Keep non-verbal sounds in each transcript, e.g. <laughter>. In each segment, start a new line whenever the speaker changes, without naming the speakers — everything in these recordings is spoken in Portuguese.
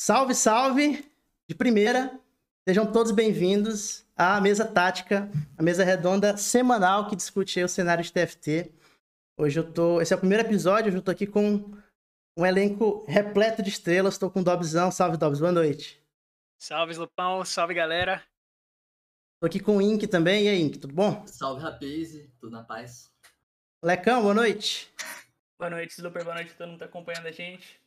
Salve, salve! De primeira, sejam todos bem-vindos à mesa tática, a mesa redonda semanal que discute o cenário de TFT. Hoje eu tô. Esse é o primeiro episódio, hoje eu tô aqui com um elenco repleto de estrelas. Estou com o Dobzão. Salve, Dobs, boa noite.
Salve, Lupão, salve galera.
Tô aqui com o Ink também. E aí, Ink, tudo bom?
Salve, Rapaze, tudo na paz.
Lecão, boa noite.
Boa noite, Super, boa noite, todo mundo tá acompanhando a gente.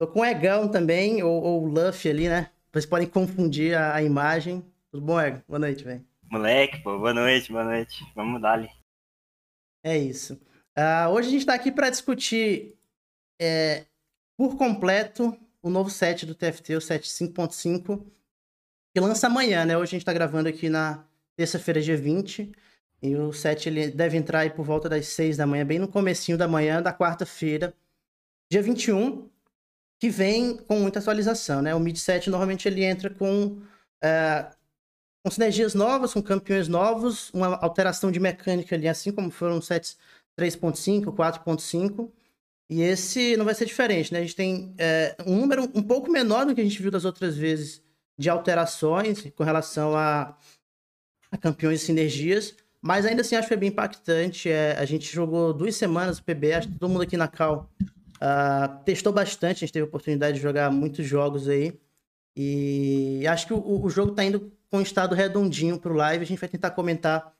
Tô com o Egão também, ou, ou o Luffy ali, né? Vocês podem confundir a, a imagem. Tudo bom, Ego? Boa noite, velho.
Moleque, pô, boa noite, boa noite. Vamos dar ali.
É isso. Uh, hoje a gente tá aqui para discutir é, por completo o novo set do TFT, o set 5.5, que lança amanhã, né? Hoje a gente tá gravando aqui na terça-feira, dia 20. E o set ele deve entrar aí por volta das 6 da manhã, bem no comecinho da manhã da quarta-feira, dia 21 que vem com muita atualização, né? O Mid 7 normalmente ele entra com, é, com sinergias novas, com campeões novos, uma alteração de mecânica ali, assim como foram sets 3.5, 4.5. E esse não vai ser diferente, né? A gente tem é, um número um pouco menor do que a gente viu das outras vezes de alterações com relação a, a campeões e sinergias, mas ainda assim acho que foi bem impactante. É, a gente jogou duas semanas o PB, acho que todo mundo aqui na Cal Uh, testou bastante, a gente teve a oportunidade de jogar muitos jogos aí. E acho que o, o jogo está indo com um estado redondinho para o live. A gente vai tentar comentar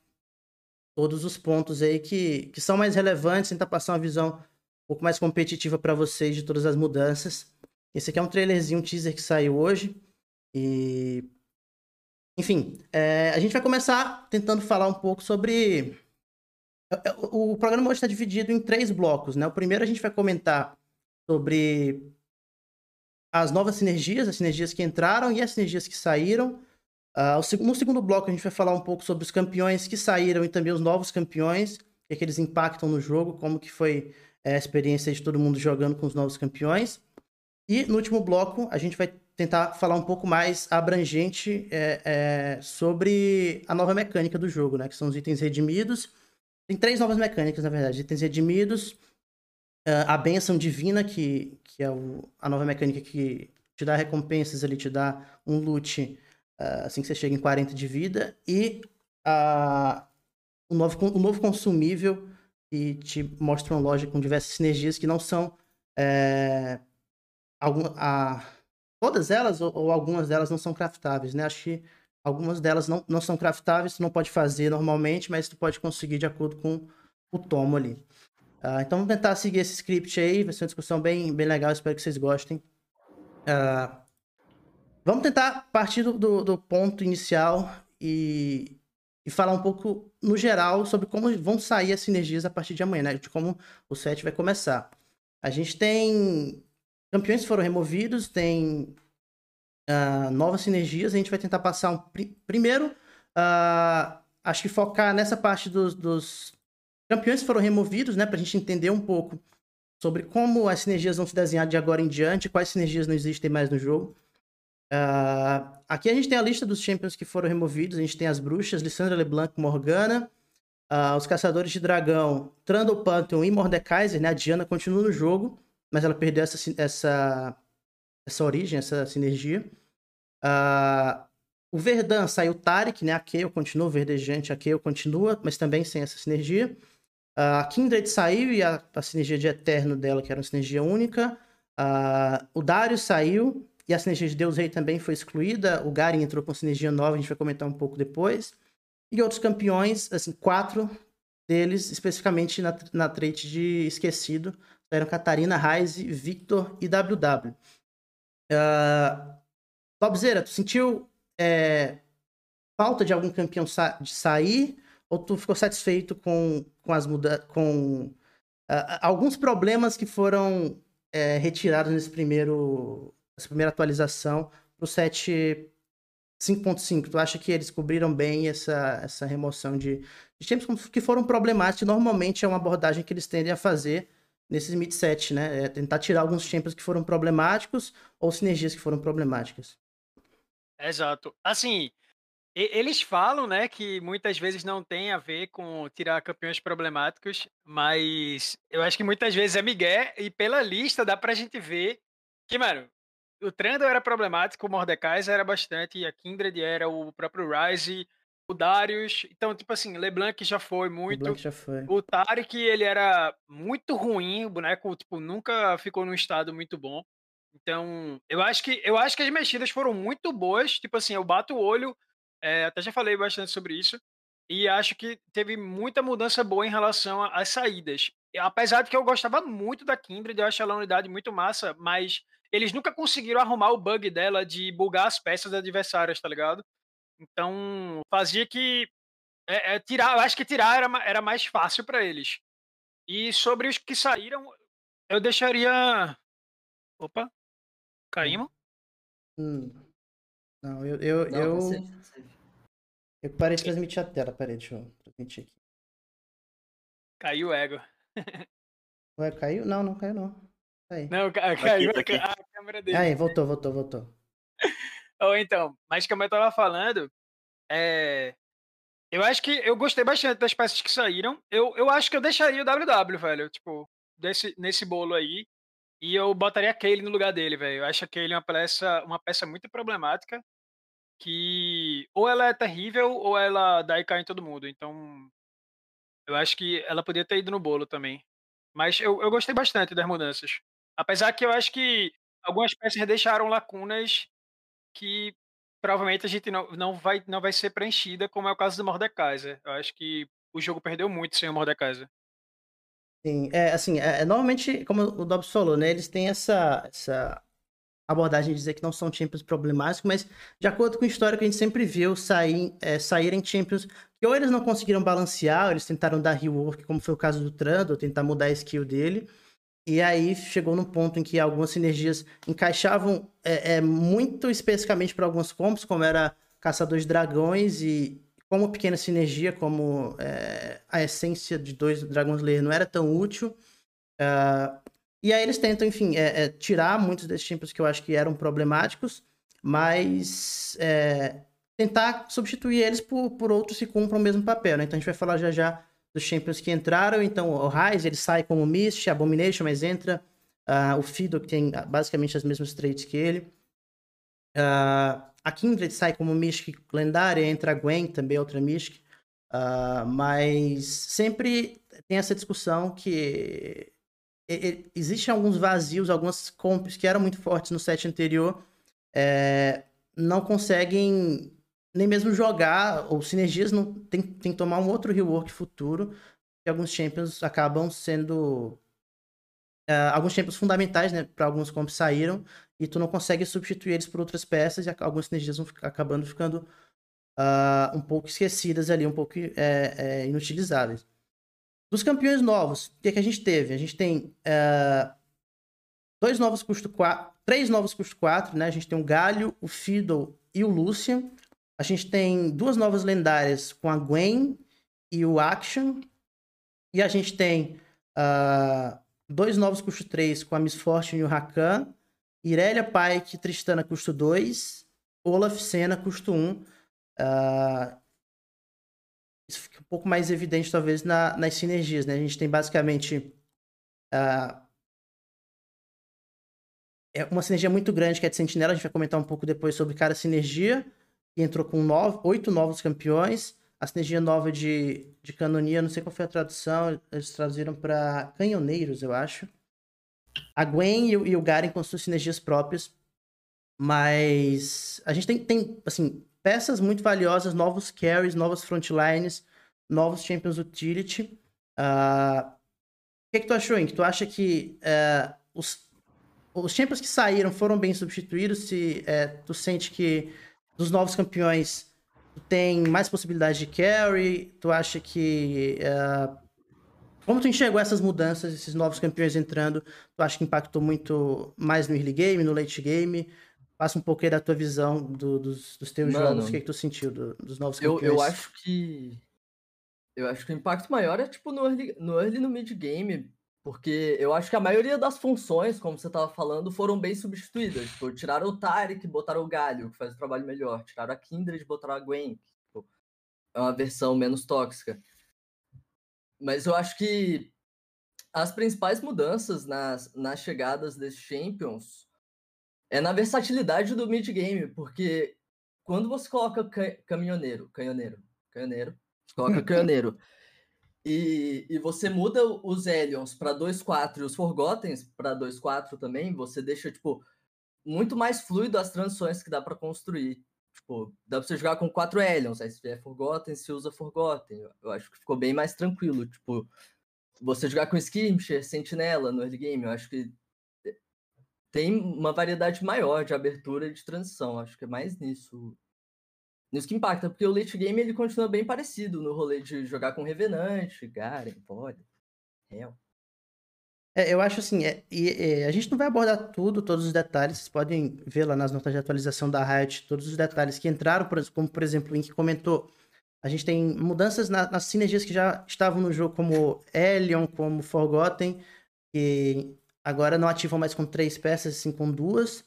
todos os pontos aí que, que são mais relevantes, tentar passar uma visão um pouco mais competitiva para vocês de todas as mudanças. Esse aqui é um trailerzinho, um teaser que saiu hoje. E. Enfim, é, a gente vai começar tentando falar um pouco sobre o programa hoje está dividido em três blocos, né? O primeiro a gente vai comentar sobre as novas sinergias, as sinergias que entraram e as sinergias que saíram. Uh, no segundo bloco a gente vai falar um pouco sobre os campeões que saíram e também os novos campeões, o que, é eles impactam no jogo, como que foi é, a experiência de todo mundo jogando com os novos campeões. E no último bloco a gente vai tentar falar um pouco mais abrangente é, é, sobre a nova mecânica do jogo, né? Que são os itens redimidos tem três novas mecânicas, na verdade. Itens redimidos, uh, a benção divina, que, que é o, a nova mecânica que te dá recompensas ali, te dá um loot uh, assim que você chega em 40 de vida, e uh, o, novo, o novo consumível que te mostra uma loja com diversas sinergias que não são. É, algum, a, todas elas, ou, ou, algumas delas, não são craftáveis, né? Acho que Algumas delas não, não são craftáveis, tu não pode fazer normalmente, mas tu pode conseguir de acordo com o tomo ali. Uh, então vamos tentar seguir esse script aí, vai ser uma discussão bem, bem legal, espero que vocês gostem. Uh, vamos tentar partir do, do, do ponto inicial e, e, falar um pouco, no geral, sobre como vão sair as sinergias a partir de amanhã, né? De como o set vai começar. A gente tem campeões que foram removidos, tem uh, novas sinergias. A gente vai tentar passar um. Primeiro, uh, acho que focar nessa parte dos, dos campeões que foram removidos, né? Para a gente entender um pouco sobre como as sinergias vão se desenhar de agora em diante, quais sinergias não existem mais no jogo. Uh, aqui a gente tem a lista dos champions que foram removidos. A gente tem as bruxas, Lissandra LeBlanc, Morgana. Uh, os caçadores de dragão, Trundle Pantheon e Mordekaiser, né? A Diana continua no jogo, mas ela perdeu essa, essa, essa origem, essa sinergia. Uh, o Verdun saiu Tarek, né? A Kayle continua, Verdejante, a continua, mas também sem essa sinergia. Uh, a Kindred saiu e a, a, sinergia de Eterno dela, que era uma sinergia única. Uh, o Darius saiu e a sinergia de Deus Rei também foi excluída. O Garen entrou com sinergia nova, a gente vai comentar um pouco depois. E outros campeões, assim, quatro deles, especificamente na, na trait de Esquecido, eram Catarina, Ryze, Victor e WW. Uh, tu sentiu é, falta de algum campeão sa de sair? Ou tu ficou satisfeito com, com as mudanças, com uh, alguns problemas que foram é, retirados nesse primeiro, nessa primeira atualização para o set 5.5? Tu acha que eles cobriram bem essa, essa remoção de, de que foram problemáticos? Normalmente é uma abordagem que eles tendem a fazer nesses mid set, né? É tentar tirar alguns champions que foram problemáticos ou sinergias que foram problemáticas.
Exato. Assim, eles falam, né, que muitas vezes não tem a ver com tirar campeões problemáticos, mas eu acho que muitas vezes é migué e pela lista dá pra gente ver que, mano, o Trando era problemático, o Mordecai era bastante, a Kindred era o próprio Ryze, o Darius. Então, tipo assim, LeBlanc já foi muito.
LeBlanc já foi.
O Tarek, ele era muito ruim, o boneco, tipo, nunca ficou num estado muito bom. Então, eu acho que eu acho que as mexidas foram muito boas. Tipo assim, eu bato o olho, é, até já falei bastante sobre isso. E acho que teve muita mudança boa em relação às saídas. Apesar de que eu gostava muito da Kindred, eu acho ela uma unidade muito massa, mas eles nunca conseguiram arrumar o bug dela de bugar as peças adversárias, tá ligado? Então, fazia que. É, é, tirar, eu acho que tirar era, era mais fácil para eles. E sobre os que saíram, eu deixaria. Opa, caímos?
Hum. Não, eu. Eu,
Não,
eu,
você- você-
eu parei de transmitir a tela. Peraí, deixa eu transmitir aqui.
Caiu o ego.
Ué, caiu? Não, não caiu, não. Tá aí.
Não, ca- caiu
tá
a
aqui.
ca- a câmera dele.
Aí, voltou, voltou, voltou.
Ou então, mas como eu tava falando, é... eu acho que eu gostei bastante das peças que saíram. Eu, eu acho que eu deixaria o WW, velho, tipo, desse, nesse bolo aí. E eu botaria Kaylee no lugar dele, velho. Eu acho a Kaylee uma peça, uma peça muito problemática. Que ou ela é terrível ou ela dá e cai em todo mundo. Então, eu acho que ela podia ter ido no bolo também. Mas eu, eu gostei bastante das mudanças. Apesar que eu acho que algumas peças deixaram lacunas que provavelmente a gente não, não, vai, não vai ser preenchida, como é o caso do Mordekaiser. Eu acho que o jogo perdeu muito sem o Mordekaiser.
Sim, é assim, é, é, normalmente, como o Dobbs falou, né? Eles têm essa, essa abordagem de dizer que não são champions problemáticos, mas de acordo com o histórico, a gente sempre viu sair, é, saírem champions que ou eles não conseguiram balancear, ou eles tentaram dar rework, como foi o caso do Trando, tentar mudar a skill dele. E aí chegou num ponto em que algumas sinergias encaixavam é, é, muito especificamente para alguns combos, como era Caçador de Dragões e como pequena sinergia, como é, a essência de dois dragões ler não era tão útil. Uh, e aí eles tentam, enfim, é, é, tirar muitos desses champions que eu acho que eram problemáticos, mas é, tentar substituir eles por, por outros que cumpram o mesmo papel. Né? Então a gente vai falar já já dos champions que entraram. Então o Ryze ele sai como Mist, Abomination, mas entra. Uh, o Fido, que tem basicamente as mesmas traits que ele. Uh, a Kindred sai como Mystic lendária, entra a Gwen, também outra Mystic. Uh, mas sempre tem essa discussão que existem alguns vazios, algumas comps que eram muito fortes no set anterior, é, não conseguem nem mesmo jogar, ou sinergias não tem, tem que tomar um outro rework futuro, e alguns champions acabam sendo Uh, alguns champions fundamentais, né, para alguns comps saíram e tu não consegue substituir eles por outras peças e algumas sinergias vão ficar, acabando ficando uh, um pouco esquecidas ali, um pouco é, é, inutilizáveis. Dos campeões novos, o que, é que a gente teve? A gente tem uh, dois novos custo 4, três novos custo 4, né? A gente tem o Galho, o Fiddle e o Lucian. A gente tem duas novas lendárias com a Gwen e o Action. E a gente tem uh, dois novos custo 3 com a Miss Fortune e o Rakan. Irelia Pike, Tristana custo 2. Olaf Senna custo 1. Uh, isso fica um pouco mais evidente, talvez, na, nas sinergias. Né? A gente tem basicamente uh, é uma sinergia muito grande que é de Sentinela. A gente vai comentar um pouco depois sobre cada sinergia. Que entrou com nove, oito novos campeões. A sinergia nova de, de canonia, não sei qual foi a tradução, eles traduziram para canhoneiros, eu acho. A Gwen e e o Garen suas sinergias próprias. Mas a gente tem, tem assim, peças muito valiosas, novos carries, novas frontlines, novos Champions Utility. Uh, o que, que tu achou, Ink? Tu acha que uh, os, os Champions que saíram foram bem substituídos? Se uh, tu sente que dos novos campeões tu tem mais possibilidade de carry? Tu acha que. Uh, como tu enxergou essas mudanças, esses novos campeões entrando? Tu acha que impactou muito mais no early game, no late game? Passa um pouco aí da tua visão do, dos, dos teus
Mano,
jogos. O que, que tu sentiu do, dos novos
Eu,
campeões?
eu acho que. Eu acho que o impacto maior é tipo no early, no early e no mid game. Porque eu acho que a maioria das funções, como você estava falando, foram bem substituídas. Tipo, tiraram o Tarek, botaram o Galho, que faz o trabalho melhor. Tiraram a Kindred, botaram a Gwen, que tipo, é uma versão menos tóxica. Mas eu acho que as principais mudanças nas, nas chegadas desses Champions é na versatilidade do mid-game, porque quando você coloca ca caminhoneiro, canhoneiro, canhoneiro, coloca <laughs> canhoneiro, e, e você muda os Elions para 2-4 e os Forgottens para 2-4 também, você deixa, tipo, muito mais fluido as transições que dá para construir. Tipo, dá pra você jogar com quatro Elions, aí se vier Forgotten, você usa Forgotten. Eu acho que ficou bem mais tranquilo. Tipo, você jogar com Skirmisher, Sentinela no early game, eu acho que tem uma variedade maior de abertura e de transição. Acho que é mais nisso. Nisso que impacta, porque o late game ele continua bem parecido no rolê de jogar com Revenante, Garen, Void, Hell.
É, eu acho assim, é, é, a gente não vai abordar tudo, todos os detalhes, vocês podem ver lá nas notas de atualização da Riot, todos os detalhes que entraram, como por exemplo o Ink comentou, a gente tem mudanças na, nas sinergias que já estavam no jogo, como Elion, como Forgotten, que agora não ativam mais com três peças, sim com duas.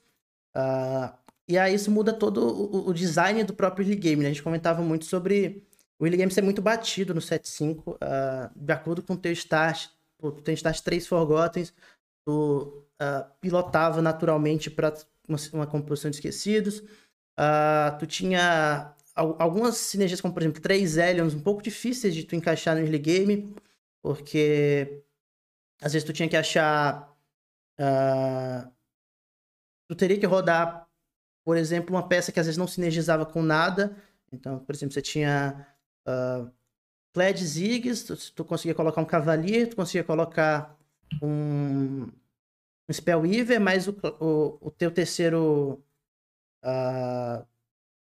Uh, e aí isso muda todo o, o, design do próprio early game, né? A gente comentava muito sobre o early game ser muito batido no 7.5, uh, ah, de acordo com o teu start, tu tens as três Forgotten, tu uh, pilotava naturalmente para uma, uma, composição de esquecidos. Uh, tu tinha algumas sinergias, como por exemplo, três Elions, um pouco difíceis de tu encaixar no early game, porque às vezes tu tinha que achar. Uh, tu teria que rodar, por exemplo, uma peça que às vezes não sinergizava com nada. Então, por exemplo, você tinha uh, Pledge Ziggs, tu, tu conseguia colocar um Cavalier, tu conseguia colocar um, um Spellweaver, mas o, o, o teu terceiro. Uh,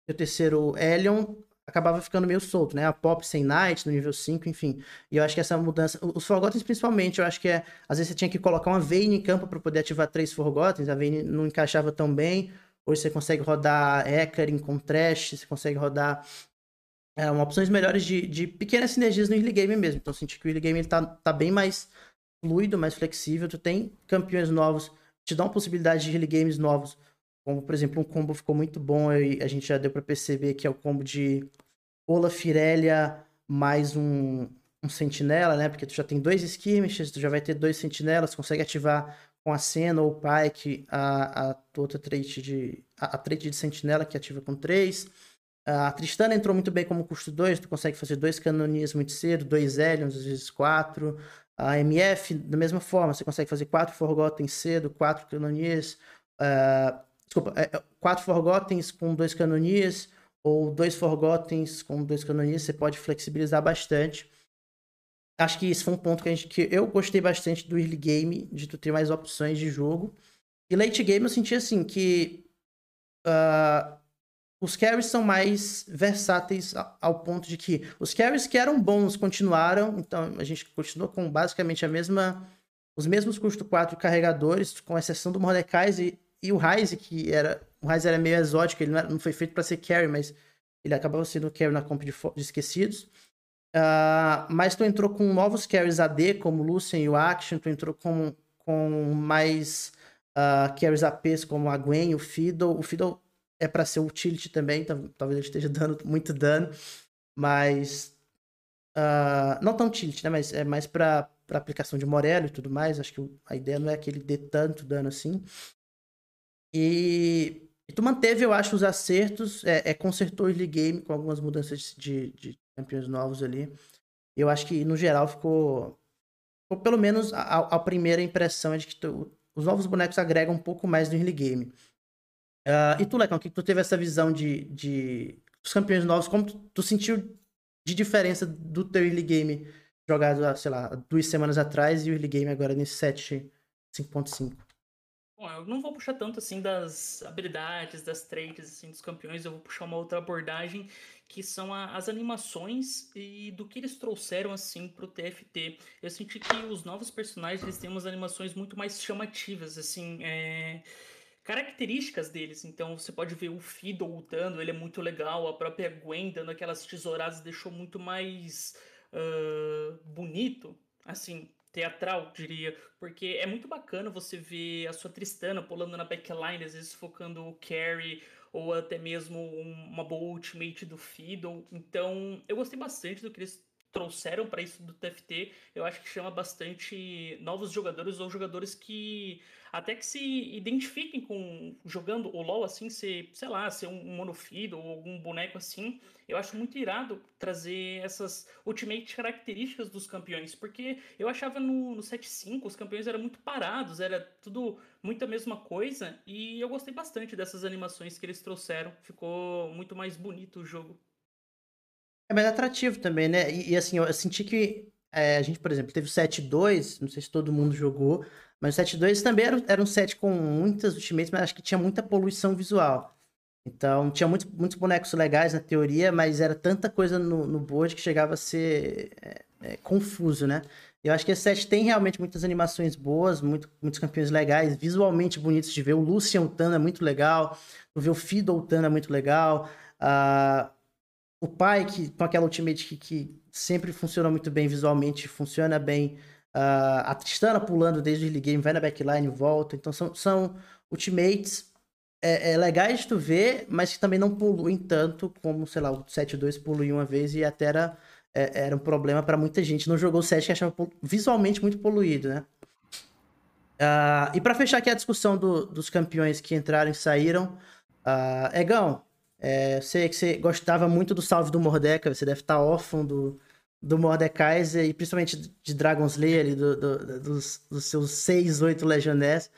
teu terceiro Elion acabava ficando meio solto, né? A Pop sem Knight no nível 5, enfim. E eu acho que essa mudança. Os Forgotten, principalmente, eu acho que é. Às vezes você tinha que colocar uma Vayne em campo para poder ativar três Forgotten, a Vayne não encaixava tão bem. Hoje você consegue rodar Ekarin com Trash, você consegue rodar é, uma opções melhores de, de pequenas sinergias no early game mesmo. Então, senti que o early game ele tá, bem mais fluido, mais flexível. Tu tem campeões novos, te dão possibilidade de early games novos. Como, por exemplo, um combo ficou muito bom e a gente já deu para perceber que é o combo de Olaf Irelia mais um, um sentinela, né? Porque tu já tem dois skirmishes, tu já vai ter dois sentinelas, consegue ativar com a Senna ou o Pike a, a outra trait de. A, a trait de sentinela que ativa com três. A Tristana entrou muito bem como custo 2, tu consegue fazer dois canonias muito cedo, dois Elions, às vezes quatro. A MF, da mesma forma, você consegue fazer quatro Forgotten cedo, quatro canonias. Uh, desculpa, é, é, quatro Forgottens com dois canonias, ou dois Forgottens com dois canonias, você pode flexibilizar bastante. Acho que isso foi um ponto que, gente, que eu gostei bastante do early game, de tu ter mais opções de jogo. E late game eu senti assim que. Uh, os carries são mais versáteis ao ponto de que os carries que eram bons continuaram, então a gente continua com basicamente a mesma os mesmos custo 4 carregadores, com exceção do Mordecai e, e o Ryze, que era o Ryze era meio exótico, ele não, era, não foi feito para ser carry, mas ele acabou sendo carry na comp de, de esquecidos. Uh, mas tu entrou com novos carries AD, como Lucian e o Action, tu entrou com, com mais uh, carries APs, como a Gwen, o Fiddle. O Fiddle é para ser utility também, então, talvez ele esteja <laughs> dando muito dano, mas uh, não tão utility, né? Mas é mais para aplicação de Morello e tudo mais. Acho que a ideia não é que ele dê tanto dano assim. E, e tu manteve, eu acho, os acertos, é, é consertou o early game com algumas mudanças de, de campeões novos ali. Eu acho que no geral ficou, ficou pelo menos a, a primeira impressão é de que tu, os novos bonecos agregam um pouco mais no early game. Uh, e tu, Lecão, que tu teve essa visão de, de dos campeões novos, como tu, tu, sentiu de diferença do teu early game jogado, sei lá, duas semanas atrás e o early game agora nesse set 5.5?
Bom, eu não vou puxar tanto assim das habilidades, das trades assim dos campeões, eu vou puxar uma outra abordagem que são a, as animações e do que eles trouxeram assim pro TFT. Eu senti que os novos personagens eles têm umas animações muito mais chamativas, assim, é características deles. Então você pode ver o Fiddle lutando, ele é muito legal. A própria Gwen dando aquelas tesouradas deixou muito mais uh, bonito, assim, teatral, diria. Porque é muito bacana você ver a sua Tristana pulando na backline, às vezes focando o carry ou até mesmo uma boa ultimate do Fiddle. Então eu gostei bastante do que eles trouxeram para isso do TFT, eu acho que chama bastante novos jogadores ou jogadores que até que se identifiquem com jogando o LoL assim, ser, sei lá, ser um monofido ou algum boneco assim. Eu acho muito irado trazer essas ultimate características dos campeões, porque eu achava no, no 7.5 os campeões eram muito parados, era tudo muito a mesma coisa, e eu gostei bastante dessas animações que eles trouxeram. Ficou muito mais bonito o jogo.
É mais atrativo também, né? E, e assim, eu senti que é, a gente, por exemplo, teve o 7.2, não sei se todo mundo jogou, mas o 7.2 também era, era um set com muitas ultimates, mas acho que tinha muita poluição visual. Então, tinha muitos, muitos bonecos legais na teoria, mas era tanta coisa no, no board que chegava a ser é, é, confuso, né? Eu acho que esse set tem realmente muitas animações boas, muito, muitos campeões legais, visualmente bonitos de ver. O Lucian Tana é muito legal, o ver o Fiddle Tana é muito legal. Uh, o pai, que, com aquela ultimate que, que sempre funciona muito bem visualmente, funciona bem Uh, a Tristana pulando desde o early game, vai na backline volta. Então são, são ultimates é, é, legais de tu ver, mas que também não poluem tanto como, sei lá, o 7-2 polui uma vez e até era, é, era um problema para muita gente. Não jogou o 7 que achava visualmente muito poluído, né? Uh, e para fechar aqui a discussão do, dos campeões que entraram e saíram, uh, Egão, é, sei que você gostava muito do salve do Mordeca, você deve estar órfão do, do Mordekaiser e principalmente de Dragon Slayer, ali, do, do, dos, dos, seus 6, 8 Legionnaires.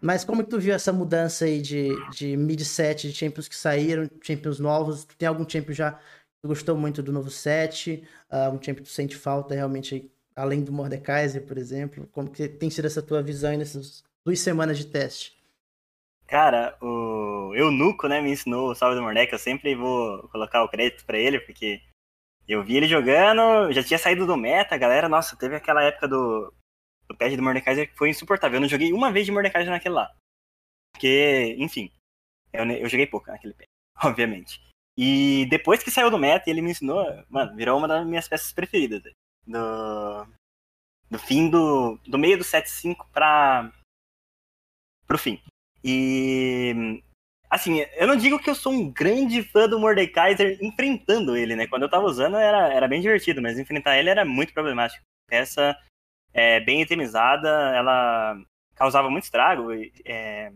Mas como que tu viu essa mudança aí de, de mid-set, de Champions que saíram, Champions novos? Tu tem algum Champion já que gostou muito do novo set? Uh, um Champion que tu sente falta realmente, além do Mordekaiser, por exemplo? Como que tem sido essa tua visão aí nessas duas semanas de teste?
Cara, o Eunuco, né, me ensinou o Salve do Mordecai. Eu sempre vou colocar o crédito para ele, porque eu vi ele jogando, já tinha saído do meta, galera. Nossa, teve aquela época do, do pad do Mordekaiser que foi insuportável. Eu não joguei uma vez de Mordekaiser naquele lá. Porque, enfim, eu, eu joguei pouco naquele pad, <laughs> obviamente. E depois que saiu do meta, ele me ensinou, mano, virou uma das minhas peças preferidas. Do, do fim do. Do meio do 7.5 pra. pro fim. E Assim, eu não digo que eu sou um grande fã do Mordekaiser enfrentando ele, né? Quando eu tava usando era, era bem divertido, mas enfrentar ele era muito problemático. Essa é bem itemizada, ela causava muito estrago, é,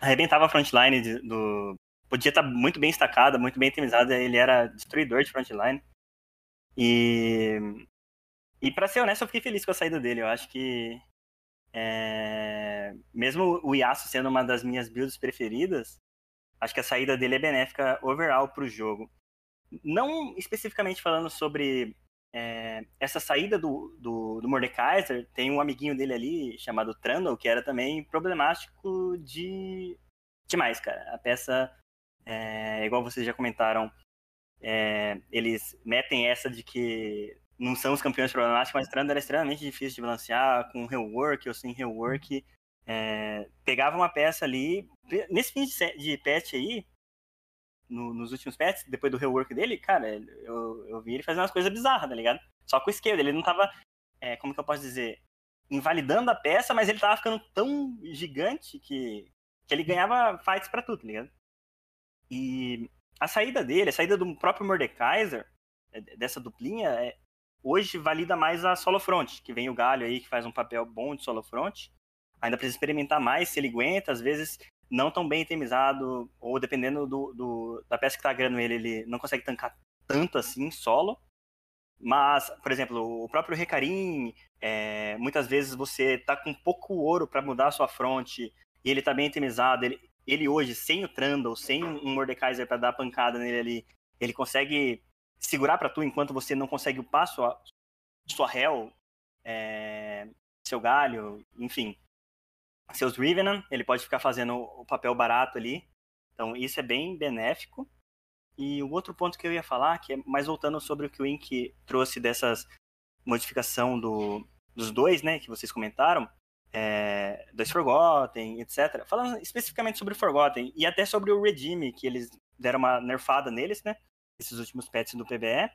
arrebentava a frontline do. Podia estar tá muito bem estacada, muito bem itemizada, ele era destruidor de frontline. E. E pra ser honesto, eu fiquei feliz com a saída dele. Eu acho que. É, mesmo o Yasuo sendo uma das minhas builds preferidas, acho que a saída dele é benéfica overall para o jogo. Não especificamente falando sobre é, essa saída do, do, do Mordekaiser, tem um amiguinho dele ali chamado Trundle, que era também problemático de demais, cara. A peça, é, igual vocês já comentaram, é, eles metem essa de que não são os campeões problemáticos, mas Trundle era extremamente difícil de balancear, com rework ou sem rework. É, pegava uma peça ali. Nesse fim de, de patch aí, no, nos últimos patches, depois do rework dele, cara, eu, eu vi ele fazendo umas coisas bizarras, tá ligado? Só com o esquerdo, ele não tava, é, como que eu posso dizer, invalidando a peça, mas ele tava ficando tão gigante que, que ele ganhava fights pra tudo, tá ligado? E a saída dele, a saída do próprio Mordekaiser, é, dessa duplinha, é, hoje valida mais a solo front, que vem o Galho aí, que faz um papel bom de solo front, ainda precisa experimentar mais se ele aguenta, às vezes não tão bem itemizado, ou dependendo do, do da peça que tá ganhando ele, ele não consegue tancar tanto assim solo. Mas, por exemplo, o próprio Recarim, é, muitas vezes você tá com pouco ouro para mudar a sua fronte, e ele tá bem itemizado, ele, ele hoje, sem o Trundle, sem um Mordekaiser para dar pancada nele ali, ele consegue segurar para tu enquanto você não consegue o passo a sua Hell, é, seu galho, enfim seus Revenant, ele pode ficar fazendo o papel barato ali. Então, isso é bem benéfico. E o outro ponto que eu ia falar, que é mais voltando sobre o que o Ink trouxe dessas modificação do, dos dois, né, que vocês comentaram, é, dois Forgotten, etc. Falando especificamente sobre o Forgotten e até sobre o Redeem, que eles deram uma nerfada neles, né, esses últimos pets do PBE,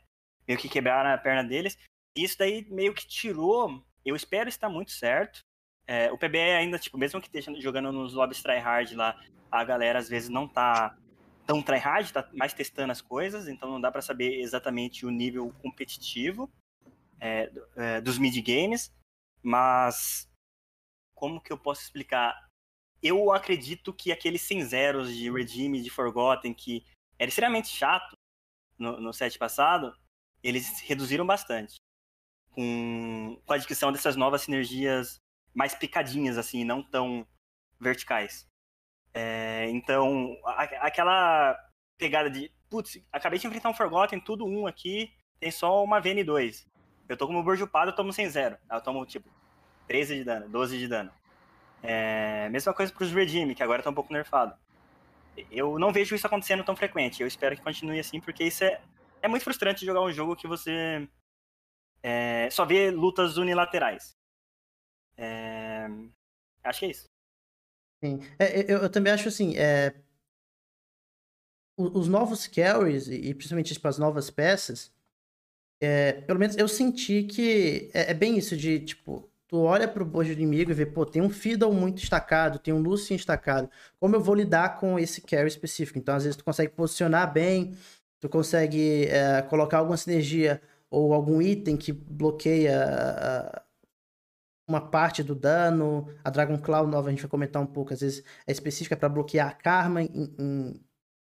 meio que quebraram a perna deles. Isso daí meio que tirou, eu espero estar muito certo, é, o PBE ainda, tipo, mesmo que esteja jogando nos lobbies tryhard lá, a galera às vezes não tá tão tryhard, tá mais testando as coisas, então não dá para saber exatamente o nível competitivo. é, é, dos mid-games, mas como que eu posso explicar? Eu acredito que aqueles 100 zeros de Redeem, de Forgotten, que era extremamente chato no, no set passado, eles reduziram bastante. Com, com a adquisição dessas novas sinergias mais picadinhas, assim, não tão verticais. É, então, a, aquela pegada de, putz, acabei de enfrentar um Forgotten, tudo um aqui, tem só uma VN2. Eu tô como Burjo Upado, eu tomo sem zero. Eu tomo, tipo, 13 de dano, 12 de dano. É, mesma coisa pros Redeem, que agora tá um pouco nerfado. Eu não vejo isso acontecendo tão frequente. Eu espero que continue assim, porque isso é, é muito frustrante jogar um jogo que você é, só vê lutas unilaterais. É, acho que é isso.
Sim. É, eu, eu, também acho assim, é, os novos carries, e principalmente tipo, as novas peças, é, pelo menos eu senti que é, é, bem isso de, tipo, tu olha pro board inimigo e vê, pô, tem um Fiddle muito destacado, tem um Lucian destacado. Como eu vou lidar com esse carry específico? Então, às vezes, tu consegue posicionar bem, tu consegue é, colocar alguma sinergia ou algum item que bloqueia uma parte do dano. A Dragon Claw nova a gente vai comentar um pouco, às vezes é específica para bloquear a Karma em, em,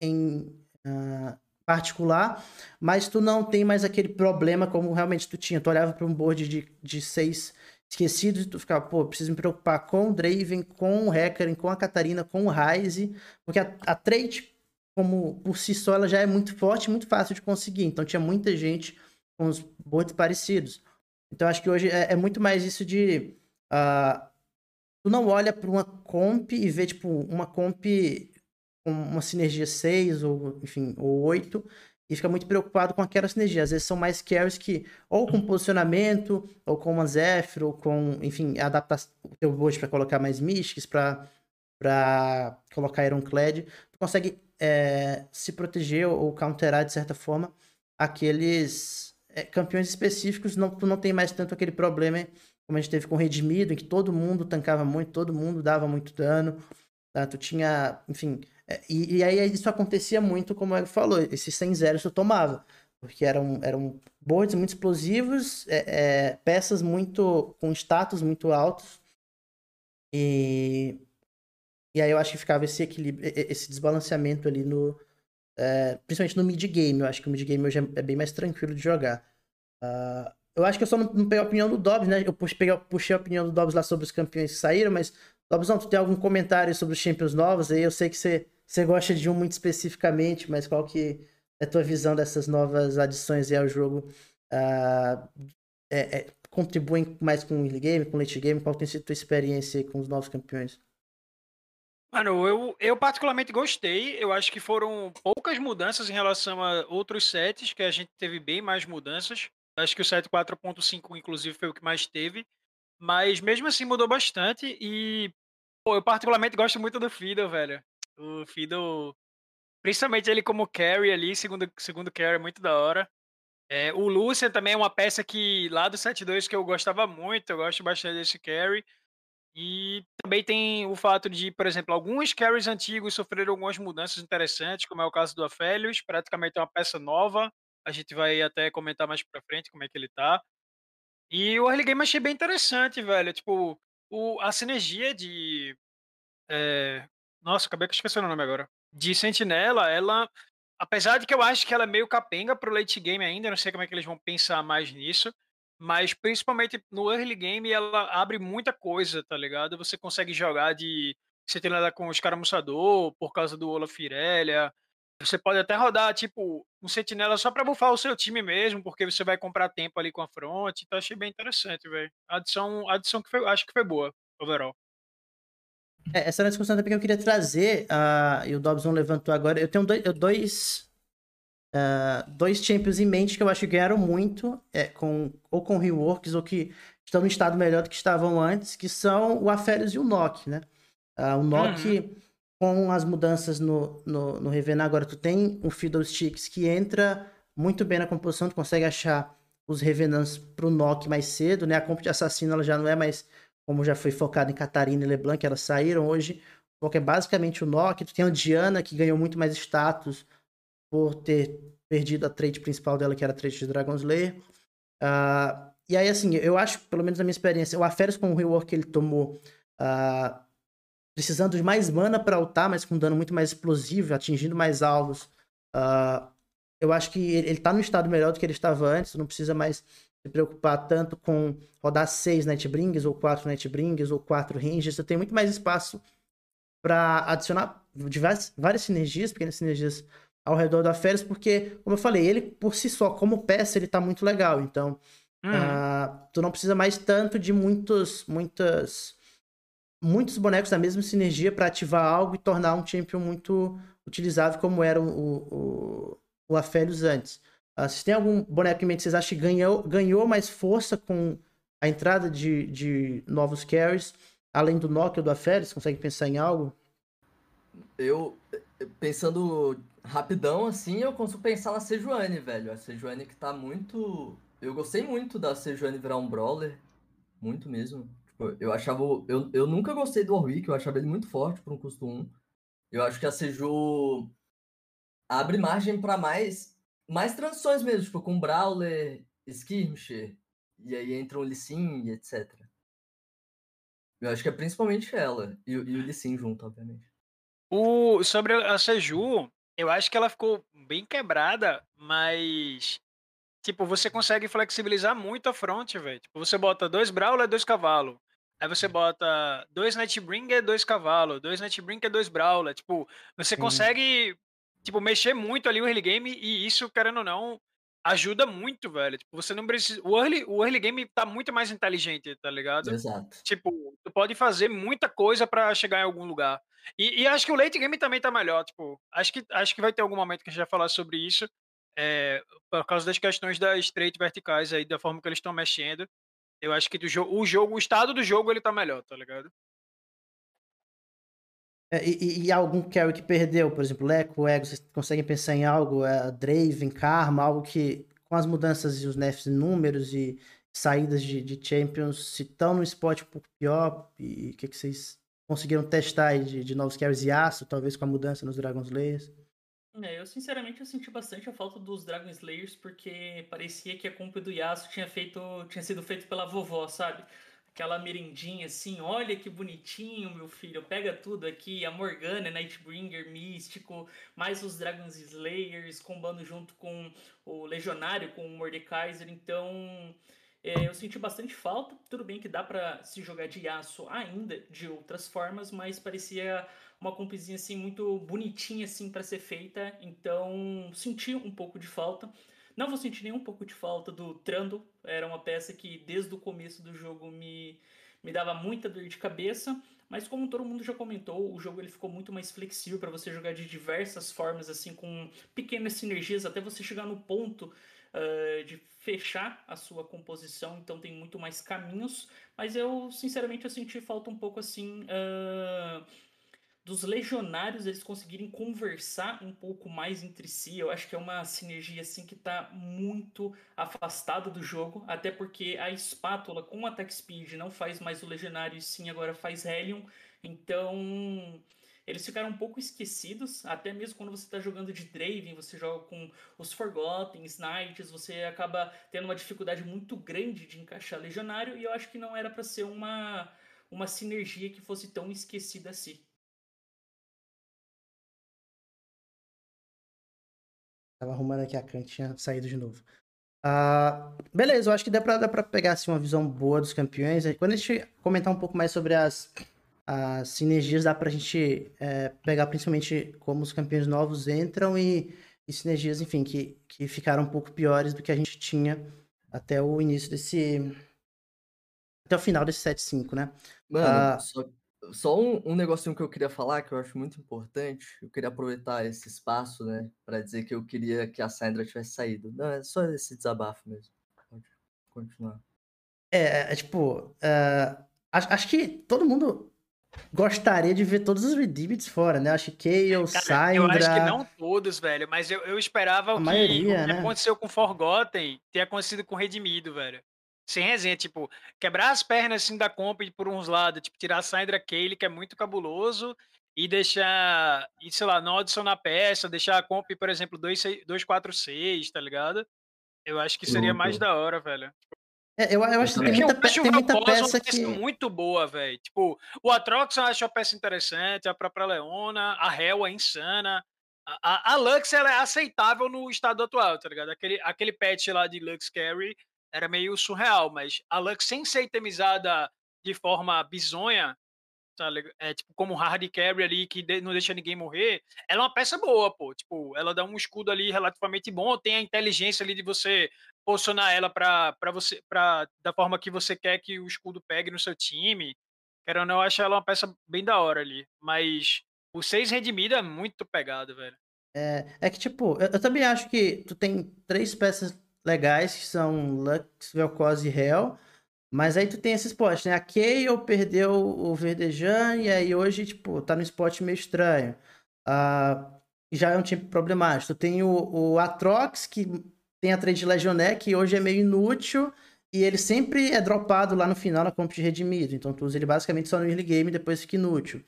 em uh, particular, mas tu não tem mais aquele problema como realmente tu tinha. Tu olhava para um board de, de seis esquecidos e tu ficava, pô, preciso me preocupar com o Draven, com o Hecarim, com a Catarina, com o Ryze, porque a, a trade, como por si só, ela já é muito forte muito fácil de conseguir. Então tinha muita gente com os boards parecidos. Então acho que hoje é, é muito mais isso de. Uh, tu não olha para uma comp e vê, tipo, uma comp com uma sinergia 6 ou, enfim, ou 8 e fica muito preocupado com aquela sinergia. Às vezes são mais carries que, ou com posicionamento, ou com uma Zephyr, ou com, enfim, adaptar o teu bot para colocar mais Mystics, para colocar Ironclad. Tu consegue é, se proteger ou counterar, de certa forma, aqueles é, campeões específicos, não, tu não tem mais tanto aquele problema como a gente teve com o Redimido, em que todo mundo tancava muito, todo mundo dava muito dano. Tá? Tu tinha, enfim. É, e, e, aí isso acontecia muito, como ele falou, esses 100 zeros tu tomava. Porque eram, eram boards muito explosivos, é, é, peças muito. com status muito altos. E. E aí eu acho que ficava esse equilíbrio, esse desbalanceamento ali no, é, principalmente no mid-game. Eu acho que o mid-game hoje é, é bem mais tranquilo de jogar. Uh, eu acho que eu só não, não, peguei a opinião do Dobbs, né? Eu puxei, puxei a opinião do Dobbs lá sobre os campeões que saíram, mas, Dobbs, não, tu tem algum comentário sobre os Champions novos? Aí eu sei que você, você gosta de um muito especificamente, mas qual que é a tua visão dessas novas adições ao jogo? Uh, é, é, contribuem mais com o early game, com o late game? Qual tem sido a tua experiência com os novos campeões?
Mano, eu, eu particularmente gostei. Eu acho que foram poucas mudanças em relação a outros sets, que a gente teve bem mais mudanças. Acho que o set 4.5, inclusive, foi o que mais teve. Mas mesmo assim mudou bastante. E pô, eu particularmente gosto muito do Fiddle, velho. O Fiddle, principalmente ele como carry ali, segundo, segundo carry, é muito da hora. É, o Lucian também é uma peça que lá do 7.2 que eu gostava muito, eu gosto bastante desse carry. E também tem o fato de, por exemplo, alguns carries antigos sofreram algumas mudanças interessantes, como é o caso do Aphelios, praticamente é uma peça nova. A gente vai até comentar mais pra frente como é que ele tá. E o early game achei bem interessante, velho. Tipo, o, a sinergia de. É... Nossa, acabei de esquecer o nome agora. De Sentinela, ela. Apesar de que eu acho que ela é meio capenga pro late game ainda, não sei como é que eles vão pensar mais nisso mas principalmente no early game ela abre muita coisa, tá ligado? Você consegue jogar de sentinela com os escaramuçador por causa do Olaf Irelia. Você pode até rodar, tipo, um sentinela só pra bufar o seu time mesmo, porque você vai comprar tempo ali com a front. Então achei bem interessante, velho. Adição, adição que foi, acho que foi boa, overall.
É, essa era a discussão também que eu queria trazer, uh, e o Dobson levantou agora. Eu tenho dois, dois uh, dois champions em mente que eu acho que ganharam muito, é, com, ou com reworks, ou que estão no estado melhor do que estavam antes, que são o Aphelios e o Nock, né? Uh, o Nock, uhum. com as mudanças no, no, no Revenar, agora tu tem um Fiddlesticks que entra muito bem na composição, tu consegue achar os Revenants pro Nock mais cedo, né? A comp de assassino ela já não é mais como já foi focado em Catarina e LeBlanc, elas saíram hoje. Porque é basicamente o Nock. Tu tem a Diana, que ganhou muito mais status por ter perdido a trade principal dela, que era a trade de Dragon Slayer. Uh, e aí, assim, eu acho, pelo menos na minha experiência, o Aferes com o rework que ele tomou, uh, precisando de mais mana para ultar, mas com dano muito mais explosivo, atingindo mais alvos, uh, eu acho que ele, ele tá no estado melhor do que ele estava antes, não precisa mais se preocupar tanto com rodar seis Nightbringers, ou quatro Nightbringers, ou quatro Ranges, você tem muito mais espaço para adicionar diversas, várias sinergias, pequenas sinergias ao redor da Férias, porque, como eu falei, ele por si só, como peça, ele tá muito legal. Então, hum. uh, tu não precisa mais tanto de muitos, muitas, muitos bonecos da mesma sinergia para ativar algo e tornar um champion muito utilizável como era o, o, o antes. Uh, se tem algum boneco que vocês acham que ganhou, ganhou mais força com a entrada de, de novos carries, além do Nokia ou do Afélios, consegue pensar em algo?
Eu, pensando rapidão, assim, eu consigo pensar na Sejuani, velho. A Sejuani que tá muito. Eu gostei muito da Sejuani virar um brawler. Muito mesmo. Tipo, eu achava. Eu, eu nunca gostei do Warwick, eu achava ele muito forte por um custo 1. Eu acho que a Seju abre margem para mais mais transições mesmo, tipo, com Brawler, Skirmisher, e aí entra o Lissin etc. Eu acho que é principalmente ela, e, e o Lissin junto, obviamente.
O, sobre a Seju, eu acho que ela ficou bem quebrada, mas. Tipo, você consegue flexibilizar muito a front, velho. Tipo, você bota dois Brawler, dois cavalos. Aí você bota dois Nightbringer, dois cavalos. Dois Nightbringer, dois Brawler. Tipo, você Sim. consegue, tipo, mexer muito ali o early game e isso, querendo ou não, ajuda muito, velho. Tipo, você não precisa. O early, o early game tá muito mais inteligente, tá ligado?
Exato.
Tipo, tu pode fazer muita coisa para chegar em algum lugar. E, e, acho que o late game também tá melhor. Tipo, acho que, acho que vai ter algum momento que a gente vai falar sobre isso. É, por causa das questões das straight verticais aí, da forma que eles estão mexendo. Eu acho que do jogo, o jogo, o estado do jogo, ele tá melhor, tá ligado?
É, e, e, algum carry que perdeu, por exemplo, Leco, Ego, vocês conseguem pensar em algo? É, Draven, Karma, algo que com as mudanças e os nerfs números e saídas de, de Champions, se estão no spot pouco pior, e o que, que vocês conseguiram testar de, de novos carries e aço, talvez com a mudança nos Dragon Slayers?
É, eu sinceramente eu senti bastante a falta dos Dragon Slayers porque parecia que a compra do Yasuo tinha feito tinha sido feito pela vovó, sabe? Aquela merendinha assim, olha que bonitinho, meu filho, pega tudo aqui, a Morgana, Nightbringer, Místico, mais os Dragon's Slayers, combando junto com o Legionário, com o Mordekaiser, então é, eu senti bastante falta, tudo bem que dá para se jogar de aço ainda de outras formas, mas parecia uma compizinha assim muito bonitinha assim para ser feita, então senti um pouco de falta. Não vou sentir nem um pouco de falta do Trando, era uma peça que desde o começo do jogo me, me dava muita dor de cabeça, mas como todo mundo já comentou, o jogo ele ficou muito mais flexível para você jogar de diversas formas, assim, com pequenas sinergias, até você chegar no ponto uh, de fechar a sua composição, então tem muito mais caminhos, mas eu, sinceramente, eu senti falta um pouco, assim... Uh, dos legionários eles conseguirem conversar um pouco mais entre si. Eu acho que é uma sinergia assim que está muito afastada do jogo, até porque a espátula com attack speed não faz mais o legionário e sim agora faz Helion. Então, eles ficaram um pouco esquecidos, até mesmo quando você está jogando de Draven, você joga com os Forgotten, Knights, você acaba tendo uma dificuldade muito grande de encaixar Legionário, e eu acho que não era para ser uma, uma sinergia que fosse tão esquecida assim.
Tava arrumando aqui a cancha, tinha saído de novo. Uh, beleza, eu acho que dá pra, dá pra pegar assim, uma visão boa dos campeões. Quando a gente comentar um pouco mais sobre as, as sinergias, dá pra gente é, pegar principalmente como os campeões novos entram e, e, sinergias, enfim, que, que ficaram um pouco piores do que a gente tinha até o início desse. Até o final desse 7-5, né?
Mano, uh, só, só um, um negocinho que eu queria falar, que eu acho muito importante, eu queria aproveitar esse espaço, né, para dizer que eu queria que a Sandra tivesse saído. Não, é só esse desabafo mesmo. Pode continuar.
É, é tipo, uh, acho, acho, que todo mundo gostaria de ver todos os Redeemeds fora, né? Acho que Kayle, Syndra... Eu
acho que não todos, velho, mas eu, eu esperava a o que, maioria, o que né? aconteceu com Forgotten ter acontecido com Redimido, velho. Sem resenha, tipo, quebrar as pernas assim da comp por uns lados, tipo, tirar a Sandra Kaylee, que é muito cabuloso, e deixar, e sei lá, não adicionar peça, deixar a comp, por exemplo, 246, tá ligado? Eu acho que seria mais da hora, velho.
É, eu, eu acho que tem muita, pe- tem muita
uma peça
que.
muito boa, velho. Tipo, o Atrox eu acho uma peça interessante, a própria Leona, a Hell é insana. A, a, a Lux ela é aceitável no estado atual, tá ligado? Aquele, aquele patch lá de Lux Carry era meio surreal, mas a Lux sem ser itemizada de forma bizonha, tá? É tipo como hard carry ali que de- não deixa ninguém morrer, ela é uma peça boa, pô. Tipo, ela dá um escudo ali relativamente bom, tem a inteligência ali de você posicionar ela para você para da forma que você quer que o escudo pegue no seu time. Querendo ou não, eu acho ela uma peça bem da hora ali, mas o 6 redimido é muito pegado, velho.
É, é que, tipo, eu, eu também acho que tu tem três peças legais que são Lux, Vel'Koz e Hell. Mas aí tu tem esse spot, né? A Kayle perdeu o Verdejan e aí hoje, tipo, tá no spot meio estranho. Ah, já é um time problemático. Tu tem o, o Atrox, que tem a trade Legionnaire, que hoje é meio inútil. E ele sempre é dropado lá no final na comp de redimido. Então tu usa ele basicamente só no early game e depois fica inútil.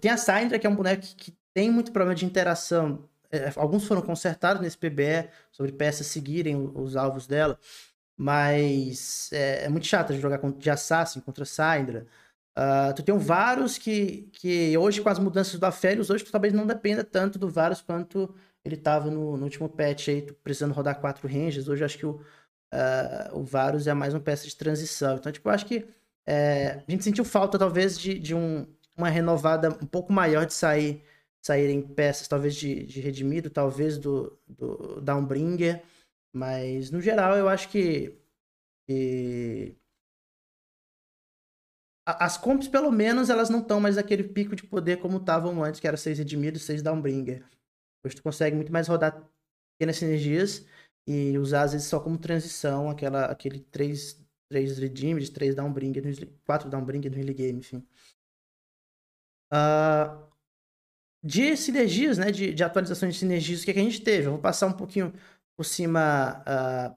Tem a Syndra, que é um boneco que, que tem muito problema de interação. É, alguns foram consertados nesse PBE, sobre peças seguirem os alvos dela. Mas é, é muito chato jogar de Assassin contra Syndra. Ah, tu tem o Varus, que, que hoje, com as mudanças do Aphelios, hoje tu talvez não dependa tanto do Varus quanto ele tava no, no último patch aí, tu precisando rodar quatro ranges. Hoje eu acho que o, ah, o Varus é mais uma peça de transição. Então, tipo, eu acho que é, a gente sentiu falta, talvez, de, de um, uma renovada um pouco maior de sair saírem peças, talvez de, de Redimido, talvez do, do Downbringer. Mas, no geral, eu acho que, que as comps, pelo menos, elas não estão mais naquele pico de poder como estavam antes, que era 6 Redimido e 6 Downbringer. Hoje tu consegue muito mais rodar pequenas sinergias e usar, às vezes, só como transição, aquela, aquele 3, 3 Redeemed, 3 Downbringer, no early- 4 Downbringer no early game, enfim. Ah, de sinergias, né? De, de atualizações de sinergias, o que, é que a gente teve? Eu vou passar um pouquinho por cima ah,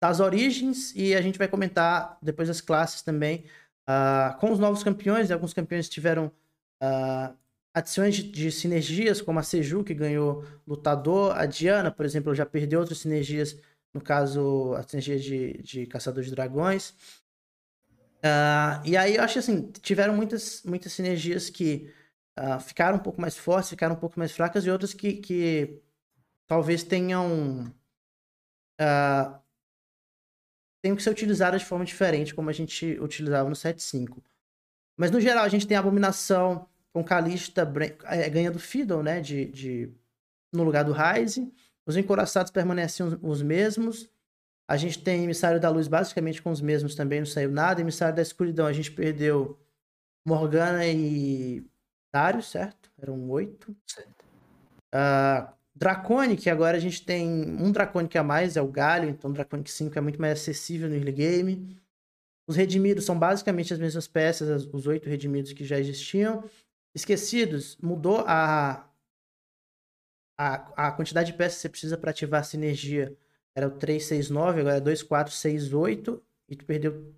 das origens e a gente vai comentar depois as classes também. ah, com os novos campeões, né, alguns campeões tiveram ah, adições de, de sinergias, como a Seju, que ganhou lutador, a Diana, por exemplo, já perdeu outras sinergias, no caso, a sinergia de, de Caçador de Dragões. Ah, e aí eu acho assim, tiveram muitas, muitas sinergias que ah, ficaram um pouco mais fortes, ficaram um pouco mais fracas, e outras que, que talvez tenham. ah, tenham que ser utilizadas de forma diferente, como a gente utilizava no 7.5. Mas no geral, a gente tem a Abominação com Calista é, ganhando Fiddle, né? De, de, no lugar do Ryze. Os encoraçados permanecem os, os mesmos. A gente tem Emissário da Luz basicamente com os mesmos também, não saiu nada. Emissário da Escuridão, a gente perdeu Morgana e Darius, certo? Eram oito.
Certo.
Ah, Draconic, agora a gente tem um Draconic a mais, é o Galho, então Draconic 5 é muito mais acessível no early game. Os redimidos são basicamente as mesmas peças, as- os oito redimidos que já existiam. Esquecidos, mudou a, a, a quantidade de peças que você precisa para ativar a sinergia. Era o 369, agora é 2468. E tu perdeu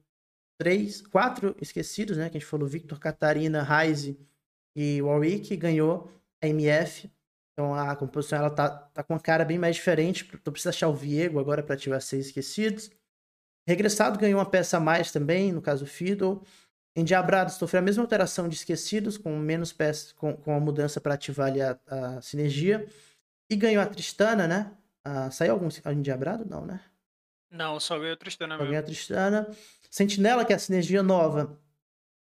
três, quatro esquecidos, né? Que a gente falou, Victor, Catarina, Ryze e Warwick. Ganhou a MF. Então a composição ela tá, tá com uma cara bem mais diferente. Tu precisa achar o Viego agora para ativar seis esquecidos. Regressado ganhou uma peça a mais também, no caso o Fiddle. Endiabrado sofreu a mesma alteração de esquecidos, com menos peças, com, com a mudança para ativar ali a, a sinergia. E ganhou a Tristana, né? Ah, saiu algum endiabrado? Não, né?
Não, só veio o Tristana
Só ganhou
mesmo.
a Tristana. Sentinela, que é a sinergia nova.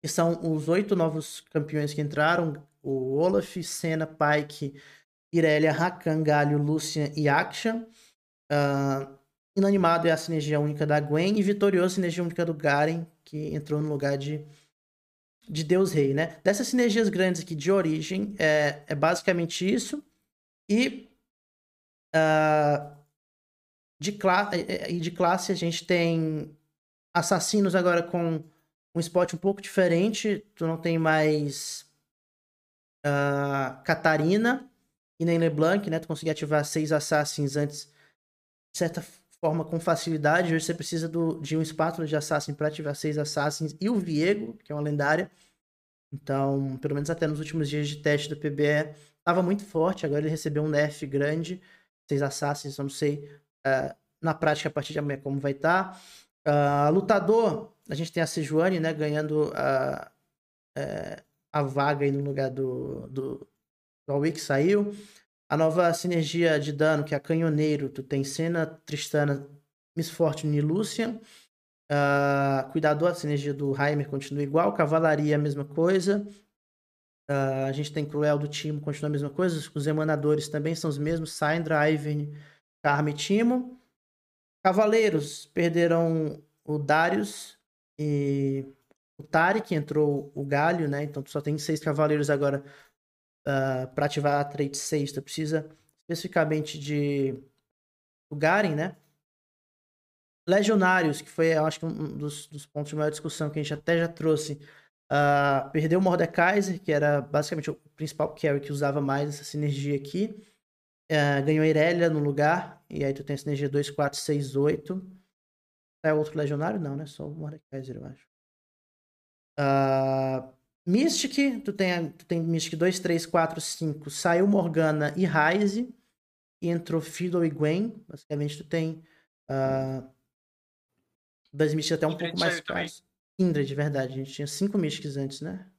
Que são os oito novos campeões que entraram. O Olaf, Senna, Pike, Irelia, Rakan, Galio, Lucian e Akshan. Ah, Inanimado é a sinergia única da Gwen. E Vitorioso, a sinergia única do Garen, que entrou no lugar de, de Deus Rei, né? Dessas sinergias grandes aqui de origem, é, é basicamente isso. E ah, de, eh, eh, e de classe a gente tem assassinos agora com um spot um pouco diferente. Tu não tem mais ah, Catarina e nem LeBlanc, né? Tu conseguia ativar seis assassins antes, de certa forma, com facilidade. Hoje você precisa do, de um espátula de assassin para ativar seis assassins e o Viego, que é uma lendária. Então, pelo menos até nos últimos dias de teste do PBE, estava muito forte. Agora ele recebeu um nerf grande. Seis assassins, não sei ah, na prática a partir de amanhã como vai estar. Uh, lutador, a gente tem a Sejuani, né, ganhando a, é, a vaga aí no lugar do, do, do Aui que saiu. A nova sinergia de dano, que é a Canhoneiro, tu tem Senna, Tristana, Miss Fortune e Lucian. Uh, cuidador, a sinergia do Heimer continua igual. Cavalaria, a mesma coisa. Uh, a gente tem Cruel do Timo, continua a mesma coisa. Os emanadores também são os mesmos. Syndra, Ivern, Karma e Timo. Cavaleiros perderam o Darius e o que entrou o Galho, né? Então tu só tem seis cavaleiros agora uh, para ativar a trade 6. Tu precisa especificamente de o Garen, né? Legionários, que foi, eu acho que um dos, dos pontos de maior discussão que a gente até já trouxe. Uh, perdeu o Mordekaiser, que era basicamente o principal carry que usava mais essa sinergia aqui. Uh, ganhou Irelia no lugar. E aí tu tem a sinergia 2, 4, 6, 8. É outro legionário? Não, né? Só o Mordekaiser, eu acho. Uh, Mystic, tu tem, tu tem Mystic 2, 3, 4, 5. Saiu Morgana e Ryze. E entrou Fiddle e Gwen. Basicamente tu tem. Uh, das Mystics até um Kindred pouco mais fácil. Kindred, de verdade. A gente tinha 5 Mystics antes, né?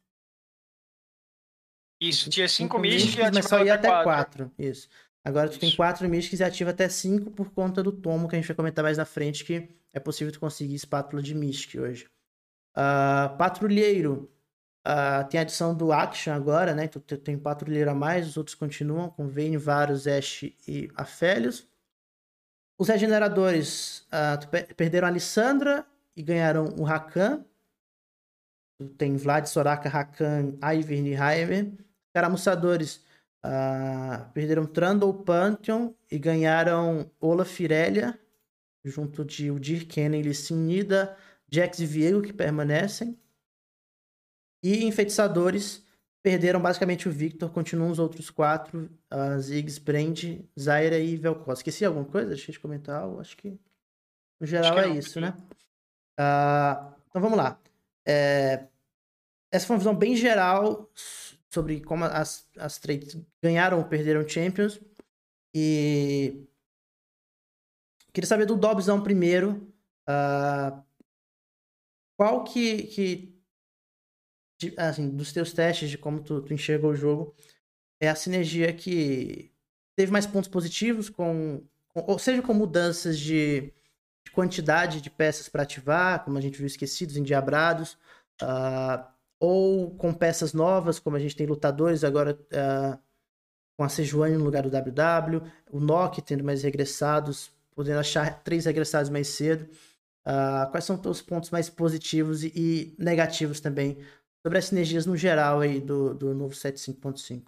Isso, tinha 5 Mystics, Mystics
mas só ia até 4. Isso. Agora tu Isso. tem 4 Mystics e ativa até 5 por conta do tomo que a gente vai comentar mais na frente, que é possível tu conseguir espátula de Mystic hoje. Uh, patrulheiro. Uh, tem a adição do Action agora, né? Então tem patrulheiro a mais, os outros continuam com Vayne, Varus, Ashe e Afélios. Os regeneradores uh, perderam a Alessandra e ganharam o Rakan. Tem Vlad, Soraka, Rakan, Ivern e Heimer. Caramuçadores uh, perderam Trundle, Pantheon e ganharam Olaf Irelia, junto de Udir, Kennen, Lissin, Nida, Jax e Viego, que permanecem. E enfeitiçadores perderam basicamente o Victor, continuam os outros quatro, uh, Ziggs, Brand, Zaira e Velkos. Esqueci alguma coisa? Deixa eu te comentar, acho que no geral é isso, né? Uh, então vamos lá. É... Essa foi uma visão bem geral sobre como as, as trades ganharam ou perderam Champions. E queria saber do Dobzão primeiro. Uh, qual que, que de, assim, dos teus testes de como tu, tu enxerga o jogo é a sinergia que teve mais pontos positivos com, com ou seja com mudanças de, de quantidade de peças para ativar como a gente viu esquecidos endiabrados uh, ou com peças novas como a gente tem lutadores agora uh, com a Sejuani no lugar do WW o Nock tendo mais regressados podendo achar três regressados mais cedo Uh, quais são os pontos mais positivos e, e, negativos também sobre as sinergias no geral aí do, do novo 75.5?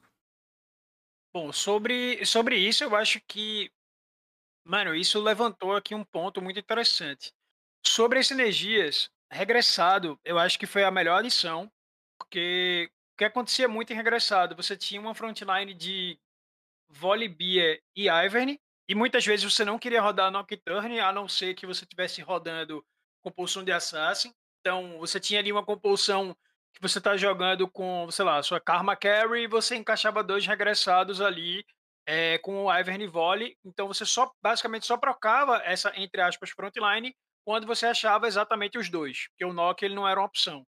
Bom, sobre, sobre isso eu acho que, mano, isso levantou aqui um ponto muito interessante. Sobre as sinergias, regressado, eu acho que foi a melhor adição, porque o que acontecia muito em regressado, você tinha uma frontline de Volibear e Ivern, e muitas vezes você não queria rodar Nocturne, a não ser que você estivesse rodando compulsão de Assassin. Então, você tinha ali uma compulsão que você está jogando com, sei lá, sua Karma Carry e você encaixava dois regressados ali é, com o Ivern Volley. Então, você só basicamente só trocava essa, entre aspas, frontline quando você achava exatamente os dois, porque o Nock ele não era uma opção.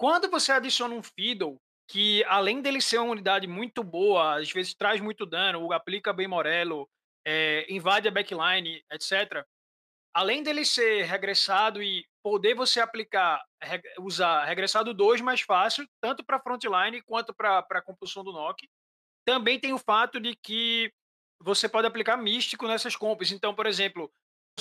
Quando você adiciona um Fiddle, que além dele ser uma unidade muito boa, às vezes traz muito dano, aplica bem Morello, é, invade a backline, etc. Além dele ser regressado e poder você aplicar, usar regressado 2 mais fácil, tanto para frontline quanto para a compulsão do knock, também tem o fato de que você pode aplicar místico nessas compras. Então, por exemplo,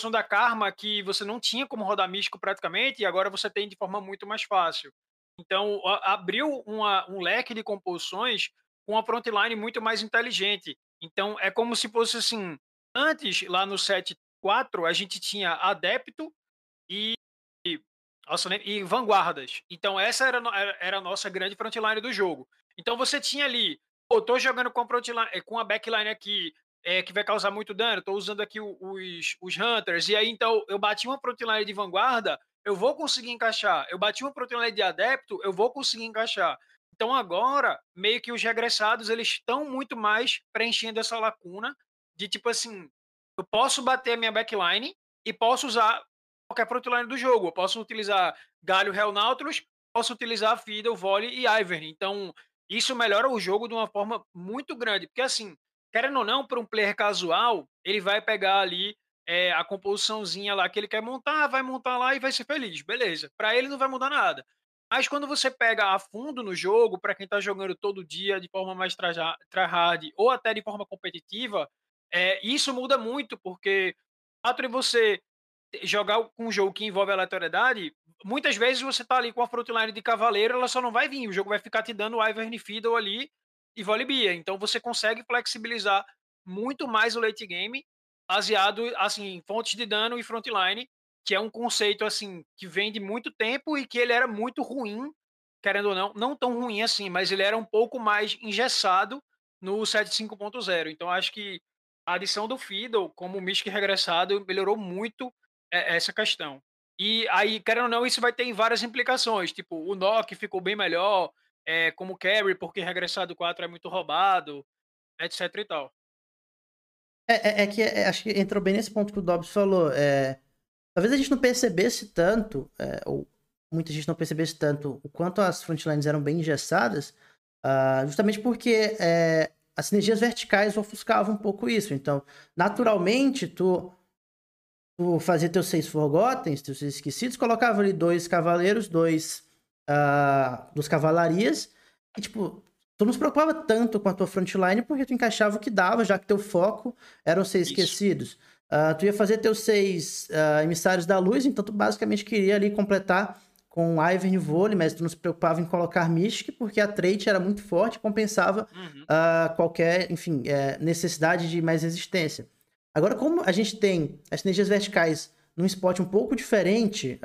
a da karma que você não tinha como rodar místico praticamente e agora você tem de forma muito mais fácil. Então, abriu uma, um leque de compulsões com a frontline muito mais inteligente. Então, é como se fosse assim, antes, lá no 7.4, a gente tinha Adepto e, e, nossa, e Vanguardas. Então, essa era, era a nossa grande frontline do jogo. Então, você tinha ali, pô, tô jogando com a, frontline, com a backline aqui, é, que vai causar muito dano, tô usando aqui os, os Hunters, e aí, então, eu bati uma frontline de Vanguarda, eu vou conseguir encaixar. Eu bati uma frontline de Adepto, eu vou conseguir encaixar. Então agora, meio que os regressados, eles estão muito mais preenchendo essa lacuna de tipo assim, eu posso bater a minha backline e posso usar qualquer frontline do jogo. Eu posso utilizar Galho, Hell Nautilus, posso utilizar Fiddle, Volley e Ivern. Então, isso melhora o jogo de uma forma muito grande. Porque, assim, querendo ou não, para um player casual, ele vai pegar ali é, a composiçãozinha lá que ele quer montar, vai montar lá e vai ser feliz. Beleza. Para ele não vai mudar nada. Mas quando você pega a fundo no jogo, para quem está jogando todo dia de forma mais tryhard ou até de forma competitiva, é, isso muda muito, porque o fato de você jogar com um jogo que envolve aleatoriedade, muitas vezes você tá ali com a frontline de cavaleiro, ela só não vai vir, o jogo vai ficar te dando Ivern Fiddle ali e Volibear. Então você consegue flexibilizar muito mais o late game baseado assim em fontes de dano e frontline, que é um conceito assim que vem de muito tempo e que ele era muito ruim, querendo ou não, não tão ruim assim, mas ele era um pouco mais engessado no 7.5.0. Então acho que a adição do Fiddle como Mystic regressado melhorou muito é, essa questão. E aí, querendo ou não, isso vai ter várias implicações. Tipo, o Nock ficou bem melhor, é, como carry, porque regressado 4 é muito roubado, etc e tal.
É, é, é que é, acho que entrou bem nesse ponto que o Dobbs falou. É, talvez a gente não percebesse tanto, é, ou muita gente não percebesse tanto, o quanto as frontlines eram bem engessadas, uh, justamente porque é, as sinergias verticais ofuscavam um pouco isso. Então, naturalmente, tu tu fazia teus seis forgotten, teus seis esquecidos, colocava ali dois cavaleiros, dois uh, dos cavalarias, e tipo, tu não se preocupava tanto com a tua frontline porque tu encaixava o que dava, já que teu foco eram seis Isso. esquecidos. Uh, tu ia fazer teus seis uh, emissários da luz, então tu basicamente queria ali completar com Ivern e Vole, mas tu não se preocupava em colocar Mystic, porque a trait era muito forte, compensava uhum. uh, qualquer, enfim, é, necessidade de mais resistência. Agora, como a gente tem as sinergias verticais num spot um pouco diferente,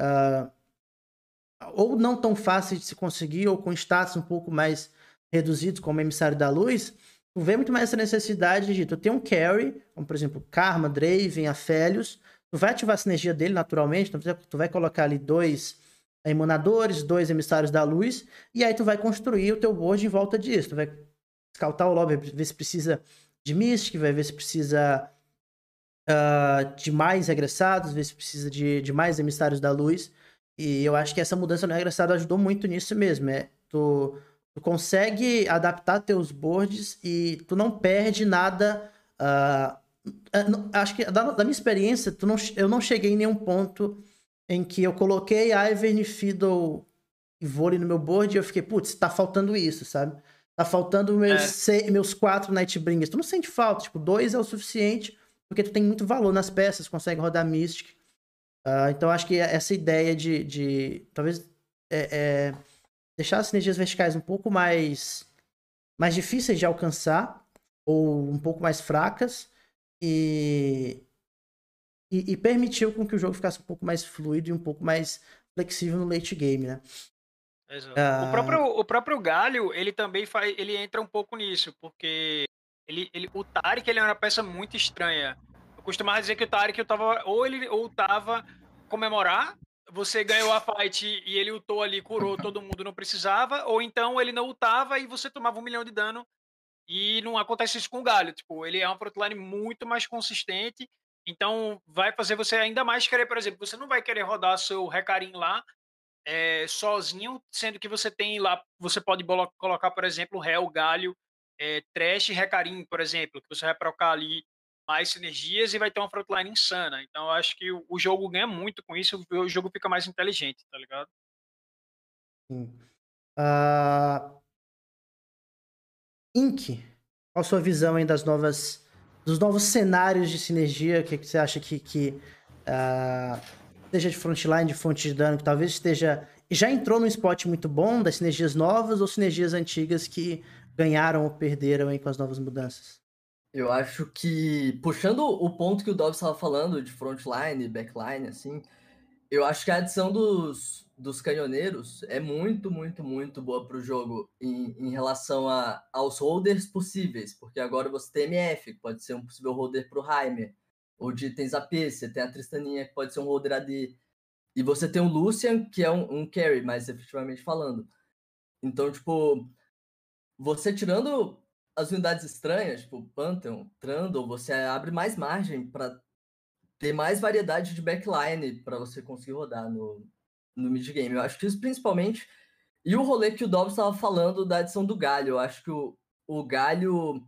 ou não tão fácil de se conseguir, ou com status um pouco mais reduzidos, como emissário da luz, tu vê muito mais essa necessidade de tu ter um carry, como por exemplo Karma, Draven, Aphelios, tu vai ativar a sinergia dele naturalmente, então tu vai colocar ali dois emanadores, dois emissários da luz, e aí tu vai construir o teu board em volta disso. Tu vai scoutar o lobby, ver se precisa de Mystic, vai ver se precisa uh, de mais regressados, ver se precisa de, de mais emissários da luz. E eu acho que essa mudança no regressado ajudou muito nisso mesmo. É, tu, tu consegue adaptar teus boards e tu não perde nada. Uh, acho que da, da, minha experiência, tu não, eu não cheguei em nenhum ponto em que eu coloquei Ivern, Fiddle e Vôlei no meu board e eu fiquei, putz, tá faltando isso, sabe? Tá faltando meus, é. seis, meus quatro Nightbringers. Tu não sente falta, tipo, dois é o suficiente porque tu tem muito valor nas peças, consegue rodar Mystic. Uh, então acho que essa ideia de, de talvez é, é, deixar as sinergias verticais um pouco mais, mais difíceis de alcançar, ou um pouco mais fracas, e, e, e, permitiu com que o jogo ficasse um pouco mais fluido e um pouco mais flexível no late game, né?
O, próprio, o próprio Galho, ele também faz, ele entra um pouco nisso, porque ele, ele, o Tarek ele é uma peça muito estranha. Eu costumava dizer que o Tarek eu tava, ou ele ou tava comemorar, você ganhou a fight e ele ultou ali, curou todo mundo, não precisava, ou então ele não ultava e você tomava um milhão de dano e não acontece isso com o Galho. Tipo, ele é um frontline muito mais consistente, então vai fazer você ainda mais querer, por exemplo, você não vai querer rodar seu Recarim lá é, sozinho, sendo que você tem lá, você pode colocar, por exemplo, Hell, Galho é, Trash Recarim, por exemplo, que você vai procar ali mais sinergias e vai ter uma frontline insana. Então eu acho que o, jogo ganha muito com isso, o jogo fica mais inteligente, tá ligado?
Sim. Uh... Ink, qual a sua visão aí das novas, dos novos cenários de sinergia? O que, que você acha que, que uh... seja de frontline, de fonte de dano, que talvez esteja já entrou num spot muito bom das sinergias novas ou sinergias antigas que ganharam ou perderam aí com as novas mudanças?
Eu acho que, puxando o ponto que o Dobbs estava falando de frontline, backline, assim, eu acho que a adição dos, dos canhoneiros é muito, muito, muito boa para o jogo em, em relação a, aos holders possíveis, porque agora você tem MF, que pode ser um possível holder para o Heimer, ou de itens AP, você tem a Tristaninha, que pode ser um holder AD, e você tem o Lucian, que é um, um carry, mais efetivamente falando. Então, tipo, você tirando as unidades estranhas, tipo Pantheon, Trundle, você abre mais margem para ter mais variedade de backline para você conseguir rodar no, no mid-game. Eu acho que isso principalmente. E o rolê que o Dobbs estava falando da adição do Galho. Eu acho que o, o Galho.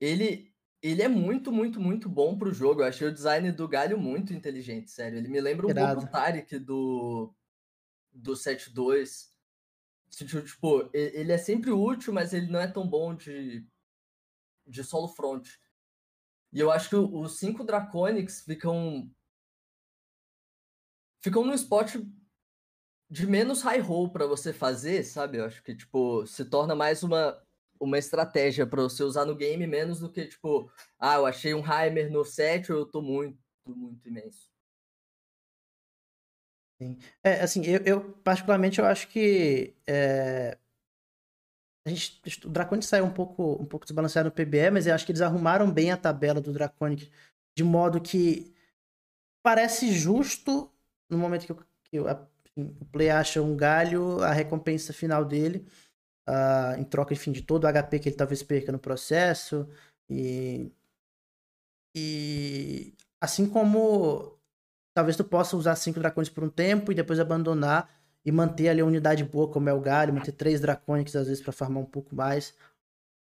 Ele, ele é muito, muito, muito bom pro jogo. Eu achei o design do Galho muito inteligente, sério. Ele me lembra um
Irado.
pouco o Tarek do, do 7-2. Tipo, ele é sempre útil, mas ele não é tão bom de, de solo front. E eu acho que os cinco Draconics ficam. ficam num spot de menos high roll pra você fazer, sabe? Eu acho que, tipo, se torna mais uma, uma estratégia pra você usar no game, menos do que, tipo, ah, eu achei um Heimer no set, eu tô muito, muito imenso.
É, assim, eu, eu, particularmente eu acho que é, a gente, o Draconic saiu um pouco, um pouco desbalanceado no PBE, mas eu acho que eles arrumaram bem a tabela do Draconic de modo que parece justo no momento que, o- que enfim, o play acha um galho, a recompensa final dele, ah, em troca, enfim, de todo o HP que ele talvez perca no processo, e, e assim como talvez tu possa usar cinco dracões por um tempo e depois abandonar e manter ali a unidade boa, como é o galho, manter três dracônicos às vezes pra farmar um pouco mais.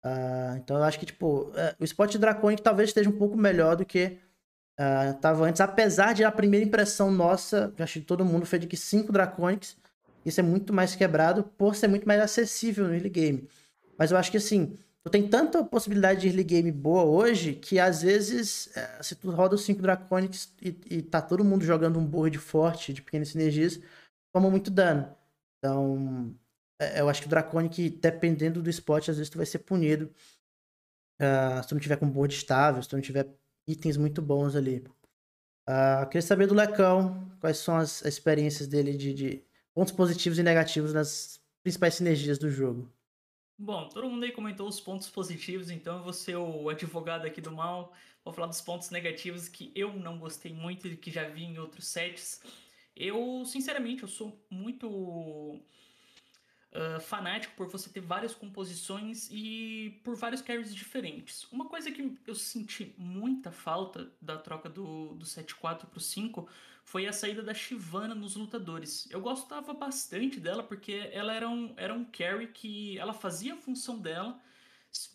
Ah, então eu acho que, tipo, é, o spot dracônico talvez esteja um pouco melhor do que ah, tava antes, apesar de a primeira impressão nossa, acho que todo mundo foi de que cinco dracônicos, isso é muito mais quebrado por ser muito mais acessível no early game. Mas eu acho que assim, tu tem tanta possibilidade de early game boa hoje que às vezes, é, se tu roda os 5 Draconics e, e tá todo mundo jogando um board forte de pequenas sinergias, toma muito dano. Então, é, eu acho que o Draconic, dependendo do spot, às vezes tu vai ser punido. ah, se tu não tiver com board estável, se tu não tiver itens muito bons ali. Ah, queria saber do Lecão, quais são as experiências dele de, de pontos positivos e negativos nas principais sinergias do jogo.
Bom, todo mundo aí comentou os pontos positivos, então eu vou ser o advogado aqui do mal. Vou falar dos pontos negativos que eu não gostei muito e que já vi em outros sets. Eu, sinceramente, eu sou muito ah, fanático por você ter várias composições e por vários carries diferentes. Uma coisa que eu senti muita falta da troca do, do 7-4 pro 5 foi a saída da Shivana nos lutadores. Eu gostava bastante dela porque ela era um, era um carry que ela fazia a função dela.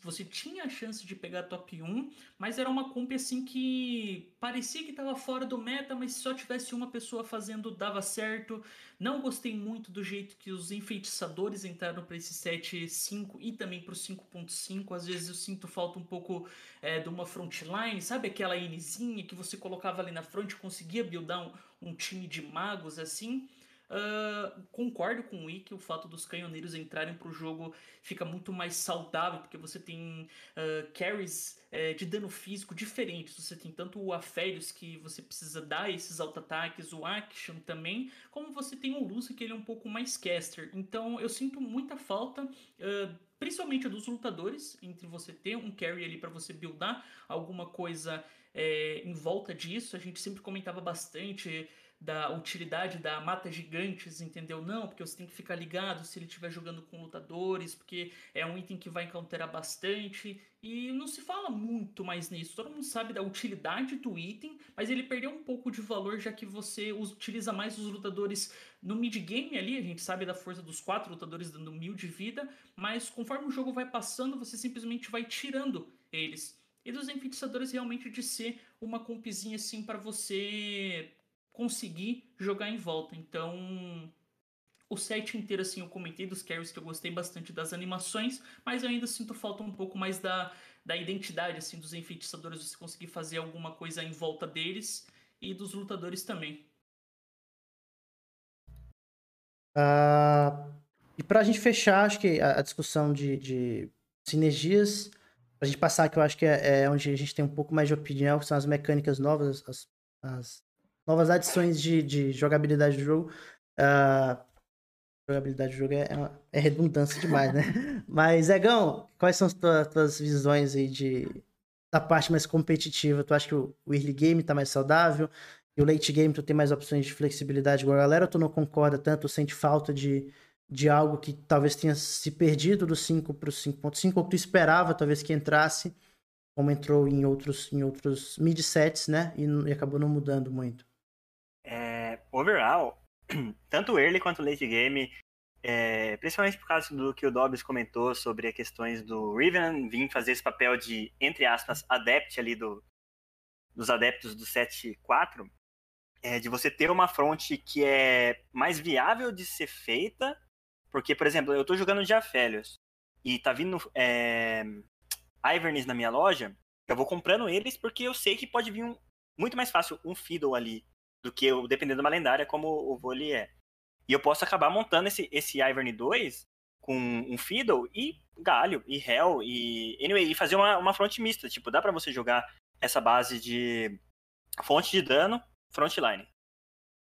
Você tinha a chance de pegar top 1, mas era uma comp assim que parecia que estava fora do meta, mas se só tivesse uma pessoa fazendo dava certo. Não gostei muito do jeito que os enfeitiçadores entraram para esse set 5 e também para o 5.5. Às vezes eu sinto falta um pouco é, de uma frontline, sabe aquela Nzinha que você colocava ali na frente conseguia buildar um, um time de magos assim. Ah, concordo com o Wiki, o fato dos canhoneiros entrarem pro jogo fica muito mais saudável, porque você tem ah, carries eh, de dano físico diferentes. Você tem tanto o Aphelios, que você precisa dar esses auto-ataques, o Action também, como você tem o Lucy, que ele é um pouco mais caster. Então eu sinto muita falta, principalmente dos lutadores, entre você ter um carry ali para você buildar alguma coisa eh, em volta disso. A gente sempre comentava bastante da utilidade da mata gigantes, entendeu? Não, porque você tem que ficar ligado se ele estiver jogando com lutadores, porque é um item que vai counterar bastante. E não se fala muito mais nisso. Todo mundo sabe da utilidade do item, mas ele perdeu um pouco de valor já que você utiliza mais os lutadores no mid-game ali. A gente sabe da força dos quatro lutadores dando mil de vida, mas conforme o jogo vai passando, você simplesmente vai tirando eles. E dos enfeitiçadores realmente de ser uma compzinha assim para você conseguir jogar em volta. Então, o set inteiro, assim, eu comentei dos carries que eu gostei bastante das animações, mas eu ainda sinto falta um pouco mais da, da identidade, assim, dos enfeitiçadores, você conseguir fazer alguma coisa em volta deles e dos lutadores também.
Ah, e pra gente fechar, acho que a, a discussão de, de sinergias, pra gente passar, que eu acho que é, é onde a gente tem um pouco mais de opinião, que são as mecânicas novas, as, as novas adições de, de jogabilidade do jogo. Ah, jogabilidade do jogo é, é, é redundância demais, né? <laughs> Mas, Egão, quais são as tuas, tuas visões aí de, da parte mais competitiva? Tu acha que o, o early game tá mais saudável? E o late game tu tem mais opções de flexibilidade igual a galera, ou tu não concorda tanto, sente falta de, de algo que talvez tenha se perdido do 5 pro 5.5, ou que tu esperava talvez que entrasse, como entrou em outros, em outros mid-sets, né? E, e, acabou não mudando muito.
Overall, <clears throat> tanto early quanto late game, é, principalmente por causa do que o Dobbs comentou sobre as questões do Riven vir fazer esse papel de, entre aspas, adept ali do, dos adeptos do 7-4, é, de você ter uma front que é mais viável de ser feita, porque, por exemplo, eu estou jogando Diafélios e tá vindo é, na minha loja, eu vou comprando eles porque eu sei que pode vir um, muito mais fácil um Fiddle ali do que dependendo de uma lendária como o Voli é. E eu posso acabar montando esse, esse Ivern 2 com um Fiddle e Galho, e Hell, e. Anyway, e fazer uma, uma front mista. Tipo, dá para você jogar essa base de fonte de dano frontline.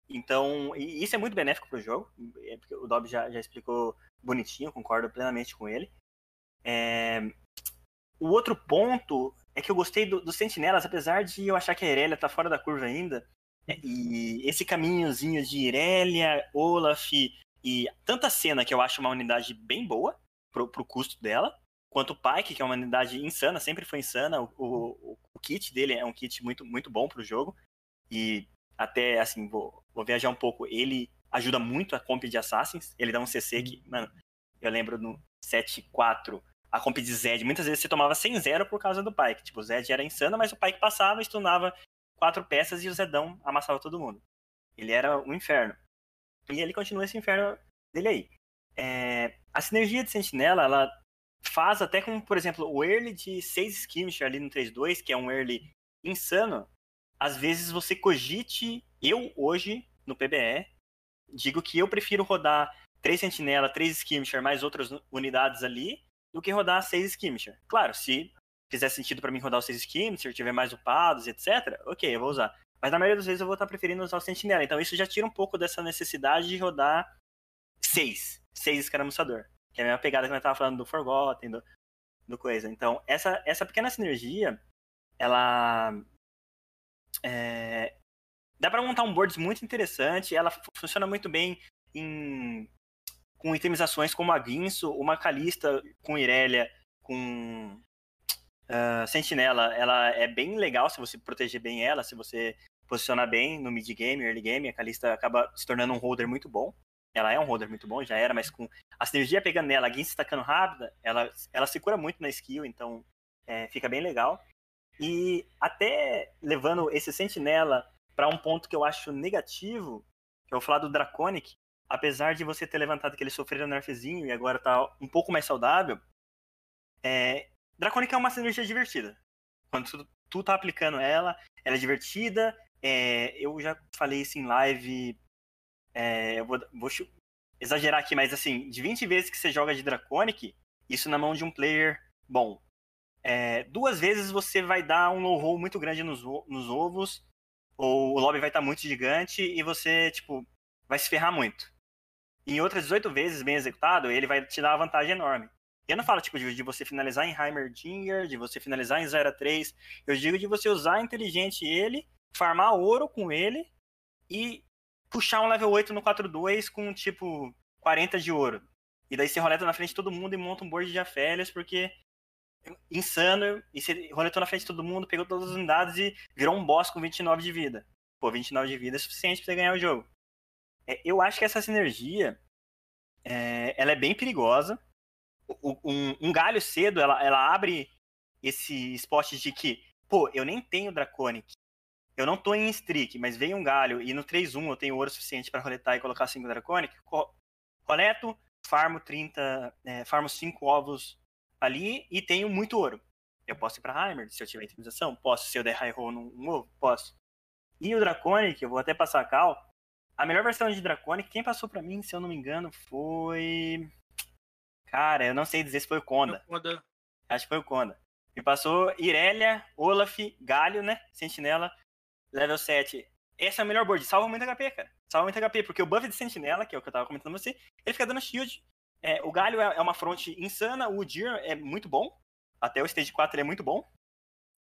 Então, isso é muito benéfico para o jogo. É o Dob já, já explicou bonitinho, concordo plenamente com ele. É... O outro ponto é que eu gostei dos do Sentinelas, apesar de eu achar que a Irelia tá fora da curva ainda. E esse caminhozinho de Irelia, Olaf e tanta cena que eu acho uma unidade bem boa pro, pro custo dela, quanto o Pike, que é uma unidade insana, sempre foi insana. O, o, o kit dele é um kit muito, muito bom pro jogo. E até, assim, vou, vou viajar um pouco. Ele ajuda muito a comp de Assassins. Ele dá um CC que, mano, eu lembro no 7-4, a comp de Zed, muitas vezes você tomava 100-0 por causa do Pike. Tipo, o Zed era insano, mas o Pike passava, stunava quatro peças e o Zedão amassava todo mundo. Ele era um inferno. E ele continua esse inferno dele aí. É, a sinergia de Sentinela, ela faz até com, por exemplo, o early de 6 skirmisher ali no 3-2, que é um early insano, às vezes você cogite, eu hoje, no PBE, digo que eu prefiro rodar 3 sentinela, 3 skirmisher, mais outras unidades ali, do que rodar 6 skirmisher. Claro, se fizer sentido para mim rodar os 6 skirmisher, tiver mais upados, etc, ok, eu vou usar. Mas na maioria das vezes eu vou estar preferindo usar o sentinela, então isso já tira um pouco dessa necessidade de rodar 6, 6 escaramuçador. Que é a mesma pegada que nós estávamos falando do Forgotten, do, do coisa. Então, essa, essa pequena sinergia, ela. É, dá para montar um board muito interessante. Ela funciona muito bem em, com itemizações como a Guinso, uma Calista com Irelia, com uh, Sentinela. Ela é bem legal se você proteger bem ela, se você posicionar bem no mid game, early game. A Calista acaba se tornando um holder muito bom. Ela é um holder muito bom, já era, mas com a sinergia pegando nela, a se tacando rápida, ela, ela se cura muito na skill, então é, fica bem legal. E até levando esse sentinela para um ponto que eu acho negativo, que eu vou falar do Draconic, apesar de você ter levantado que ele sofreu um nerfzinho e agora tá um pouco mais saudável, é, Draconic é uma sinergia divertida. Quando tu, tu tá aplicando ela, ela é divertida. É, eu já falei isso em live é, eu vou, vou, exagerar aqui, mas assim, de 20 vezes que você joga de Draconic, isso na mão de um player bom. É, duas vezes você vai dar um low roll muito grande nos, nos ovos, ou o lobby vai estar muito gigante e você, tipo, vai se ferrar muito. Em outras 18 vezes bem executado, ele vai te dar uma vantagem enorme. Eu não falo, tipo, de, de você finalizar em Heimerdinger, de você finalizar em 0 3. Eu digo de você usar inteligente ele, farmar ouro com ele e puxar um level 8 no 4-2 com, tipo, 40 de ouro. E daí você roleta na frente de todo mundo e monta um board de afélias, porque insano, e você roletou na frente de todo mundo, pegou todas as unidades e virou um boss com 29 de vida. Pô, 29 de vida é suficiente pra você ganhar o jogo. É, eu acho que essa sinergia, é, ela é bem perigosa. Um, um, galho cedo, ela, ela abre esse spot de que, pô, eu nem tenho Draconic, eu não tô em streak, mas veio um galho e no 3-1 eu tenho ouro suficiente para roletar e colocar 5 Draconic, roleto, farmo 30, é, farmo 5 ovos ali e tenho muito ouro. Eu posso ir pra Heimer se eu tiver intimidação? Posso. Se eu der high roll num ovo? Posso. E o Draconic, eu vou até passar a cal. A melhor versão de Draconic, quem passou para mim, se eu não me engano, foi. Cara, eu não sei dizer se foi o Conda. Acho que foi o Conda. Me passou Irelia, Olaf, Galho, né? Sentinela, level 7. Essa é a melhor board. Salva muito HP, cara. Salva muito HP, porque o buff de sentinela, que é o que eu tava comentando com você, ele fica dando shield. É, o Galho é, é uma front insana, o Deer é muito bom. Até o stage 4 ele é muito bom.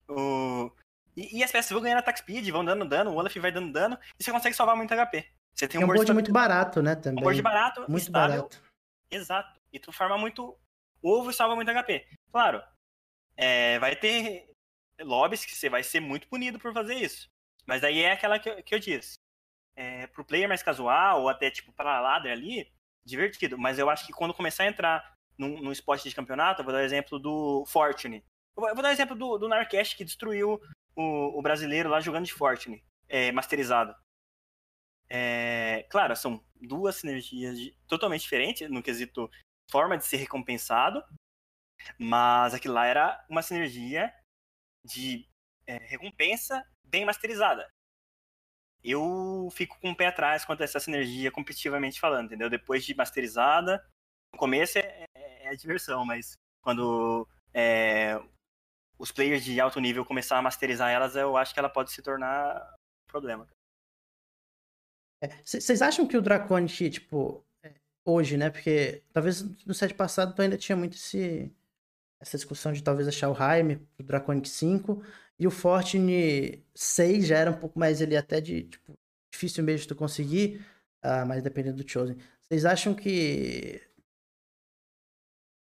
O... E, e as peças vão ganhando attack speed, vão dando dano, o Olaf vai dando dano, e você consegue salvar muito HP. Você tem
um, é um board, board muito barato, né, também. Um
board barato,
muito
estável,
barato.
Exato. E tu farma muito ovo e salva muito HP. Claro, é, vai ter lobbies que você vai ser muito punido por fazer isso. Mas daí é aquela que, eu, que eu disse. É, pro player mais casual, ou até tipo para ladder ali, divertido. Mas eu acho que quando começar a entrar num, num esporte de campeonato, eu vou dar o exemplo do Fortune. Eu vou, eu vou dar o exemplo do, do Narcast que destruiu o, o brasileiro lá jogando de Fortune, é, masterizado. É, claro, são duas sinergias de, totalmente diferentes no quesito forma de ser recompensado, mas aquilo lá era uma sinergia de é, recompensa bem masterizada. Eu fico com o pé atrás quanto a essa sinergia competitivamente falando, entendeu? Depois de masterizada, no começo é, é, é diversão, mas quando é, os players de alto nível começar a masterizar elas, eu acho que ela pode se tornar um problema.
Vocês é, acham que o Draconic, tipo, é, hoje, né? Porque talvez no set passado tu ainda tinha muito esse, essa discussão de talvez achar o Jaime pro Draconic 5 e o Fortune 6 já era um pouco mais ele até de, tipo, difícil mesmo de tu conseguir, uh, mas dependendo do Chosen. Vocês acham que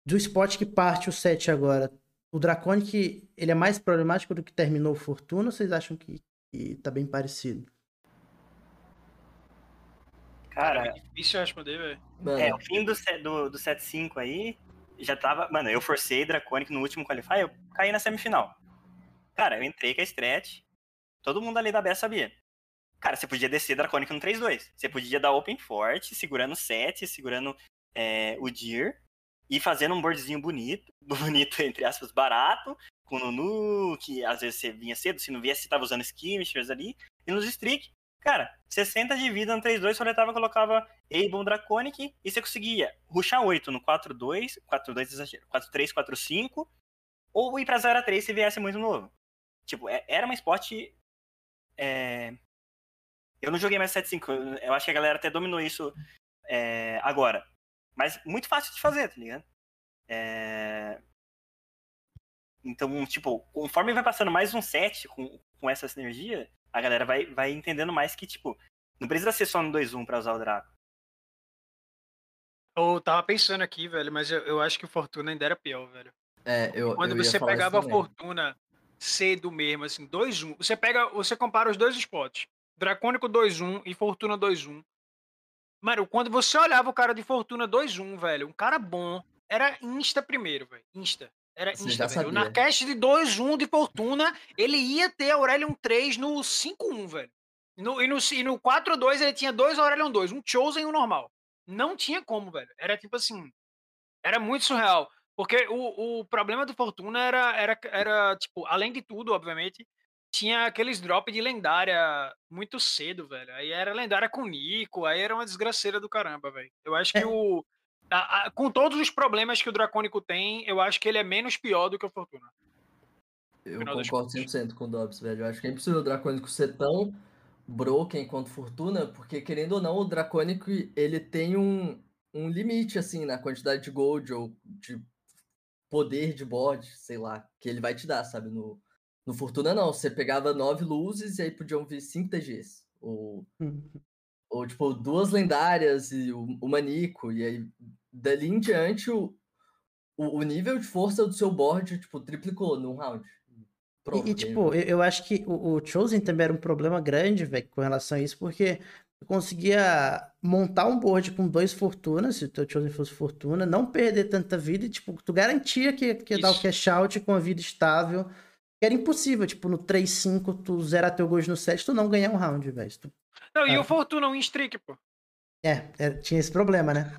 do spot que parte o set agora, o Draconic ele é mais problemático do que terminou o Fortuna ou vocês acham que, que tá bem parecido?
Cara, é difícil responder, velho.
É, o fim do, do, do 7-5 aí, já tava. Mano, eu forcei Draconic no último Qualify, eu caí na semifinal. Cara, eu entrei com a stretch, todo mundo ali da B sabia. Cara, você podia descer Draconic no 3-2. Você podia dar open forte, segurando o 7, segurando é, o Deer, e fazendo um boardzinho bonito, <laughs> bonito, entre aspas, barato, com o Nunu, que às vezes você vinha cedo, se não viesse, você tava usando skirmishers ali, e nos streak, Cara, 60 de vida no 3-2, soletava, colocava Abel Draconic e você conseguia ruxar 8 no 4-2, 4-2 exagero, 4-3, 4-5, ou ir pra 0-3 se viesse muito novo. Tipo, é, era uma spot. É... Eu não joguei mais 7-5, eu acho que a galera até dominou isso é, agora. Mas muito fácil de fazer, tá ligado? É... Então, tipo, conforme vai passando mais um set com, com essa sinergia, a galera vai, vai entendendo mais que, tipo, não precisa ser só no 2-1 pra usar o Draco.
Eu tava pensando aqui, velho, mas eu, eu acho que o Fortuna ainda era pior, velho.
É, eu.
Quando
eu
você pegava a Fortuna cedo mesmo, assim, 2-1, você pega. Você compara os dois spots. Dracônico 2-1 e Fortuna 2-1. Mano, quando você olhava o cara de Fortuna 2-1, velho, um cara bom, era Insta primeiro, velho. Insta. Era Você velho. O Narcast de 2-1 de Fortuna, ele ia ter Aurelion 3 no 5-1, velho. No, e no, e no 4-2 ele tinha dois Aurelion 2, um Chosen e um normal. Não tinha como, velho. Era tipo assim. Era muito surreal. Porque o, o problema do Fortuna era, era, era, tipo, além de tudo, obviamente, tinha aqueles drop de lendária muito cedo, velho. Aí era lendária com Nico, aí era uma desgraceira do caramba, velho. Eu acho que é. o, a, a, com todos os problemas que o Dracônico tem, eu acho que ele é menos pior do que o Fortuna.
Eu concordo 100% com o Dobbs, velho. Eu acho que é impossível o Dracônico ser tão broken quanto Fortuna, porque querendo ou não, o Dracônico ele tem um, um limite, assim, na quantidade de gold ou de poder de board, sei lá, que ele vai te dar, sabe? No, no Fortuna não, você pegava nove luzes e aí podiam vir cinco TGs. Ou, uhum. ou tipo, duas lendárias e o, o Manico, e aí dali em diante, o, o, o, nível de força do seu board, tipo, triplicou num round.
Pronto, e, e, tipo, eu, eu, acho que o, o Chosen também era um problema grande, velho, com relação a isso, porque eu conseguia montar um board com dois fortunas, se o teu Chosen fosse fortuna, não perder tanta vida, e, tipo, tu garantia que, que ia dar o cash out com a vida estável. Era impossível, tipo, no 3-5, tu zerar teu gold no set, tu não ganhar um round, velho.
Não, e o Fortuna um streak, pô.
É, é, tinha esse problema, né?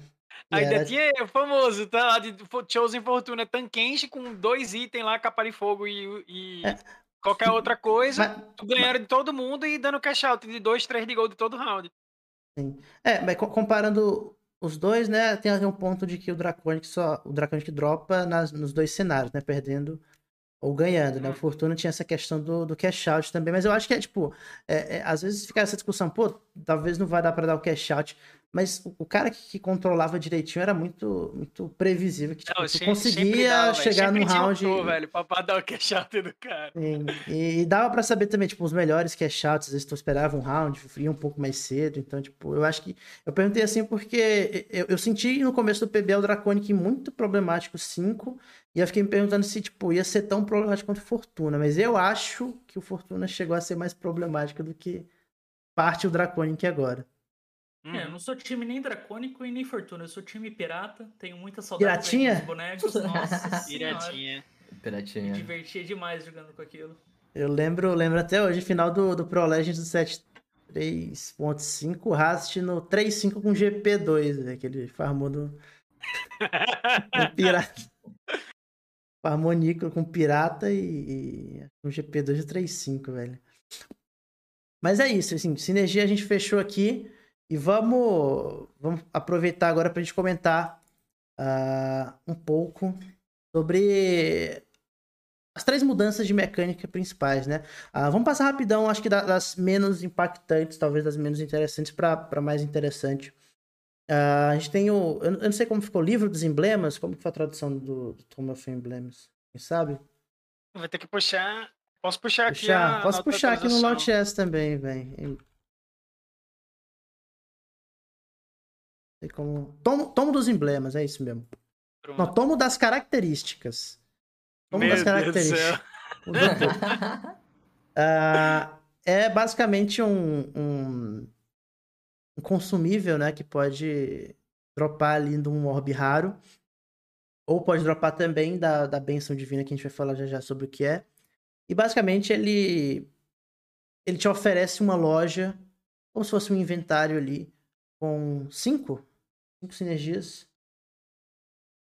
Ainda era... tinha o famoso, tá lá de Chosen Fortuna Tankenshi com dois itens lá, capa de fogo e, e é. qualquer outra coisa. Mas, tu ganharam mas... de todo mundo e dando cash out de 2, 3 de gol de todo round.
Sim. É, mas comparando os dois, né, tem um ponto de que o Draconic só. O Draconic dropa nas, nos dois cenários, né? Perdendo ou ganhando, né? O uhum. Fortuna tinha essa questão do, do cash out também, mas eu acho que é tipo, é, é, às vezes fica essa discussão, pô, talvez não vai dar para dar o cash out, mas o cara que, que controlava direitinho era muito, muito previsível, que tipo,
Não,
tu
sempre-
conseguia
dava,
chegar
um
round...
tour, velho, pra, dar o cash out do cara.
E, e dava pra saber também, tipo, os melhores cash outs, às vezes tu esperava um round, ia um pouco mais cedo, então, tipo, eu acho que... Eu perguntei assim porque eu, eu senti no começo do PB o Draconic muito problemático 5, e eu fiquei me perguntando se, tipo, ia ser tão problemático quanto Fortuna, mas eu acho que o Fortuna chegou a ser mais problemático do que parte o Draconic agora.
Uhum.
É, eu não sou time nem dracônico e nem fortuna, eu sou time pirata, tenho muita saudade
Piratinha?
dos bonecos, <laughs> nossa senhora.
Piratinha.
Me
Piratinha.
divertia demais jogando com aquilo.
Eu lembro, lembro até hoje, final do, do Pro Legends do 7.3.5, Rast no 3.5 com GP2, né, que ele farmou no, no <laughs> pirata. Farmou Nico com pirata e, e um GP2 de 3.5, velho. Mas é isso, assim, sinergia a gente fechou aqui e vamos, vamos aproveitar agora pra gente comentar ah, um pouco sobre as três mudanças de mecânica principais, né? Ah, vamos passar rapidão, acho que da- das menos impactantes, talvez das menos interessantes para mais interessante. Ah, a gente tem o. Eu não sei como ficou o livro dos emblemas, como que foi a tradução do, do Tomb of Emblems? Quem sabe?
Vai ter que puxar. Posso puxar aqui
Puxar.
a
Posso puxar aqui no
atualização.
Launch S também, velho. Sei como. Tomo, tomo dos emblemas, é isso mesmo. Não, tomo das características. Tomo
Meu
das características. <laughs> Ah, é basicamente um, um, um consumível, né? Que pode dropar ali de um orbe raro. Ou pode dropar também da, da benção divina, que a gente vai falar já já sobre o que é. E basicamente ele, ele te oferece uma loja, como se fosse um inventário ali, com cinco, cinco sinergias.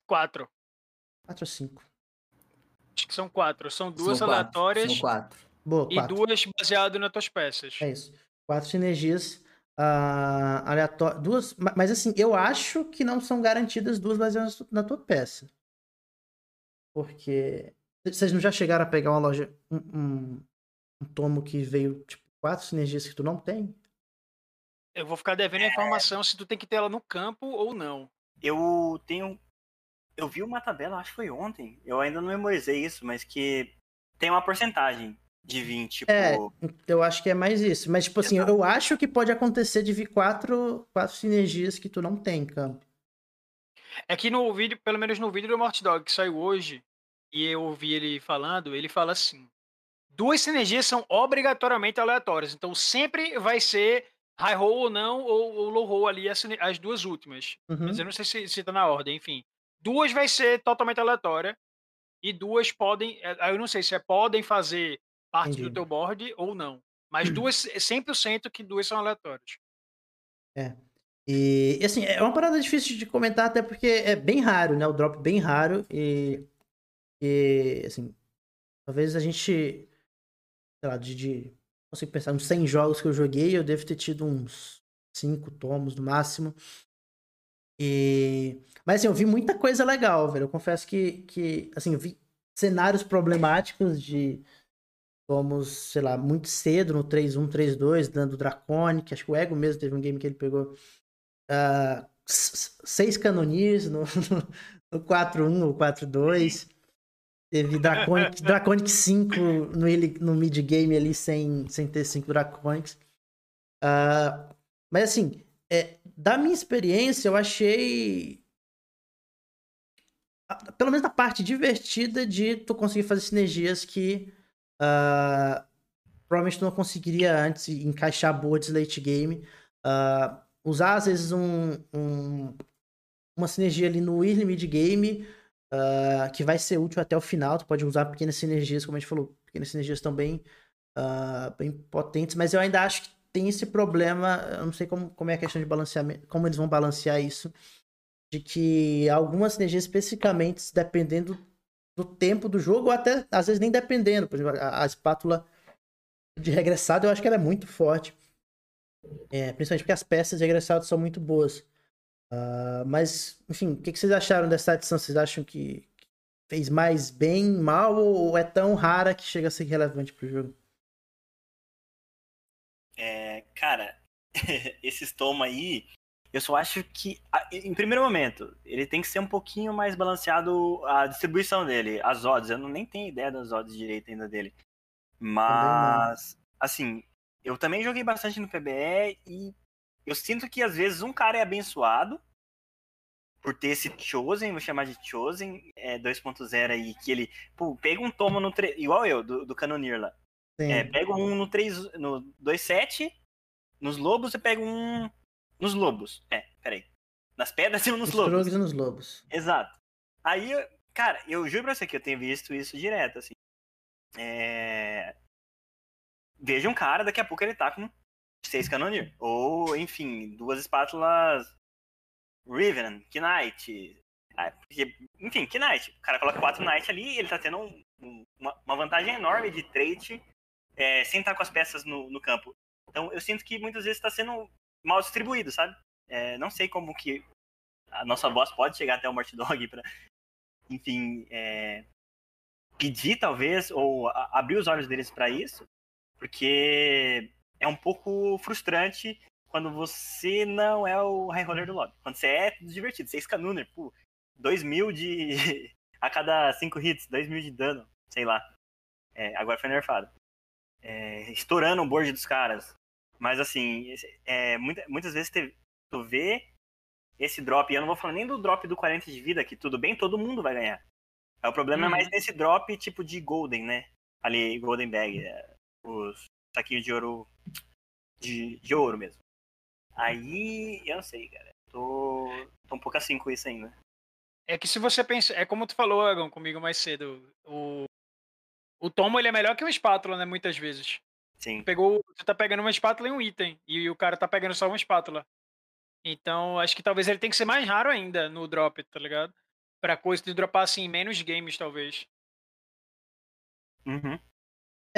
Quatro.
Quatro ou cinco.
Acho que são quatro. São duas
São quatro,
aleatórias
São quatro.
Boa,
e
quatro.
duas baseadas nas tuas peças.
É isso. Quatro sinergias ah, aleatórias. Duas. ma- Mas assim, eu acho que não são garantidas duas baseadas na tua peça. Porque. Vocês não já chegaram a pegar uma loja. Um, um, um tomo que veio, tipo, quatro sinergias que tu não tem?
Eu vou ficar devendo a informação se tu tem que ter ela no campo ou não.
Eu tenho. Eu vi uma tabela, acho que foi ontem. Eu ainda não memorizei isso, mas que tem uma porcentagem de 20, tipo.
É. Eu acho que é mais isso. Mas, tipo assim, eu acho que pode acontecer de vir quatro, quatro sinergias que tu não tem em campo.
É que no vídeo, pelo menos no vídeo do Morty Dog que saiu hoje, e eu ouvi ele falando, ele fala assim: duas sinergias são obrigatoriamente aleatórias. Então sempre vai ser high roll ou não, ou, ou low roll ali, as, as duas últimas.
Uhum.
Mas eu não sei se, se tá na ordem, enfim. Duas vai ser totalmente aleatória. E duas podem. é, aí Eu não sei se é podem fazer parte
Entendi.
do teu board ou não. Mas duas, 100% que duas são aleatórias.
E, e, assim, é uma parada difícil de comentar, até porque é bem raro, né? O drop bem raro. E, e assim, talvez a gente, sei lá, de, de consigo pensar, uns 100 jogos que eu joguei, eu devo ter tido uns 5 tomos no máximo. E, mas assim, eu vi muita coisa legal, velho. Eu confesso que, que assim, eu vi cenários problemáticos de tomos, sei lá, muito cedo no 3-1, 3-2, dando Draconic. Acho que o Ego mesmo teve um game que ele pegou s- seis canoniers <laughs> no, no, no 4-1 ou 4-2. Teve Draconic, Draconic 5 no, ele- no mid-game ali sem, sem ter 5 Draconics. Ah, mas assim, é, da minha experiência, eu achei. Pelo menos a parte divertida de tu conseguir fazer sinergias que ah, provavelmente tu não conseguiria antes encaixar boards late game. Ah, usar às vezes um, um- uma sinergia ali no early mid game ah, que vai ser útil até o final. Tu pode usar pequenas sinergias, como a gente falou, pequenas sinergias estão bem, ah, bem potentes, mas eu ainda acho que tem esse problema. Eu não sei como, como é a questão de balanceamento, como eles vão balancear isso. De que algumas sinergias, especificamente, dependendo do tempo do jogo, ou até às vezes nem dependendo. Por exemplo, a, a espátula de regressado eu acho que ela é muito forte. É, principalmente porque as peças de regressado são muito boas. Ah, mas, enfim, o que, que vocês acharam dessa adição? Vocês acham que fez mais bem, mal, ou é tão rara que chega a ser relevante pro jogo?
É, cara, <laughs> esses tomos aí, Eu só acho que, em primeiro momento, ele tem que ser um pouquinho mais balanceado a distribuição dele, as odds. Eu não nem tenho ideia das odds direito ainda dele. Mas, assim, eu também joguei bastante no PBE e eu sinto que às vezes um cara é abençoado por ter esse Chosen, vou chamar de Chosen é, 2.0 aí, que ele pô, pega um tomo no 3, igual eu, do, do Cannoneer lá. É, pega um no 3, no 2.7, nos lobos e pega um nos lobos. É, peraí. Nas pedras e nos lobos.
e nos lobos.
Exato. Aí, cara, eu juro pra você que eu tenho visto isso direto, assim. É... Veja um cara, daqui a pouco ele tá com seis Cannoneer. Ou, enfim, duas espátulas Riven, Knight. Ah, porque, enfim, Knight. O cara coloca quatro Knight ali e ele tá tendo um, um, uma, vantagem enorme de trade é, sem estar com as peças no, no campo. Então eu sinto que muitas vezes está sendo mal distribuído, sabe? É, não sei como que a nossa voz pode chegar até o Morty Dog para, enfim, é, pedir talvez ou a, abrir os olhos deles para isso, porque é um pouco frustrante quando você não é o high roller do lobby. Quando você é divertido, você é Scanuner, pô, 2 mil de. <laughs> a cada 5 hits, 2 mil de dano, sei lá. É, agora foi nerfado. É, estourando o board dos caras. Mas assim, é, muita, muitas vezes tu vê esse drop, e eu não vou falar nem do drop do 40 de vida, que tudo bem, todo mundo vai ganhar. O problema hum. é mais uhum. nesse drop tipo de Golden, né? Ali, Golden Bag, é, os saquinhos de ouro. De, de ouro mesmo. Aí, eu não sei, cara. Tô, tô um pouco assim com isso ainda.
É que se você pensa. É como tu falou, Egon, comigo mais cedo. O, o tomo ele é melhor que o espátula, né? Muitas vezes.
Sim.
Pegou, você tá pegando uma espátula e um item, e o cara tá pegando só uma espátula. Então, acho que talvez ele tem que ser mais raro ainda no drop, tá ligado? Pra coisa de dropar assim, menos games, talvez.
Uhum.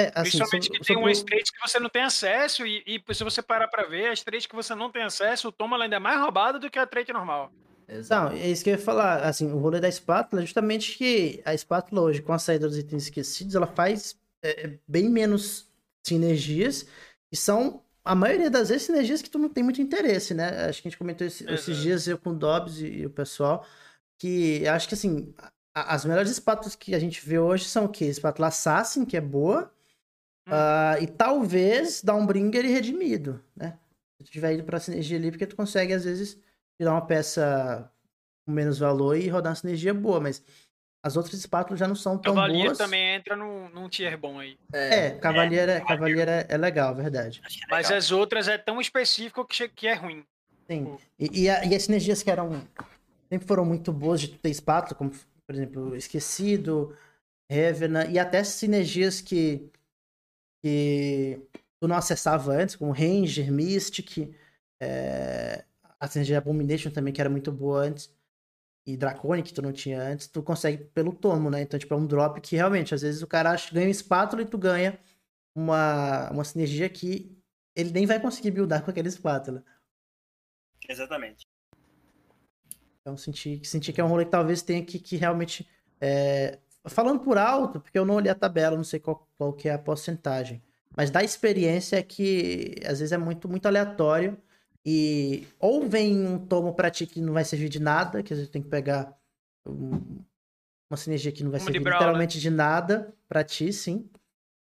É, assim, Principalmente que tem umas trades que você não tem acesso, e, e, se você parar pra ver, as trades que você não tem acesso, o toma ainda é mais roubado do que a trade normal.
Não, é isso que eu ia falar. Assim, o rolê da espátula é justamente que a espátula hoje, com a saída dos itens esquecidos, ela faz é, é bem menos sinergias, e são, a maioria das vezes, sinergias que tu não tem muito interesse, né? Acho que a gente comentou esse, esses dias eu com o Dobbs e, e, o pessoal, que acho que, assim, a, as melhores espátulas que a gente vê hoje são o quê? Espátula Assassin, que é boa, hum. uh, e talvez Downbringer e Redimido, né? Se tu tiver ido pra sinergia ali, porque tu consegue, às vezes, tirar uma peça com menos valor e rodar uma sinergia boa, mas as outras espátulas já não são tão
Cavaleiro
boas.
também entra num, num tier bom aí.
É, é Cavaleiro é, é, é legal, verdade. É legal.
Mas as outras é tão específico que, que é ruim.
Sim. E, e, a, e, as sinergias que eram. Sempre foram muito boas de ter espátula, como, por exemplo, Esquecido, Revena, e até sinergias que. Que tu não acessava antes, como Ranger, Mystic, é, a sinergia Abomination também, que era muito boa antes e Draconic que tu não tinha antes, tu consegue pelo tomo, né? Então, tipo, é um drop que realmente, às vezes o cara ganha uma espátula e tu ganha uma, uma sinergia que ele nem vai conseguir buildar com aquela espátula.
Exatamente.
Então, senti, senti que é um rolê que talvez tenha que, que realmente. É... Falando por alto, porque eu não olhei a tabela, não sei qual, qual que é a porcentagem. Mas da experiência é que às vezes é muito, muito aleatório. E ou vem um tomo pra ti que não vai servir de nada, que a gente tem que pegar um, uma sinergia que não vai servir Brawl, literalmente né? de nada pra ti, sim.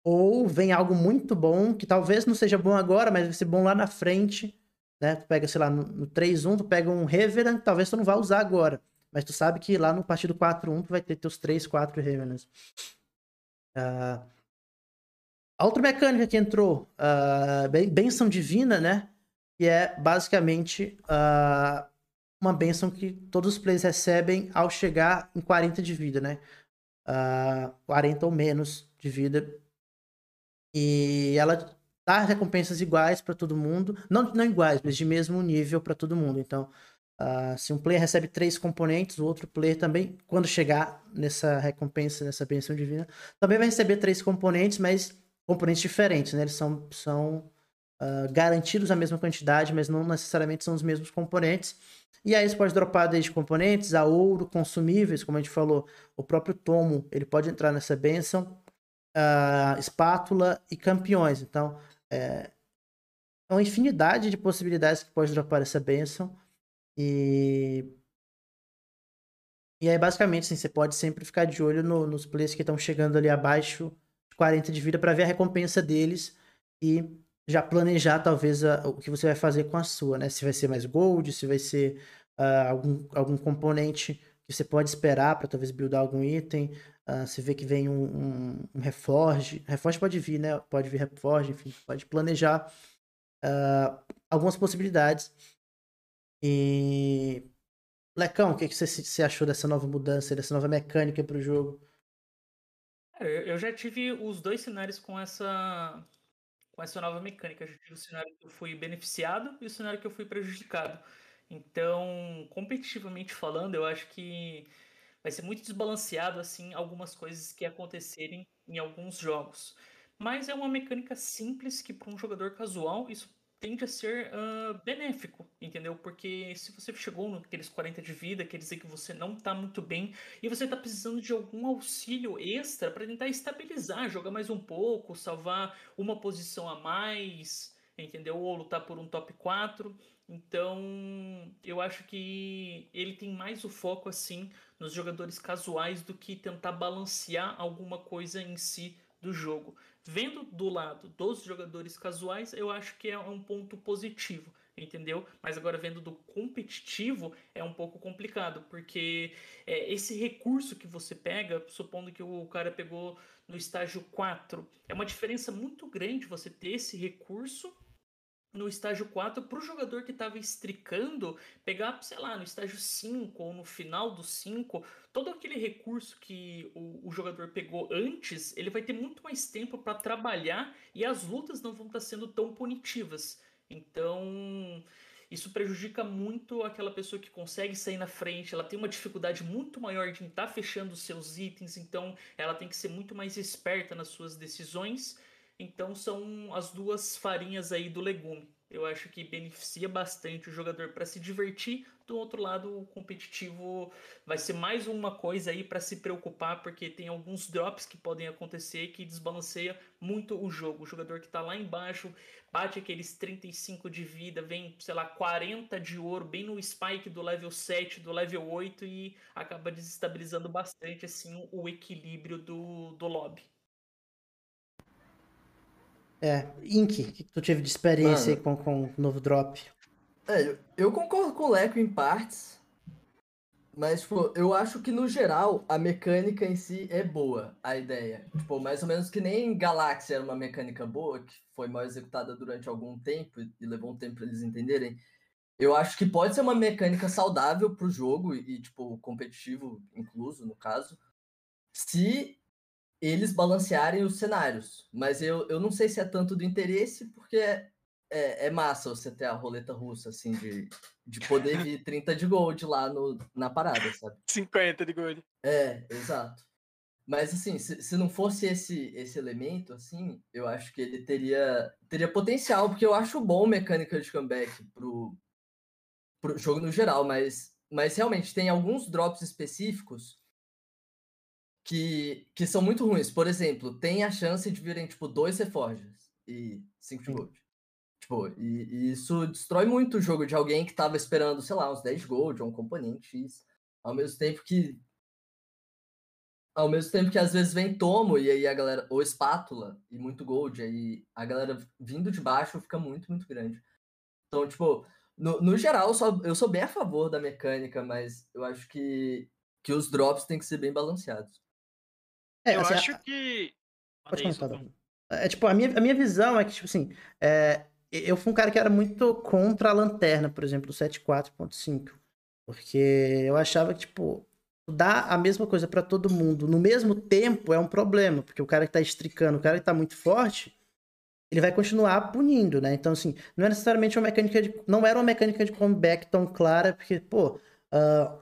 Ou vem algo muito bom, que talvez não seja bom agora, mas vai ser bom lá na frente. Né? Tu pega, sei lá, no, no 3-1, tu pega um Revenant, talvez tu não vá usar agora. Mas tu sabe que lá no partido 4-1 tu vai ter teus 3, 4 Revenants. Uh, a outra mecânica que entrou, uh, benção divina, né? que é basicamente uh, uma benção que todos os players recebem ao chegar em 40 de vida, né? Uh, ah, 40 ou menos de vida. E ela dá recompensas iguais para todo mundo. Não, não iguais, mas de mesmo nível para todo mundo. Então, uh, se um player recebe três componentes, o outro player também, quando chegar nessa recompensa, nessa benção divina, também vai receber três componentes, mas componentes diferentes, né? Eles são, são uh, garantidos a mesma quantidade, mas não necessariamente são os mesmos componentes. E aí você pode dropar desde componentes a ouro, consumíveis, como a gente falou, o próprio tomo, ele pode entrar nessa benção, uh, espátula e campeões. Então, é, é uma infinidade de possibilidades que pode dropar essa benção. E. E aí, basicamente, assim, você pode sempre ficar de olho no, nos players que estão chegando ali abaixo de 40 de vida para ver a recompensa deles e já planejar, talvez, a, o que você vai fazer com a sua, né? Se vai ser mais gold, se vai ser uh, algum, algum componente que você pode esperar para talvez buildar algum item. Uh, você vê que vem um, um, um Reforge. Reforge pode vir, né? Pode vir Reforge, enfim, pode planejar uh, algumas possibilidades. E. Lecão, o que, você achou dessa nova mudança, dessa nova mecânica para o jogo?
É, eu já tive os dois cenários com essa com essa nova mecânica. Eu já tive o cenário que eu fui beneficiado e o cenário que eu fui prejudicado. Então, competitivamente falando, eu acho que vai ser muito desbalanceado assim algumas coisas que acontecerem em alguns jogos. Mas é uma mecânica simples que para um jogador casual isso tende a ser uh, benéfico, entendeu? Porque se você chegou naqueles 40 de vida, quer dizer que você não tá muito bem e você tá precisando de algum auxílio extra para tentar estabilizar, jogar mais um pouco, salvar uma posição a mais, entendeu? Ou lutar por um top 4. Então, eu acho que ele tem mais o foco assim nos jogadores casuais do que tentar balancear alguma coisa em si do jogo. Vendo do lado dos jogadores casuais, eu acho que é um ponto positivo, entendeu? Mas agora vendo do competitivo é um pouco complicado, porque é, esse recurso que você pega, supondo que o cara pegou no estágio 4, é uma diferença muito grande você ter esse recurso no estágio 4 para o jogador que estava estricando pegar, sei lá, no estágio 5 ou no final do 5, todo aquele recurso que o, o, jogador pegou antes, ele vai ter muito mais tempo para trabalhar e as lutas não vão estar tá sendo tão punitivas. Então, isso prejudica muito aquela pessoa que consegue sair na frente, ela tem uma dificuldade muito maior de estar tá fechando os seus itens, então ela tem que ser muito mais esperta nas suas decisões então são as duas farinhas aí do legume. Eu acho que beneficia bastante o jogador para se divertir. Do outro lado, o competitivo vai ser mais uma coisa aí para se preocupar, porque tem alguns drops que podem acontecer que desbalanceia muito o jogo. O jogador que está lá embaixo bate aqueles 35 de vida, vem, sei lá, 40 de ouro, bem no spike do level 7, do level 8 e acaba desestabilizando bastante assim o equilíbrio do, do lobby.
É, Ink, o que tu teve de experiência aí com, com o novo drop?
É, eu concordo com o Leco em partes, mas, tipo, eu acho que no geral a mecânica em si é boa, a ideia. Tipo, mais ou menos que nem Galáxia era uma mecânica boa, que foi mal executada durante algum tempo e levou um tempo para eles entenderem. Eu acho que pode ser uma mecânica saudável pro jogo e, tipo, competitivo incluso, no caso, se eles balancearem os cenários. Mas eu, eu não sei se é tanto do interesse, porque é, é, é massa você ter a roleta russa, assim, de, de poder vir <laughs> 30 de gold lá no, na parada, sabe?
50 de gold.
É, exato. Mas assim, se, se não fosse esse, esse elemento, assim, eu acho que ele teria, teria potencial, porque eu acho bom mecânica de comeback pro, pro jogo no geral, mas, mas realmente tem alguns drops específicos que, que são muito ruins. Por exemplo, tem a chance de virem, tipo, dois Reforges e cinco de gold. Tipo, e, e, isso destrói muito o jogo de alguém que tava esperando, sei lá, uns 10 gold ou um componente X. Ao mesmo tempo que. Ao mesmo tempo que às vezes vem tomo e aí a galera. Ou espátula e muito gold. Aí a galera vindo de baixo fica muito, muito grande. Então, tipo, no, no geral, eu sou, eu sou bem a favor da mecânica, mas eu acho que, que os drops têm que ser bem balanceados.
É, eu assim, acho a... que.
Pode contar. É, tipo, a minha, a minha visão é que, tipo assim, é, eu fui um cara que era muito contra a lanterna, por exemplo, do 7.4.5. Porque eu achava que, tipo, dar a mesma coisa para todo mundo no mesmo tempo é um problema. Porque o cara que tá estricando, o cara que tá muito forte, ele vai continuar punindo, né? Então, assim, não é necessariamente uma mecânica de. Não era uma mecânica de comeback tão clara, porque, pô, uh,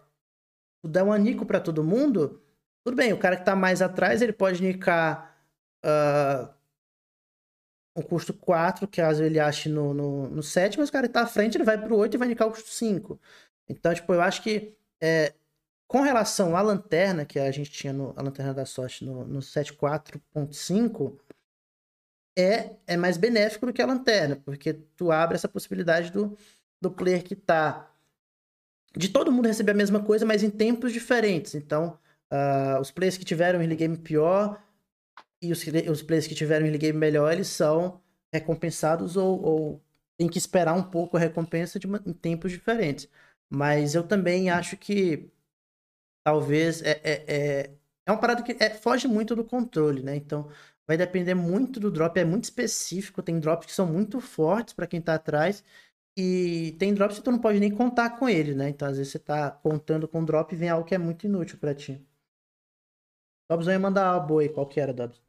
dar um anico para todo mundo tudo bem, o cara que tá mais atrás, ele pode nicar uh, um custo 4, caso ele ache no, no, no 7, mas o cara que tá à frente, ele vai pro 8 e vai nicar o custo 5. Então, tipo, eu acho que é, com relação à lanterna, que a gente tinha no, a lanterna da sorte no, no 7.4.5, é, é mais benéfico do que a lanterna, porque tu abre essa possibilidade do, do player que tá de todo mundo receber a mesma coisa, mas em tempos diferentes. Então, uh, os players que tiveram early game pior e os, os players que tiveram early game melhor, eles são recompensados ou, ou tem que esperar um pouco a recompensa de uma, em tempos diferentes. Mas eu também acho que talvez é, é, é, é uma parada que é, foge muito do controle, né? Então vai depender muito do drop, é muito específico, tem drops que são muito fortes para quem tá atrás e tem drops que tu não pode nem contar com ele, né? Então às vezes você tá contando com drop e vem algo que é muito inútil para ti. Dobson ia mandar a boa aí, qual que era, Dobson?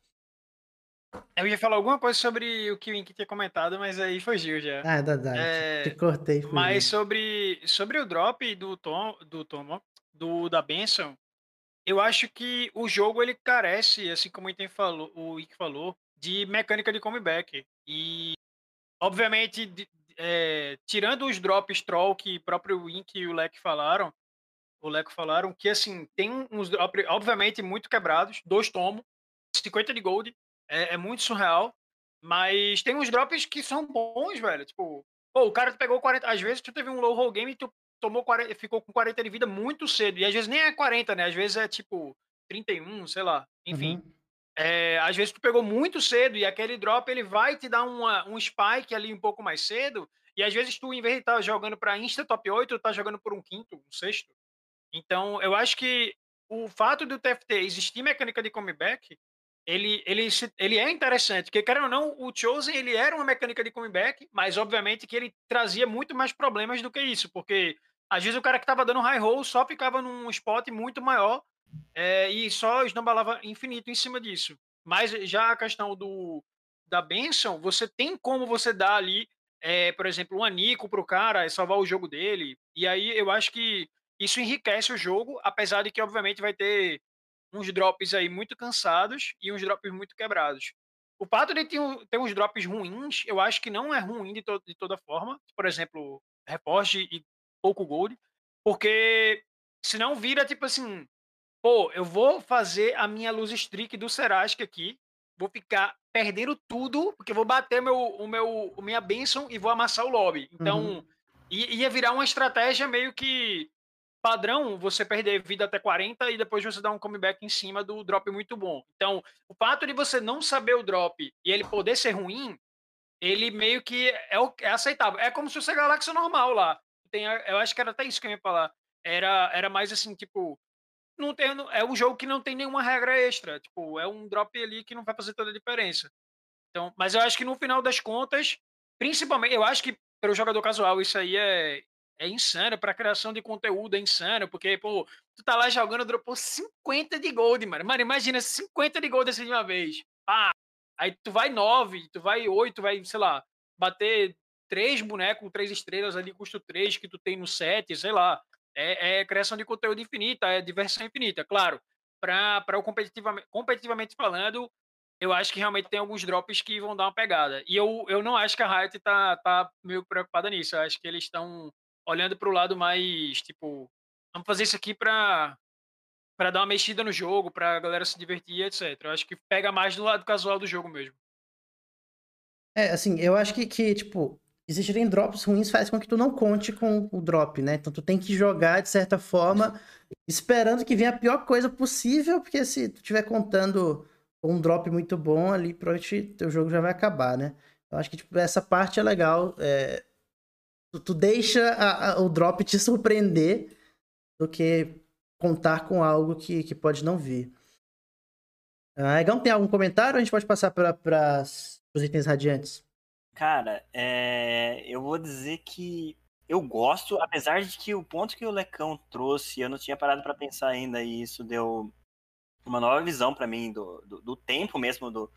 Eu ia falar alguma coisa sobre o que o Ink tinha comentado, mas aí fugiu já.
Ah, é verdade. É... Te cortei.
Fugiu. Mas sobre, sobre o drop do Tom, do Tom, do da Benson, eu acho que o jogo ele carece, assim como o Ink falou, o Ink falou, de mecânica de comeback. E obviamente, de, é, tirando os drops troll que o próprio Ink e o Leck falaram, o Leco falaram que assim tem uns drops, obviamente muito quebrados, dois tomos, 50 de gold é, é, muito surreal. Mas tem uns drops que são bons, velho. Tipo, pô, o cara pegou 40. Às vezes tu teve um low roll game e tu tomou 40, ficou com 40 de vida muito cedo. E às vezes nem é 40, né? Às vezes é tipo 31, sei lá. Enfim. Uhum. É, às vezes tu pegou muito cedo e aquele drop ele vai te dar uma, um spike ali um pouco mais cedo. E às vezes tu, em vez de estar tá jogando para Insta top 8, tu tá jogando por um quinto, um sexto. Então, eu acho que o fato do TFT existir mecânica de comeback ele, ele, ele é interessante, porque, querendo ou não, o Chosen ele era uma mecânica de comeback, mas obviamente que ele trazia muito mais problemas do que isso, porque às vezes o cara que estava dando high roll só ficava num spot muito maior é, e só esnambalava infinito em cima disso. Mas já a questão do da benção, você tem como você dar ali, é, por exemplo, um anico para o cara, salvar o jogo dele, e aí eu acho que isso enriquece o jogo, apesar de que, obviamente, vai ter uns drops aí muito cansados e uns drops muito quebrados. O fato de ter, ter uns drops ruins, eu acho que não é ruim de, to de toda forma. Por exemplo, Reforge e pouco gold. Porque senão vira tipo assim, pô, eu vou fazer a minha luz streak do Serasque aqui, vou ficar perdendo tudo, porque vou bater meu, o meu, minha benção e vou amassar o lobby. Então, uhum. ia virar uma estratégia meio que padrão você perder vida até 40 e depois você dar um comeback em cima do drop muito bom. Então, o fato de você não saber o drop e ele poder ser ruim, ele meio que é, é aceitável. É como se fosse a galáxia normal lá. Tem, eu acho que era até isso que eu ia falar. Era, era mais assim, tipo, não tem, é um jogo que não tem nenhuma regra extra. Tipo, é um drop ali que não vai fazer toda a diferença. Então, mas eu acho que no final das contas, principalmente, eu acho que para o jogador casual isso aí é é insano, para criação de conteúdo é insano, porque, pô, tu tá lá jogando, dropou 50 de gold, mano. Mano, imagina 50 de gold assim de uma vez. Pá! Aí tu vai 9, tu vai 8, vai, sei lá, bater três bonecos, três estrelas ali, custo 3 que tu tem no set, sei lá. É, é criação de conteúdo infinita, é diversão infinita. Claro, para o competitivamente, competitivamente falando, eu acho que realmente tem alguns drops que vão dar uma pegada. E eu, eu não acho que a Riot tá, tá meio preocupada nisso. Eu acho que eles estão olhando para o lado mais, tipo, vamos fazer isso aqui para para dar uma mexida no jogo, para a galera se divertir, etc. Eu acho que pega mais do lado casual do jogo mesmo.
É, assim, eu acho que, que tipo, existirem drops ruins faz com que tu não conte com o drop, né? Então tu tem que jogar de certa forma, esperando que venha a pior coisa possível, porque se tu estiver contando um drop muito bom ali, provavelmente teu jogo já vai acabar, né? Eu acho que tipo, essa parte é legal. É tu, tu deixa a, a, o drop te surpreender do que contar com algo que, que pode não vir. Ah, Egão, tem algum comentário a gente pode passar para os itens radiantes?
Cara, é... eu vou dizer que eu gosto, apesar de que o ponto que o Lecão trouxe, eu não tinha parado para pensar ainda, e isso deu uma nova visão para mim do, do, do, tempo mesmo do,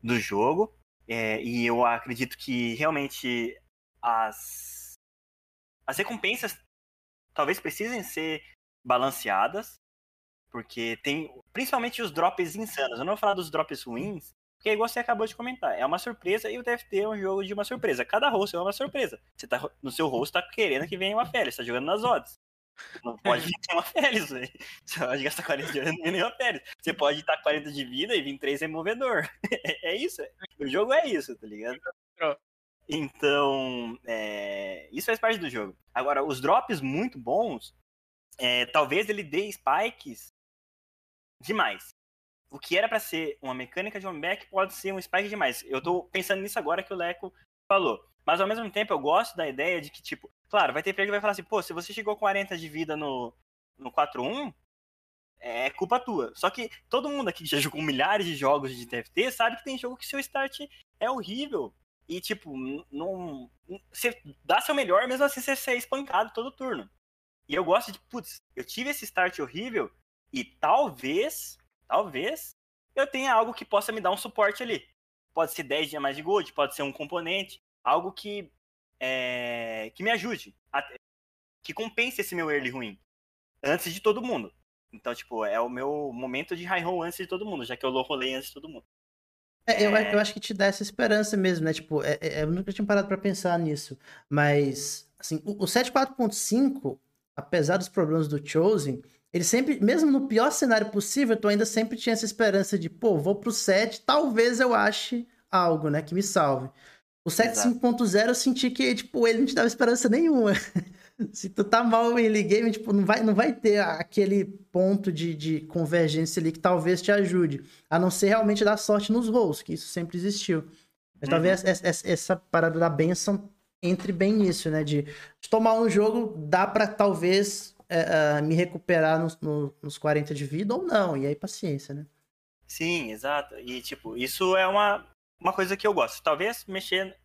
do jogo. É, e eu acredito que realmente as, as recompensas talvez precisem ser balanceadas, porque tem principalmente os drops insanos. Eu não vou falar dos drops ruins, porque é igual você acabou de comentar, é uma surpresa e o TFT é um jogo de uma surpresa. Cada host é uma surpresa. Você tá no seu host tá querendo que venha uma férias, tá jogando nas odds. Não pode <laughs> vir uma férias, velho. Você pode gastar 40 de ouro e nem uma férias. Você pode estar 40 de vida e vir 3 removedor. <laughs> É, é isso. O jogo é isso, tá ligado? Então, é, isso faz parte do jogo. Agora, os drops muito bons, é, talvez ele dê spikes demais. O que era para ser uma mecânica de back pode ser um spike demais. Eu tô pensando nisso agora que o Leco falou. Mas ao mesmo tempo eu gosto da ideia de que, tipo, claro, vai ter player que vai falar assim, pô, se você chegou com 40 de vida no, no 4-1, é culpa tua. Só que todo mundo aqui que já jogou milhares de jogos de TFT sabe que tem jogo que seu start é horrível. E, tipo, não. Você dá seu melhor, mesmo assim você ser espancado todo turno. E eu gosto de, putz, eu tive esse start horrível e talvez, talvez, eu tenha algo que possa me dar um suporte ali. Pode ser 10 dias mais de gold, pode ser um componente, algo que, é, que me ajude, que compense esse meu early ruim, antes de todo mundo. Então, tipo, é o meu momento de high roll antes de todo mundo, já que eu low rolei antes de todo mundo.
É, eu, eu, acho que te dá essa esperança mesmo, né? Tipo, é, é, eu nunca tinha parado para pensar nisso. Mas, assim, o, o 7.4.5, apesar dos problemas do Chosen, ele sempre, mesmo no pior cenário possível, tu ainda sempre tinha essa esperança de, pô, vou pro 7, talvez eu ache algo, né, que me salve. O 7.5.0 eu senti que, tipo, ele não te dava esperança nenhuma. <laughs> <laughs> Se tu tá mal em early game, tipo, não vai, não vai ter aquele ponto de, de convergência ali que talvez te ajude. A não ser realmente dar sorte nos rolls, que isso sempre existiu. Mas uhum. talvez essa, essa, parada da benção entre bem nisso, né? De, de tomar um jogo, dá para talvez é, uh, me recuperar nos, no, nos 40 de vida ou não. E aí, paciência, né?
Sim, exato. E, tipo, isso é uma, uma coisa que eu gosto. Talvez mexer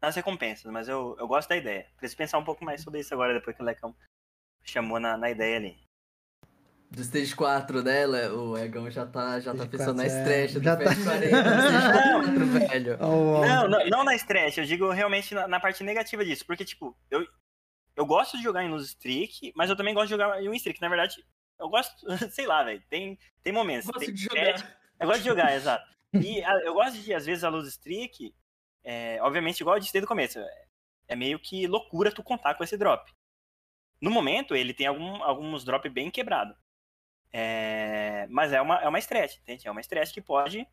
nas recompensas, mas eu, eu gosto da ideia. Preciso pensar um pouco mais sobre isso agora, depois que o Lecão chamou na, na ideia ali.
Do Stage 4 dela, o Egão já tá, já tá pensando na stretch
é. já
do
tá...
40,
não, velho. Oh, não, não, não, na stretch, eu digo realmente na, na, parte negativa disso, porque, tipo, eu, eu gosto de jogar em luz streak, mas eu também gosto de jogar em win streak. Na verdade, eu gosto, <laughs> sei lá, velho, tem, tem momentos.
Eu gosto
tem,
de jogar.
eu gosto de jogar, <laughs> exato. E a, eu gosto de, às vezes, a luz streak, é, obviamente, igual eu disse desde o começo, é meio que loucura tu contar com esse drop. No momento, ele tem algum, alguns drop bem quebrado. É, mas é uma, é uma stretch, entende? É uma stretch que pode,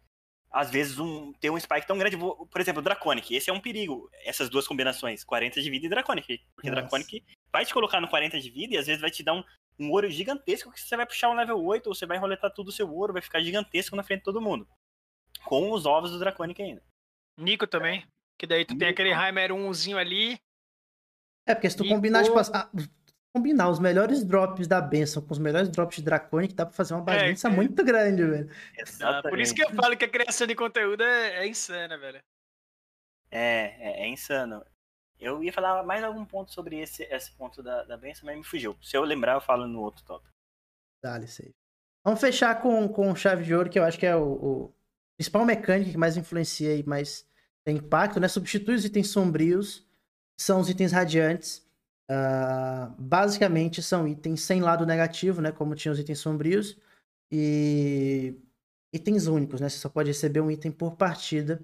às vezes, um, ter um spike tão grande. Por exemplo, Draconic. Esse é um perigo, essas duas combinações, 40 de vida e Draconic. Porque Nossa. Draconic vai te colocar no 40 de vida e às vezes vai te dar um, um ouro gigantesco que você vai puxar um level 8 ou você vai roletar tudo o seu ouro, vai ficar gigantesco na frente de todo mundo. Com os ovos do Draconic ainda.
Nico também. Que daí tu Nico. tem aquele Heimer 1zinho ali.
É, porque se tu combinar, tipo, ah, combinar os melhores drops da benção com os melhores drops de Draconic, dá pra fazer uma é, bagunça é, é. muito grande, velho.
Ah, por isso que eu falo que a criação de conteúdo é, é insana, velho.
É, é, é, insano. Eu ia falar mais algum ponto sobre esse, esse ponto da, da benção, mas me fugiu. Se eu lembrar, eu falo no outro top.
Dá-lhe, sei. Vamos fechar com, com chave de ouro, que eu acho que é o, o principal mecânica que mais influencia e mais tem impacto, né? Substitui os itens sombrios, são os itens radiantes. Uh, basicamente são itens sem lado negativo, né? Como tinha os itens sombrios. E itens únicos, né? Você só pode receber um item por partida.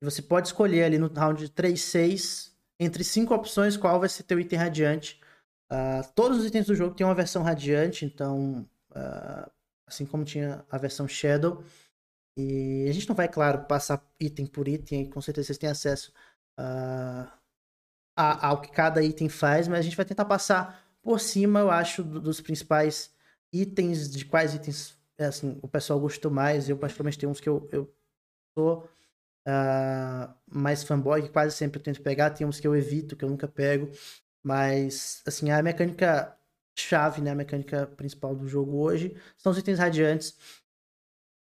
E você pode escolher ali no round 3, 6, entre cinco opções, qual vai ser teu item radiante. Uh, todos os itens do jogo têm uma versão radiante, então, uh, assim como tinha a versão Shadow, e a gente não vai, claro, passar item por item, com certeza vocês têm acesso uh, a, ao que cada item faz, mas a gente vai tentar passar por cima, eu acho, dos principais itens, de quais itens é, assim, o pessoal gostou mais. Eu, particularmente, tenho uns que eu, eu sou uh, mais fanboy, que quase sempre eu tento pegar, tem uns que eu evito, que eu nunca pego. Mas, assim, a mecânica chave, né, a mecânica principal do jogo hoje, são os itens radiantes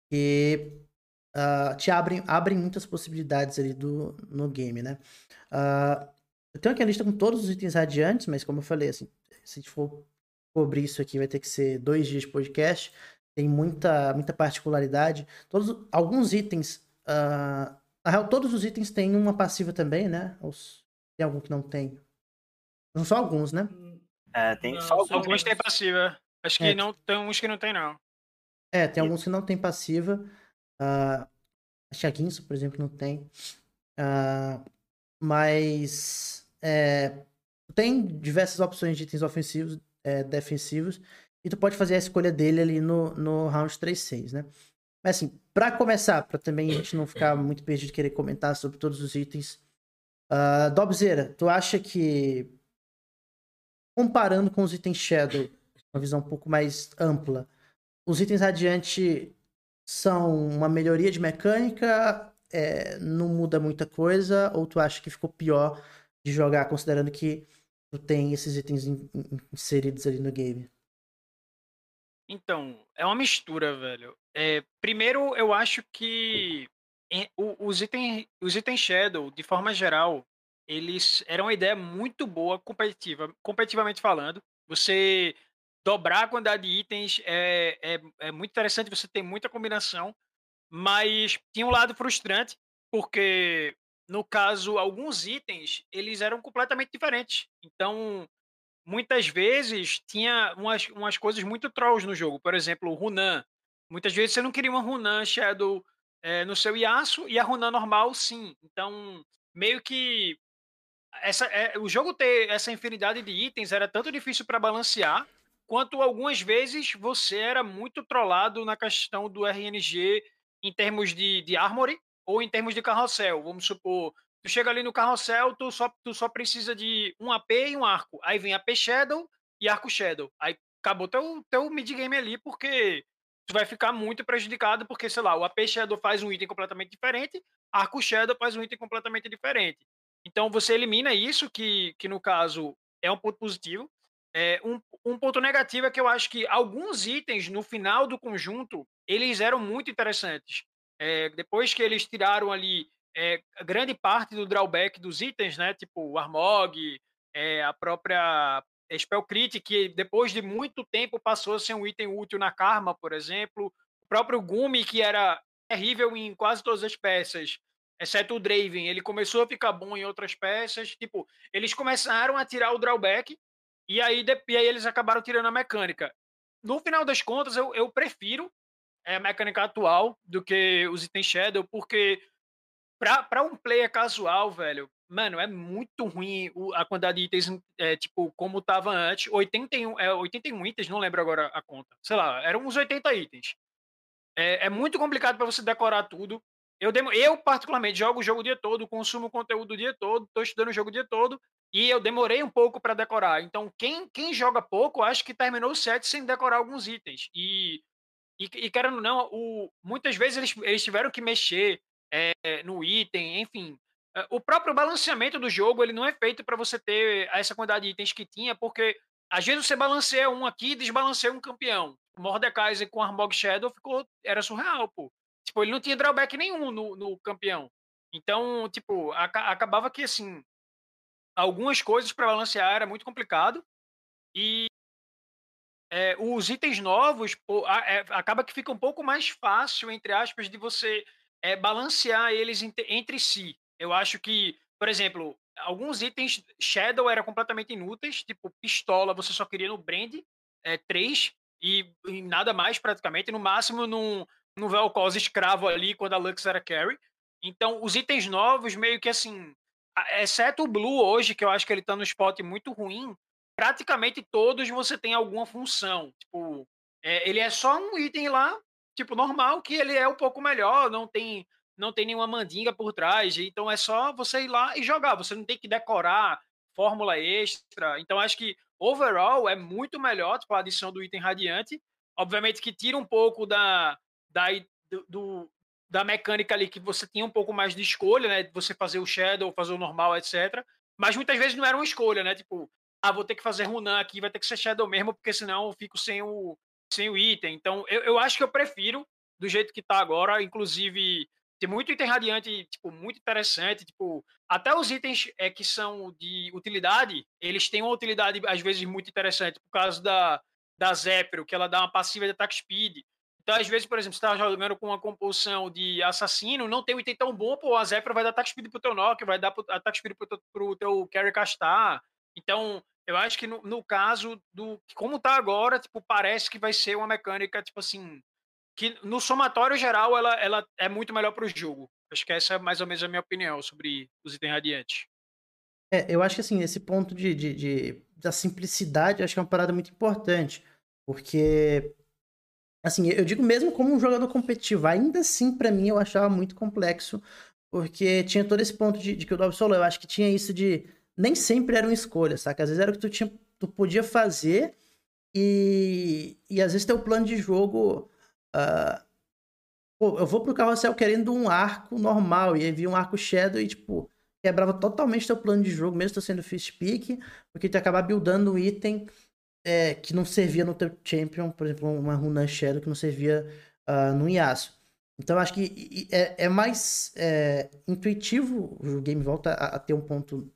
que uh, te abrem, abrem muitas possibilidades ali do, no game, né? Uh, eu tenho aqui a lista com todos os itens radiantes, mas como eu falei, assim, se a gente for cobrir isso aqui, vai ter que ser dois dias de podcast. Tem muita, muita particularidade. Todos, alguns itens. Uh, na real, todos os itens têm uma passiva também, né? Os, tem algum que não tem? Não só alguns, né?
É, tem não, só alguns.
Alguns têm passiva. Acho que é. não tem uns que não tem, não.
É, tem alguns que não tem passiva. Uh, a Chaguinso, por exemplo, não tem. Uh, mas é, tem diversas opções de itens ofensivos, é, defensivos, e tu pode fazer a escolha dele ali no, no round 3-6, né? Mas assim, para começar, para também a gente não ficar muito perdido de querer comentar sobre todos os itens, Uh, Dobzeira, tu acha que, comparando com os itens Shadow, uma visão um pouco mais ampla, os itens Radiante são uma melhoria de mecânica, é, não muda muita coisa, ou tu acha que ficou pior de jogar, considerando que tu tem esses itens in, in, inseridos ali no game?
Então, é uma mistura, velho. É, primeiro, eu acho que os itens, os itens Shadow, de forma geral, eles eram uma ideia muito boa competitiva, competitivamente falando. Você dobrar a quantidade de itens é, é, é muito interessante, você tem muita combinação, mas tinha um lado frustrante, porque no caso, alguns itens, eles eram completamente diferentes. Então, muitas vezes tinha umas, umas coisas muito trolls no jogo. Por exemplo, o Runan. Muitas vezes você não queria uma Runan Shadow é, no seu Yasuo e a Runan normal sim. Então, meio que essa, é, o jogo ter essa infinidade de itens era tanto difícil para balancear, quanto algumas vezes você era muito trollado na questão do RNG em termos de, de armory ou em termos de carrossel. Vamos supor, tu chega ali no carrossel, tu só, tu só precisa de um AP e um arco. Aí vem AP Shadow e arco Shadow. Aí acabou teu, teu mid-game ali, porque tu vai ficar muito prejudicado, porque, sei lá, o AP Shadow faz um item completamente diferente, arco Shadow faz um item completamente diferente. Então você elimina isso, que, que no caso é um ponto positivo. É, um, um ponto negativo é que eu acho que alguns itens no final do conjunto eles eram muito interessantes. É, depois que eles tiraram ali é, grande parte do drawback dos itens, né? Tipo o Armog, é, a própria Spell Crit, que depois de muito tempo passou a ser um item útil na Karma, por exemplo. O próprio Gumi, que era terrível em quase todas as peças, exceto o Draven, ele começou a ficar bom em outras peças. Tipo, eles começaram a tirar o drawback e aí, e aí eles acabaram tirando a mecânica. No final das contas, eu, eu prefiro é, a mecânica atual do que os itens Shadow, porque para um player casual, velho, mano, é muito ruim a quantidade de itens, é, tipo, como tava antes. 81, é, 81 itens, não lembro agora a conta. Sei lá, eram uns 80 itens. É, é muito complicado para você decorar tudo. Eu, eu, particularmente, jogo o jogo o dia todo, consumo conteúdo o dia todo, estou estudando o jogo o dia todo, e eu demorei um pouco para decorar. Então, quem, quem joga pouco, acho que terminou o set sem decorar alguns itens. E, e, e querendo ou não, o, muitas vezes eles, eles tiveram que mexer é, no item, enfim. Eh, o próprio balanceamento do jogo ele não é feito para você ter essa quantidade de itens que tinha, porque às vezes você balanceia um aqui e desbalanceia um campeão. O Mordekaiser com Armog Shadow ficou, era surreal, pô. Tipo, ele não tinha drawback nenhum no, no campeão. Então, tipo, a, acabava que, assim, algumas coisas para balancear era muito complicado. E é, os itens novos, pô, é, acaba que fica um pouco mais fácil, entre aspas, de você é, balancear eles entre si. Eu acho que, por exemplo, alguns itens Shadow eram completamente inúteis, tipo pistola, você só queria no Brand é, 3 e, e nada mais praticamente, no máximo num, no Vel'Koz escravo ali, quando a Lux era carry. Então, os itens novos, meio que assim, exceto o Blue hoje, que eu acho que ele tá no spot muito ruim, praticamente todos você tem alguma função. Tipo, é, ele é só um item lá, tipo, normal, que ele é um pouco melhor, não tem não tem nenhuma mandinga por trás, então é só você ir lá e jogar, você não tem que decorar fórmula extra. Então, acho que overall é muito melhor tipo, a adição do item radiante. Obviamente que tira um pouco da, da, do, da mecânica ali que você tinha um pouco mais de escolha, né? Você fazer o Shadow, fazer o normal, etc. Mas muitas vezes não era uma escolha, né? Tipo, ah, vou ter que fazer Runan aqui, vai ter que ser Shadow mesmo, porque senão eu fico sem o, sem o item. Então, eu, eu acho que eu prefiro do jeito que tá agora. Inclusive, tem muito item radiante, tipo, muito interessante. Tipo, até os itens é, que são de utilidade, eles têm uma utilidade, às vezes, muito interessante. Por causa da, da Zephyr, que ela dá uma passiva de attack speed. Então, às vezes, por exemplo, você está jogando com uma compulsão de assassino, não tem um item tão bom, pô, a Zephyr vai dar ataque speed pro teu Nock, vai dar ataque speed pro, pro teu carry castar. Então, eu acho que no, no, caso do. Como tá agora, tipo, parece que vai ser uma mecânica, tipo assim. Que no somatório geral ela, ela é muito melhor para o jogo. Acho que essa é mais ou menos a minha opinião sobre os itens radiantes.
É, eu acho que assim, esse ponto de, de, de, da simplicidade, acho que é uma parada muito importante. Porque Assim, eu digo mesmo como um jogador competitivo, ainda assim, para mim, eu achava muito complexo porque tinha todo esse ponto de, de que o Dobson falou. Eu acho que tinha isso de. Nem sempre era uma escolha, saca? Às vezes era o que tu, tinha, tu podia fazer e, e às vezes teu plano de jogo. Uh, pô, eu vou pro carrossel querendo um arco normal, e aí vi um arco Shadow e, tipo, quebrava totalmente teu plano de jogo, mesmo tu sendo fist pick, porque tu acabar buildando um item é, que não servia no teu champion, por exemplo, uma runa Shadow que não servia uh, no Yasuo. Então acho que é, é mais é, intuitivo o game volta a, a, ter um ponto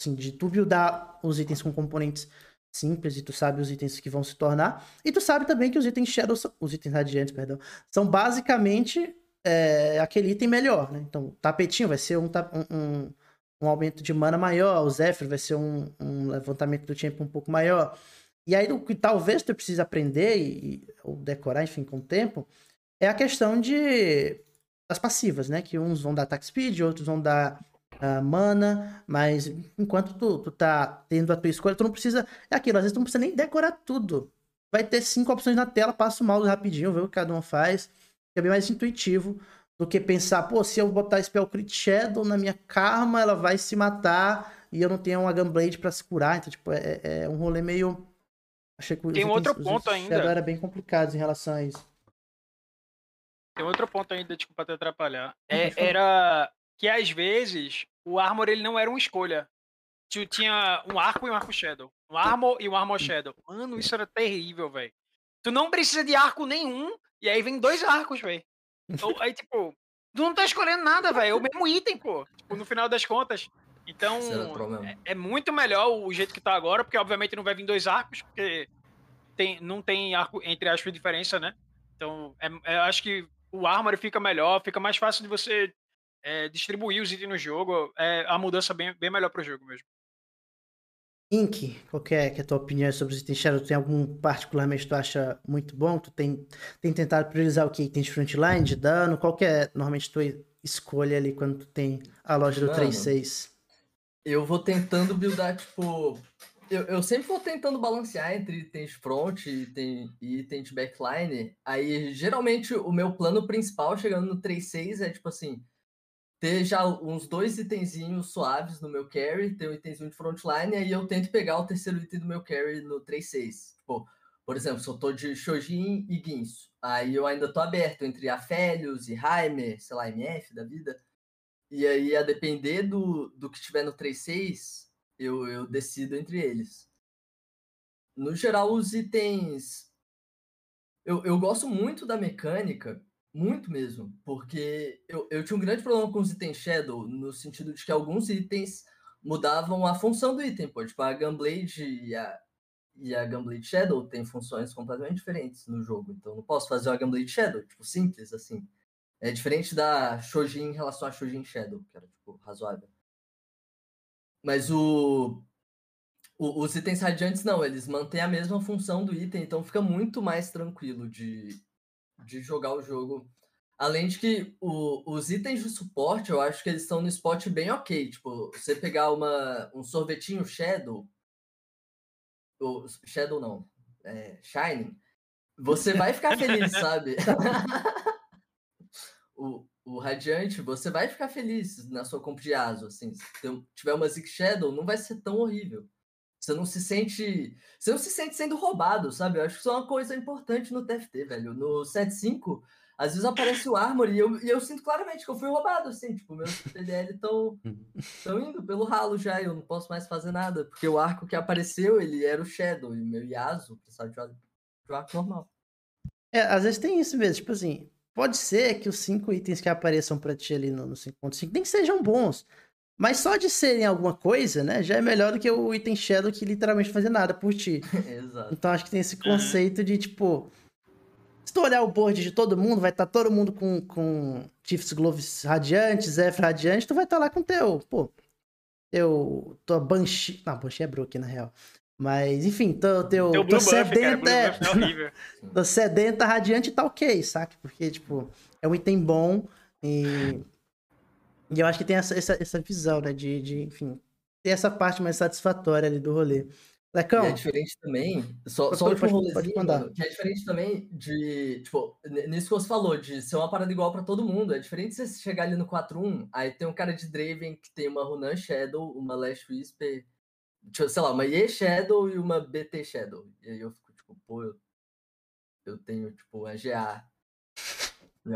assim, de tu buildar os itens com componentes simples e tu sabe os itens que vão se tornar. E tu sabe também que os itens Shadow, os itens radiantes, perdão, são basicamente é, aquele item melhor, né? Então, o tapetinho vai ser um, um, um, aumento de mana maior, o Zephyr vai ser um, um levantamento do tempo um pouco maior. E aí, o que talvez tu precise aprender e, ou decorar, enfim, com o tempo, é a questão de das passivas, né? Que uns vão dar attack speed, outros vão dar uh, mana, mas enquanto tu, tu tá tendo a tua escolha, tu não precisa. É aquilo, às vezes tu não precisa nem decorar tudo. Vai ter cinco opções na tela, passa o mouse rapidinho, vê o que cada um faz. É bem mais intuitivo do que pensar, pô, se eu botar Spell Crit Shadow na minha karma, ela vai se matar e eu não tenho uma Gunblade pra se curar. Então, tipo, é, é um rolê meio.
Achei que Tem outro ponto ainda.
Era bem complicado em relação a isso.
Tem outro ponto ainda, desculpa te atrapalhar. É, era que às vezes o Armor ele não era uma escolha. Tu tinha um arco e um arco Shadow. Um Armor e um Armor Shadow. Mano, isso era terrível, velho. Tu não precisa de arco nenhum, e aí vem dois arcos, velho. Então, aí, tipo, tu não tá escolhendo nada, velho. É o mesmo item, pô. Tipo, no final das contas. Então, é, é, muito melhor o jeito que tá agora, porque obviamente não vai vir dois arcos, porque tem, não tem arco entre aspas diferença, né? Então, é, é, eu acho que o Armory fica melhor, fica mais fácil de você é, distribuir os itens no jogo. É a mudança bem, bem melhor pro jogo mesmo.
Ink, qual que é, que é a tua opinião sobre os itens Shadow? Tem algum particularmente que tu acha muito bom? Tu tem, tem tentado priorizar o que? Itens de frontline, de dano? Qual que é normalmente tua escolha ali quando tu tem a loja do 3.6?
Eu vou tentando buildar, tipo, eu, eu sempre vou tentando balancear entre itens front e item, e de backline. Aí, geralmente, o meu plano principal, chegando no 3.6, é tipo assim: ter já uns dois itenzinhos suaves no meu carry, ter um itemzinho de frontline, aí eu tento pegar o terceiro item do meu carry no 3.6. Tipo, por exemplo, se eu tô de Shojin e Guinso, aí eu ainda tô aberto entre Afélios e Heimer, sei lá, MF da vida. E aí, a depender do, do que tiver no 3.6 eu, eu decido entre eles. No geral, os itens. Eu, eu gosto muito da mecânica, muito mesmo, porque eu, eu tinha um grande problema com os itens Shadow, no sentido de que alguns itens mudavam a função do item, pô. Tipo, a Gunblade e a, e a Gunblade Shadow têm funções completamente diferentes no jogo. Então, não posso fazer uma Gunblade Shadow, tipo, simples assim. É diferente da Shojin em relação a Shojin Shadow, que era, tipo, razoável. Mas o, o, os itens radiantes não, eles mantêm a mesma função do item, então fica muito mais tranquilo de, de jogar o jogo. Além de que o, os itens de suporte, eu acho que eles estão no spot bem ok. Tipo, você pegar uma, um sorvetinho Shadow, ou Shadow não, é, Shining, você vai ficar feliz, <laughs> sabe? <laughs> o, o Radiante, você vai ficar feliz na sua compra de Aso, assim. Se tiver uma Zig Shadow, não vai ser tão horrível. Você não se sente. Você não se sente sendo roubado, sabe? Eu acho que isso é uma coisa importante no TFT, velho. No 7.5, às vezes aparece o Armor e eu, e eu sinto claramente que eu fui roubado, assim. Tipo, meus PDL estão indo pelo ralo já. Eu não posso mais fazer nada. Porque o arco que apareceu, ele era o Shadow. E o meu Yasuo precisava de um arco normal.
É, às vezes tem isso mesmo. Tipo assim, Pode ser que os cinco itens que apareçam para ti ali no, no 5.5 nem sejam bons. Mas só de serem alguma coisa, né? Já é melhor do que o item Shadow que literalmente fazer nada por ti. <laughs>
Exato.
Então acho que tem esse conceito de tipo. Se tu olhar o board de todo mundo, vai estar tá todo mundo com, com Chiefs Gloves radiantes, Zephyr radiante, tu vai estar tá lá com teu, pô. Teu. Tua Banshee. Não, Banshee é Brook, na real. Mas, enfim, tô, teu, tô buff, sedenta. Cara, é <laughs> tô sedenta, radiante tá ok, saca? Porque, tipo, é um item bom e. E eu acho que tem essa, essa, essa visão, né? De, de, enfim, ter essa parte mais satisfatória ali do rolê. Lecão.
E é diferente também, só, só o último
pode-
rolezinho,
pode mandar.
que é diferente também de, tipo, nisso que você falou, de ser uma parada igual pra todo mundo. É diferente você chegar ali no 4-1, aí tem um cara de Draven que tem uma Runan Shadow, uma Lash Whisper, sei lá, uma Ye Shadow e uma BT Shadow. E aí eu fico, tipo, pô, eu, eu tenho, tipo, a GA,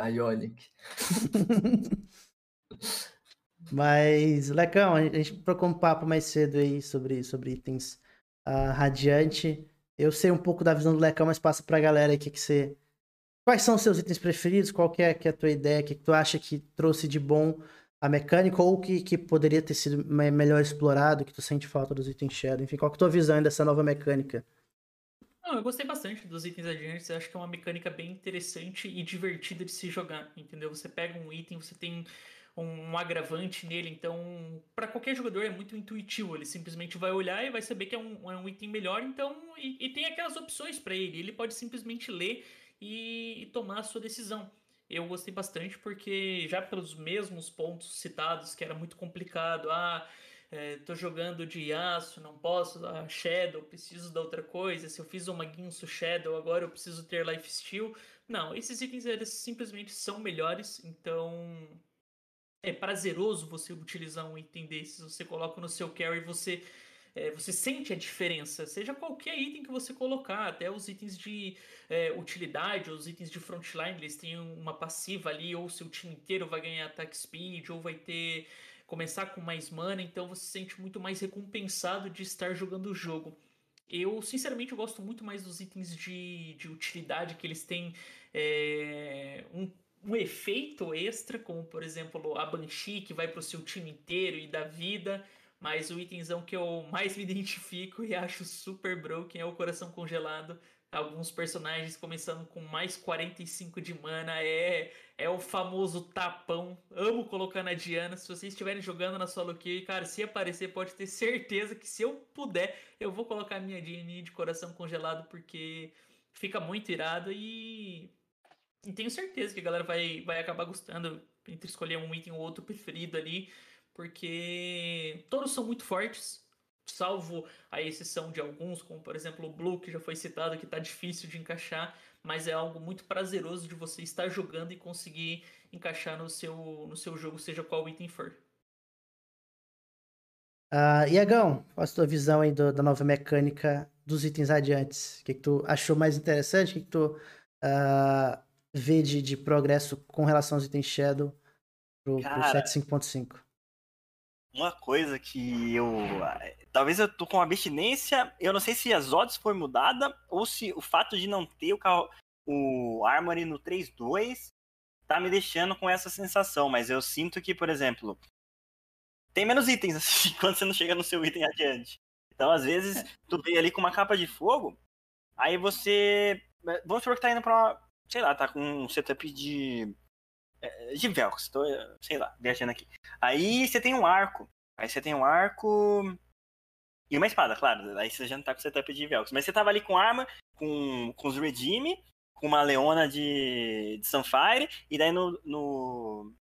a Ionic. <laughs>
Mas, Lecão, a gente trocou um papo mais cedo aí sobre, sobre itens ah, radiante. Eu sei um pouco da visão do Lecão, mas passa pra galera aí que, que você. Quais são os seus itens preferidos? Qual que é, que é a tua ideia? O que, que tu acha que trouxe de bom a mecânica ou que, que poderia ter sido me- melhor explorado, que tu sente falta dos itens Shadow? Enfim, qual que é a tua visão dessa nova mecânica?
Não, eu gostei bastante dos itens adiantes. Eu acho que é uma mecânica bem interessante e divertida de se jogar, entendeu? Você pega um item, você tem um agravante nele, então para qualquer jogador é muito intuitivo. Ele simplesmente vai olhar e vai saber que é um, é um item melhor, então e, e tem aquelas opções para ele. Ele pode simplesmente ler e, e tomar a sua decisão. Eu gostei bastante porque já pelos mesmos pontos citados, que era muito complicado, ah, é, tô jogando de Yasuo, não posso, ah, Shadow, preciso da outra coisa. Se eu fiz uma Guinso Shadow, agora eu preciso ter Lifesteal. Não, esses itens eles simplesmente são melhores, então é prazeroso você utilizar um item desses. Você coloca no seu carry, você é, você sente a diferença, seja qualquer item que você colocar, até os itens de é, utilidade, os itens de frontline, eles têm uma passiva ali, ou seu time inteiro vai ganhar attack speed, ou vai ter começar com mais mana, então você se sente muito mais recompensado de estar jogando o jogo. Eu, sinceramente, eu gosto muito mais dos itens de, de utilidade que eles têm é, um, um efeito extra, como por exemplo a Banshee, que vai para o seu time inteiro e dá vida. Mas o itemzão que eu mais <laughs> me identifico e acho super broken é o Coração Congelado. Alguns personagens começando com mais 45 de mana é é o famoso tapão. Amo colocar na Diana. Se vocês estiverem jogando na solo queue, cara, se aparecer, pode ter certeza que se eu puder, eu vou colocar minha Diana de Coração Congelado porque fica muito irado e e tenho certeza que a galera vai, vai acabar gostando entre escolher um item ou outro preferido ali, porque todos são muito fortes, salvo a exceção de alguns, como por exemplo o Blue, que já foi citado, que tá difícil de encaixar, mas é algo muito prazeroso de você estar jogando e conseguir encaixar no seu, no seu jogo, seja qual item for.
Ah, Iagão, qual a tua visão aí do- da nova mecânica dos itens adiantes? O que, que tu achou mais interessante? O que, que tu ah, vê de, de progresso com relação aos itens Shadow pro, pro
Cara.
7.5.5?
Uma coisa que eu. Talvez eu tô com abstinência. Eu não sei se as odds foi mudada ou se o fato de não ter o, carro, o Armory no 3.2 tá me deixando com essa sensação. Mas eu sinto que, por exemplo, tem menos itens <laughs> assim quando você não chega no seu item adiante. Então, às vezes, tu vem ali com uma capa de fogo, aí você. Vamos supor que tá indo pra uma. Sei lá, tá com um setup de. Eh, De Velcro, tô, eh, sei lá, viajando aqui. Aí você tem um arco. Aí você tem um arco. E uma espada, claro. Aí você já não tá com setup de Velcro. Mas você tava ali com arma, com, com os Redeem, com uma Leona de, de Sunfire, e daí no. no...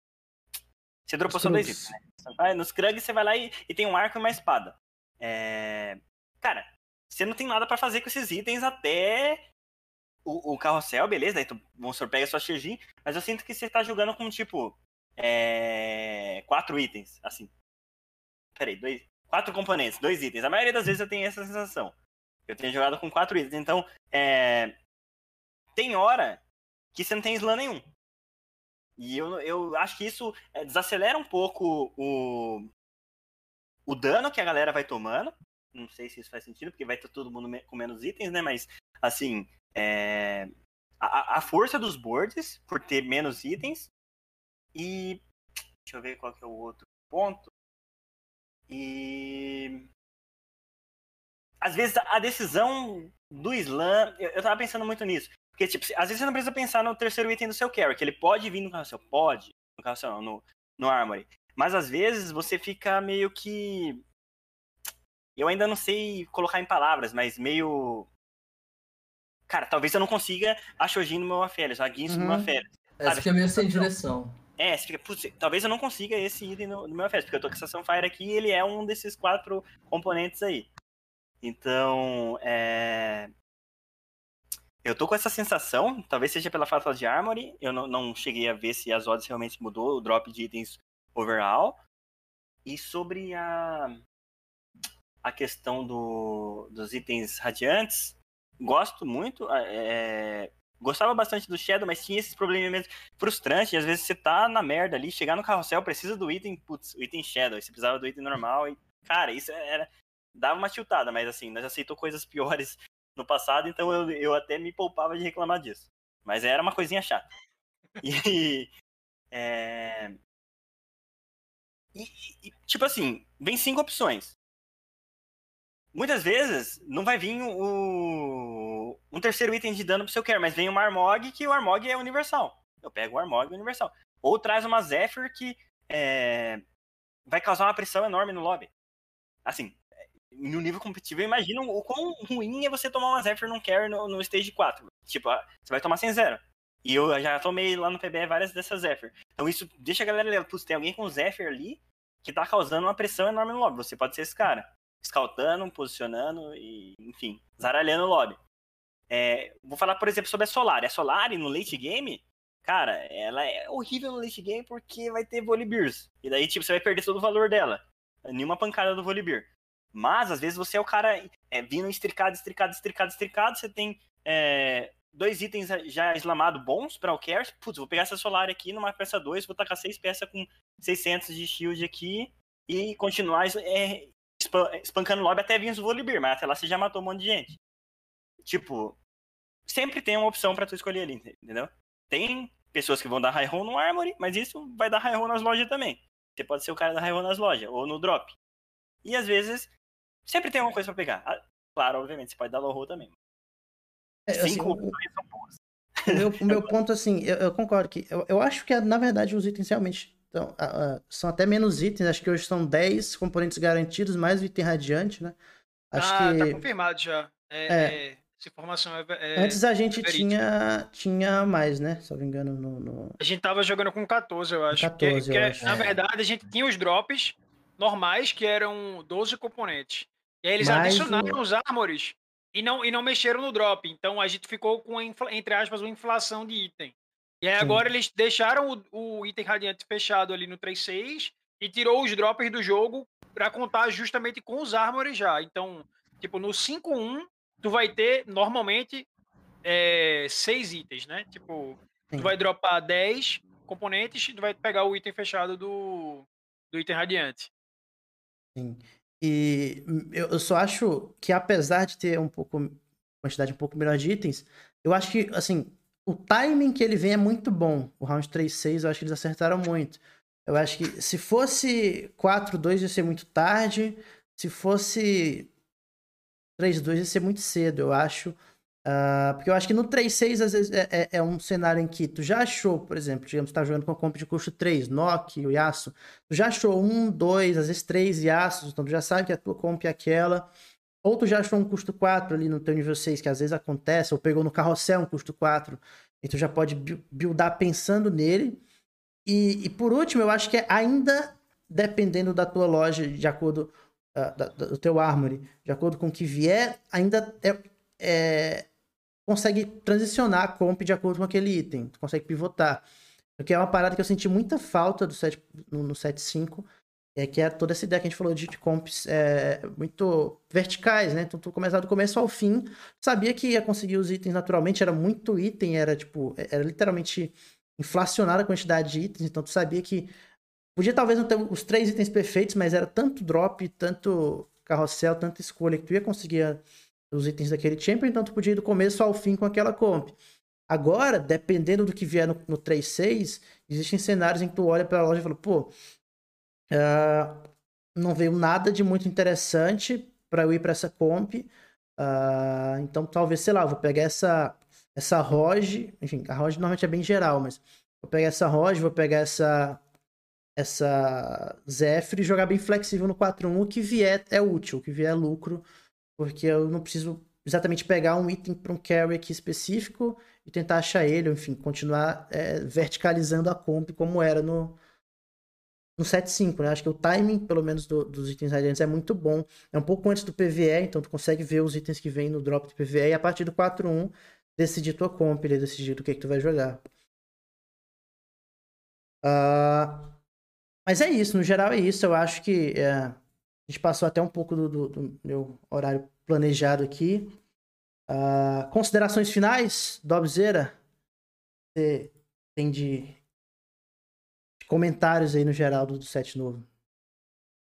Você dropou só dois itens, né? Sunfire, nos Krugs você vai lá e, e tem um arco e uma espada. É... Cara, você não tem nada pra fazer com esses itens até o, o carrossel, beleza? Daí tu, vamos pega sua Shirjin, mas eu sinto que você tá jogando com, tipo, é... quatro itens, assim. Peraí, dois... quatro componentes, dois itens. A maioria das vezes eu tenho essa sensação. Eu tenho jogado com quatro itens. Então, é... tem hora que você não tem slam nenhum. E eu, eu acho que isso é, desacelera um pouco o, o dano que a galera vai tomando. Não sei se isso faz sentido, porque vai ter todo mundo com menos itens, né? Mas, assim, é... a, a força dos boards, por ter menos itens. E. Deixa eu ver qual que é o outro ponto. E. Às vezes a decisão do slam. Eu, eu tava pensando muito nisso. Porque, tipo, às vezes você não precisa pensar no terceiro item do seu carry, que ele pode vir no carrossel. Pode. No carrossel, não, no, no armory. Mas às vezes você fica meio que. Eu ainda não sei colocar em palavras, mas meio. Cara, talvez eu não consiga a Shojin no meu Aférios, a Guinso no meu
Uhum.
Aférios.
Essa fica meio sem
não.
direção.
É, você fica, putz, talvez eu não consiga esse item no, no meu Fest, porque eu tô com essa Sunfire aqui e ele é um desses quatro componentes aí. Então, é... eu tô com essa sensação, talvez seja pela falta de Armory, eu não, não cheguei a ver se as odds realmente mudou, o drop de itens overall. E sobre a, a questão do, dos itens radiantes, gosto muito. É, gostava bastante do Shadow, mas tinha esses problemas frustrantes. Às vezes você tá na merda ali, chegar no carrossel, precisa do item, putz, o item Shadow, você precisava do item normal. E, cara, isso era. Dava uma tiltada, mas assim, nós aceitou coisas piores <laughs> no passado, então eu, eu até me poupava de reclamar disso. Mas era uma coisinha chata. <laughs> E. É... E, e, tipo assim, vem cinco opções. Muitas vezes não vai vir o, um terceiro item de dano pro seu care, mas vem uma Armog que o Armog é universal. Eu pego o Armog universal. Ou traz uma Zephyr que é, vai causar uma pressão enorme no lobby. Assim, no nível competitivo, eu imagino o quão ruim é você tomar uma Zephyr num care no, no stage 4. Tipo, ah, você vai tomar sem zero. E eu já tomei lá no PBE várias dessas Zephyr. Então isso deixa a galera, putz, tem alguém com Zephyr ali que tá causando uma pressão enorme no lobby. Você pode ser esse cara scoutando, posicionando e, enfim, zaralhando o lobby. É, vou falar, por exemplo, sobre a Solari. A Solari no late game, cara, ela é horrível no late game porque vai ter Volibears. E daí, tipo, você vai perder todo o valor dela. Nenhuma pancada do Volibear. Mas, às vezes, você é o cara é, vindo estricado, estricado, estricado, estricado. Você tem é, dois itens já eslamados bons para o Cares. Putz, vou pegar essa Solari aqui numa peça 2, vou tacar seis peças com 600 de shield aqui e continuar é, espancando lobby até vir os Volibear, mas até lá você já matou um monte de gente. Tipo, sempre tem uma opção para tu escolher ali, entendeu? Tem pessoas que vão dar high roll no Armory, mas isso vai dar high roll nas lojas também. Você pode ser o cara da high roll nas lojas, ou no drop. E às vezes, sempre tem alguma coisa para pegar. Ah, claro, obviamente, você pode dar low roll também.
É, assim, Cinco assim, opções são boas. O meu, o meu <laughs> ponto, assim, eu, eu concordo que eu, eu acho que, na verdade, os itens realmente então, são até menos itens, acho que hoje são 10 componentes garantidos, mais o item radiante, né? Acho
ah,
que...
tá confirmado já. É, é. é essa informação é, é
Antes a gente tinha, tinha mais, né? Se eu não me engano, no, no...
A gente tava jogando com 14, eu acho.
14,
que,
eu
que
acho.
Na verdade, a gente tinha os drops normais, que eram 12 componentes. E aí eles mais adicionaram o... os armores e não, e não mexeram no drop. Então a gente ficou com, entre aspas, uma inflação de item. E aí agora Sim. eles deixaram o, o, item radiante fechado ali no 3.6 e tirou os droppers do jogo para contar justamente com os armores já. Então, tipo, no 5.1, tu vai ter normalmente é, seis itens, né? Tipo, Sim. tu vai dropar 10 componentes e tu vai pegar o item fechado do, do item radiante.
Sim. E eu só acho que apesar de ter um pouco quantidade um pouco melhor de itens, eu acho que assim, o timing que ele vem é muito bom. O round 3-6 eu acho que eles acertaram muito. Eu acho que se fosse 4-2 ia ser muito tarde. Se fosse 3-2 ia ser muito cedo, eu acho. Uh, porque eu acho que no 3-6 às vezes é, é, é, um cenário em que tu já achou, por exemplo, digamos que tá jogando com a comp de custo 3, Nock, o Yasuo. Tu já achou um, dois, às vezes três Yasuos, então tu já sabe que a tua comp é aquela. Ou tu já achou um custo 4 ali no teu nível 6, que às vezes acontece, ou pegou no carrossel um custo 4, e tu já pode buildar pensando nele. E, e por último, eu acho que é ainda dependendo da tua loja, de acordo uh, da, do teu armory, de acordo com o que vier, ainda é, é, consegue transicionar a comp de acordo com aquele item, tu consegue pivotar. Porque é uma parada que eu senti muita falta do set, no, no 7.5, é que é toda essa ideia que a gente falou de comps é, muito verticais, né? Então tu começava do começo ao fim, sabia que ia conseguir os itens naturalmente, era muito item, era tipo, era literalmente inflacionada a quantidade de itens, então tu sabia que podia talvez não ter os três itens perfeitos, mas era tanto drop, tanto carrossel, tanta escolha que tu ia conseguir os itens daquele champion, então tu podia ir do começo ao fim com aquela comp. Agora, dependendo do que vier no, no 3.6, existem cenários em que tu olha para a loja e fala, pô, Uh, não veio nada de muito interessante para eu ir para essa comp. Uh, então, talvez, sei lá, vou pegar essa, essa ROG. Enfim, a ROG normalmente é bem geral, mas vou pegar essa ROG, vou pegar essa essa Zephyr e jogar bem flexível no 4-1. O que vier é útil, o que vier é lucro, porque eu não preciso exatamente pegar um item para um carry aqui específico e tentar achar ele, enfim, continuar é, verticalizando a comp como era no, no 7.5, né? Acho que o timing, pelo menos, do, dos itens radiantes é muito bom. É um pouco antes do PVE, então tu consegue ver os itens que vem no drop do PVE e a partir do 4.1 decidir tua comp, decidir do que, que tu vai jogar. Uh, mas é isso, no geral é isso. Eu acho que é, a gente passou até um pouco do, do, do meu horário planejado aqui. Uh, considerações finais, Dobzeira? Você tem de, de, comentários aí no geral do, set novo?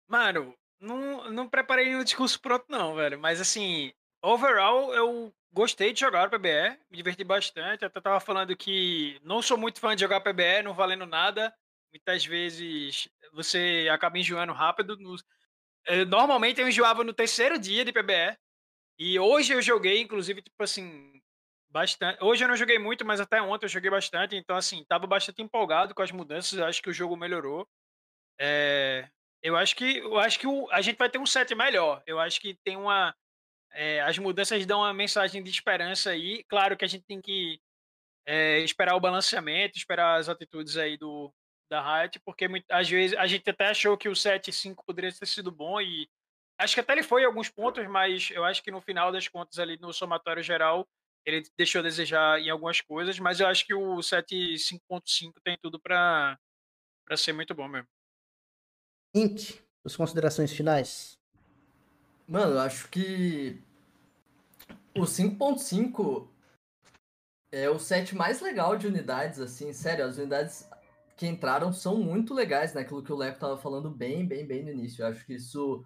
Mano, não, não preparei nenhum discurso pronto, não, velho. Mas assim, overall, eu gostei de jogar PBE, me diverti bastante. Até tava falando que não sou muito fã de jogar PBE, não valendo nada. Muitas vezes você acaba enjoando rápido. Eh, normalmente eu enjoava no terceiro dia de PBE. E hoje eu joguei, inclusive, tipo assim, bastante. Hoje eu não joguei muito, mas até ontem eu joguei bastante. Então, assim, tava bastante empolgado com as mudanças. Acho que o jogo melhorou. É... Eu acho que eu acho que o... a gente vai ter um set melhor. Eu acho que tem uma. É... As mudanças dão uma mensagem de esperança aí. Claro que a gente tem que é... esperar o balanceamento, esperar as atitudes aí do da Riot, porque às vezes a gente até achou que o 7-5 poderia ter sido bom e Acho que até ele foi em alguns pontos, mas eu acho que no final das contas, ali no somatório geral, ele deixou a desejar em algumas coisas, mas eu acho que o 7.5.5 tem tudo para ser muito bom mesmo.
Ink, as considerações finais?
Mano, eu acho que o 5.5 é o set mais legal de unidades, assim, sério, as unidades que entraram são muito legais, né? Aquilo que o Leco tava falando bem, bem, bem no início. Eu acho que isso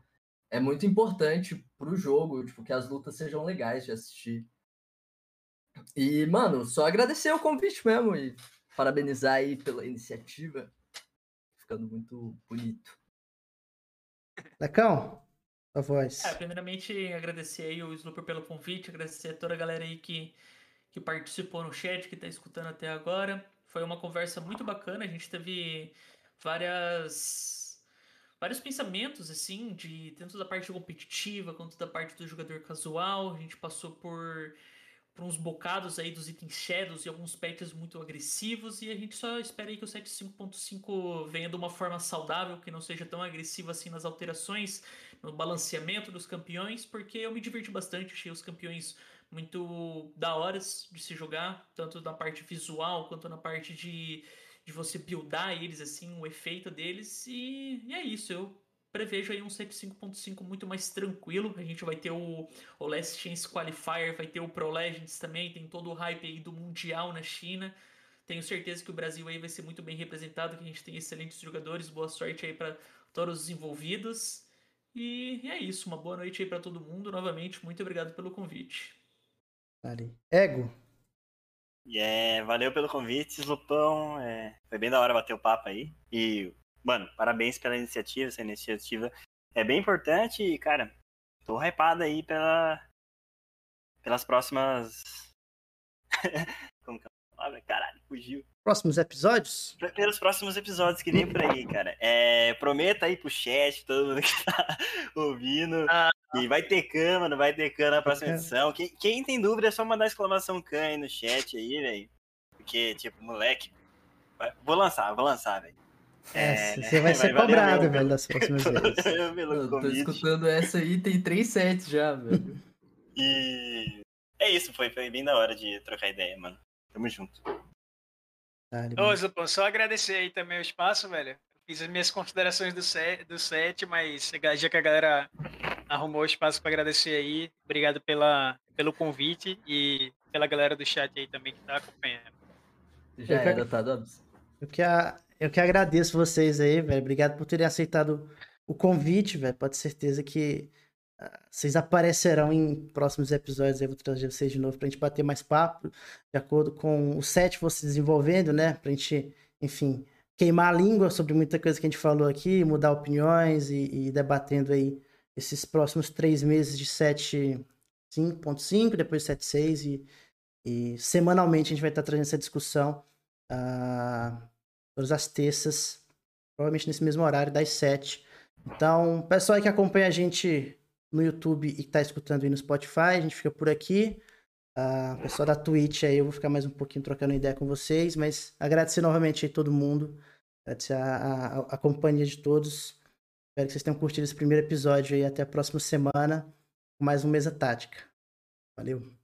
é muito importante pro jogo, tipo, que as lutas sejam legais de assistir. E, mano, só agradecer o convite mesmo e parabenizar aí pela iniciativa. Ficando muito bonito.
Lecão, a voz.
É, primeiramente, agradecer aí o Slooper pelo convite, agradecer a toda a galera aí que, que participou no chat, que tá escutando até agora. Foi uma conversa muito bacana, a gente teve várias vários pensamentos, assim, de tanto da parte competitiva quanto da parte do jogador casual. A gente passou por, por uns bocados aí dos itens shadows e alguns patches muito agressivos. E a gente só espera aí que o 7.5.5 venha de uma forma saudável, que não seja tão agressivo assim nas alterações, no balanceamento dos campeões, porque eu me diverti bastante, achei os campeões muito da horas de se jogar, tanto na parte visual quanto na parte de de você buildar eles, assim, o efeito deles. E, e é isso, eu prevejo aí um 75.5 muito mais tranquilo. A gente vai ter o, o Last Chance Qualifier, vai ter o Pro Legends também, tem todo o hype aí do Mundial na China. Tenho certeza que o Brasil aí vai ser muito bem representado, que a gente tem excelentes jogadores. Boa sorte aí para todos os envolvidos. E, e, é isso, uma boa noite aí para todo mundo. Novamente, muito obrigado pelo convite.
Vale. Ego,
e é, valeu pelo convite, Zupão. É, foi bem da hora bater o papo aí. E, mano, parabéns pela iniciativa. Essa iniciativa é bem importante e, cara, tô hypado aí pela, pelas próximas. <laughs> Como que é a palavra? Caralho, fugiu.
Próximos episódios?
Pelos próximos episódios que vem por aí, cara. É, prometa aí pro chat, todo mundo que tá <laughs> ouvindo. Ah, e vai ter cama, não vai ter cama na próxima edição. Quem, quem tem dúvida é só mandar exclamação can aí no chat aí, velho. Porque, tipo, moleque. Vou lançar, vou lançar, velho.
É, você vai ser cobrado, velho, das próximas <laughs> vezes.
Eu tô escutando essa aí, tem três sets já, velho.
E é isso, foi, foi bem da hora de trocar ideia, mano. Tamo junto.
Ô, Zupão, só agradecer aí também o espaço, velho. Fiz as minhas considerações do set, do set mas já que a galera arrumou espaço para agradecer aí. Obrigado pela, pelo convite e pela galera do chat aí também que tá acompanhando.
Já era, tá, Dobbs?
Eu que, eu que agradeço vocês aí, velho. Obrigado por terem aceitado o convite, velho. Pode certeza que uh, vocês aparecerão em próximos episódios. Eu vou trazer vocês de novo pra gente bater mais papo, de acordo com o set você desenvolvendo, né? Pra gente, enfim, queimar a língua sobre muita coisa que a gente falou aqui, mudar opiniões e, e debatendo aí esses próximos três meses de 7.5.5, depois 7.6 e, e semanalmente a gente vai estar trazendo essa discussão uh, todas as terças, provavelmente nesse mesmo horário, das 7. Então, pessoal que acompanha a gente no YouTube e que está escutando aí no Spotify, a gente fica por aqui. Uh, pessoal da Twitch aí, eu vou ficar mais um pouquinho trocando ideia com vocês, mas agradecer novamente aí todo mundo Agradecer a, a, a companhia de todos. Espero que vocês tenham curtido esse primeiro episódio aí. Até a próxima semana com mais um Mesa Tática. Valeu.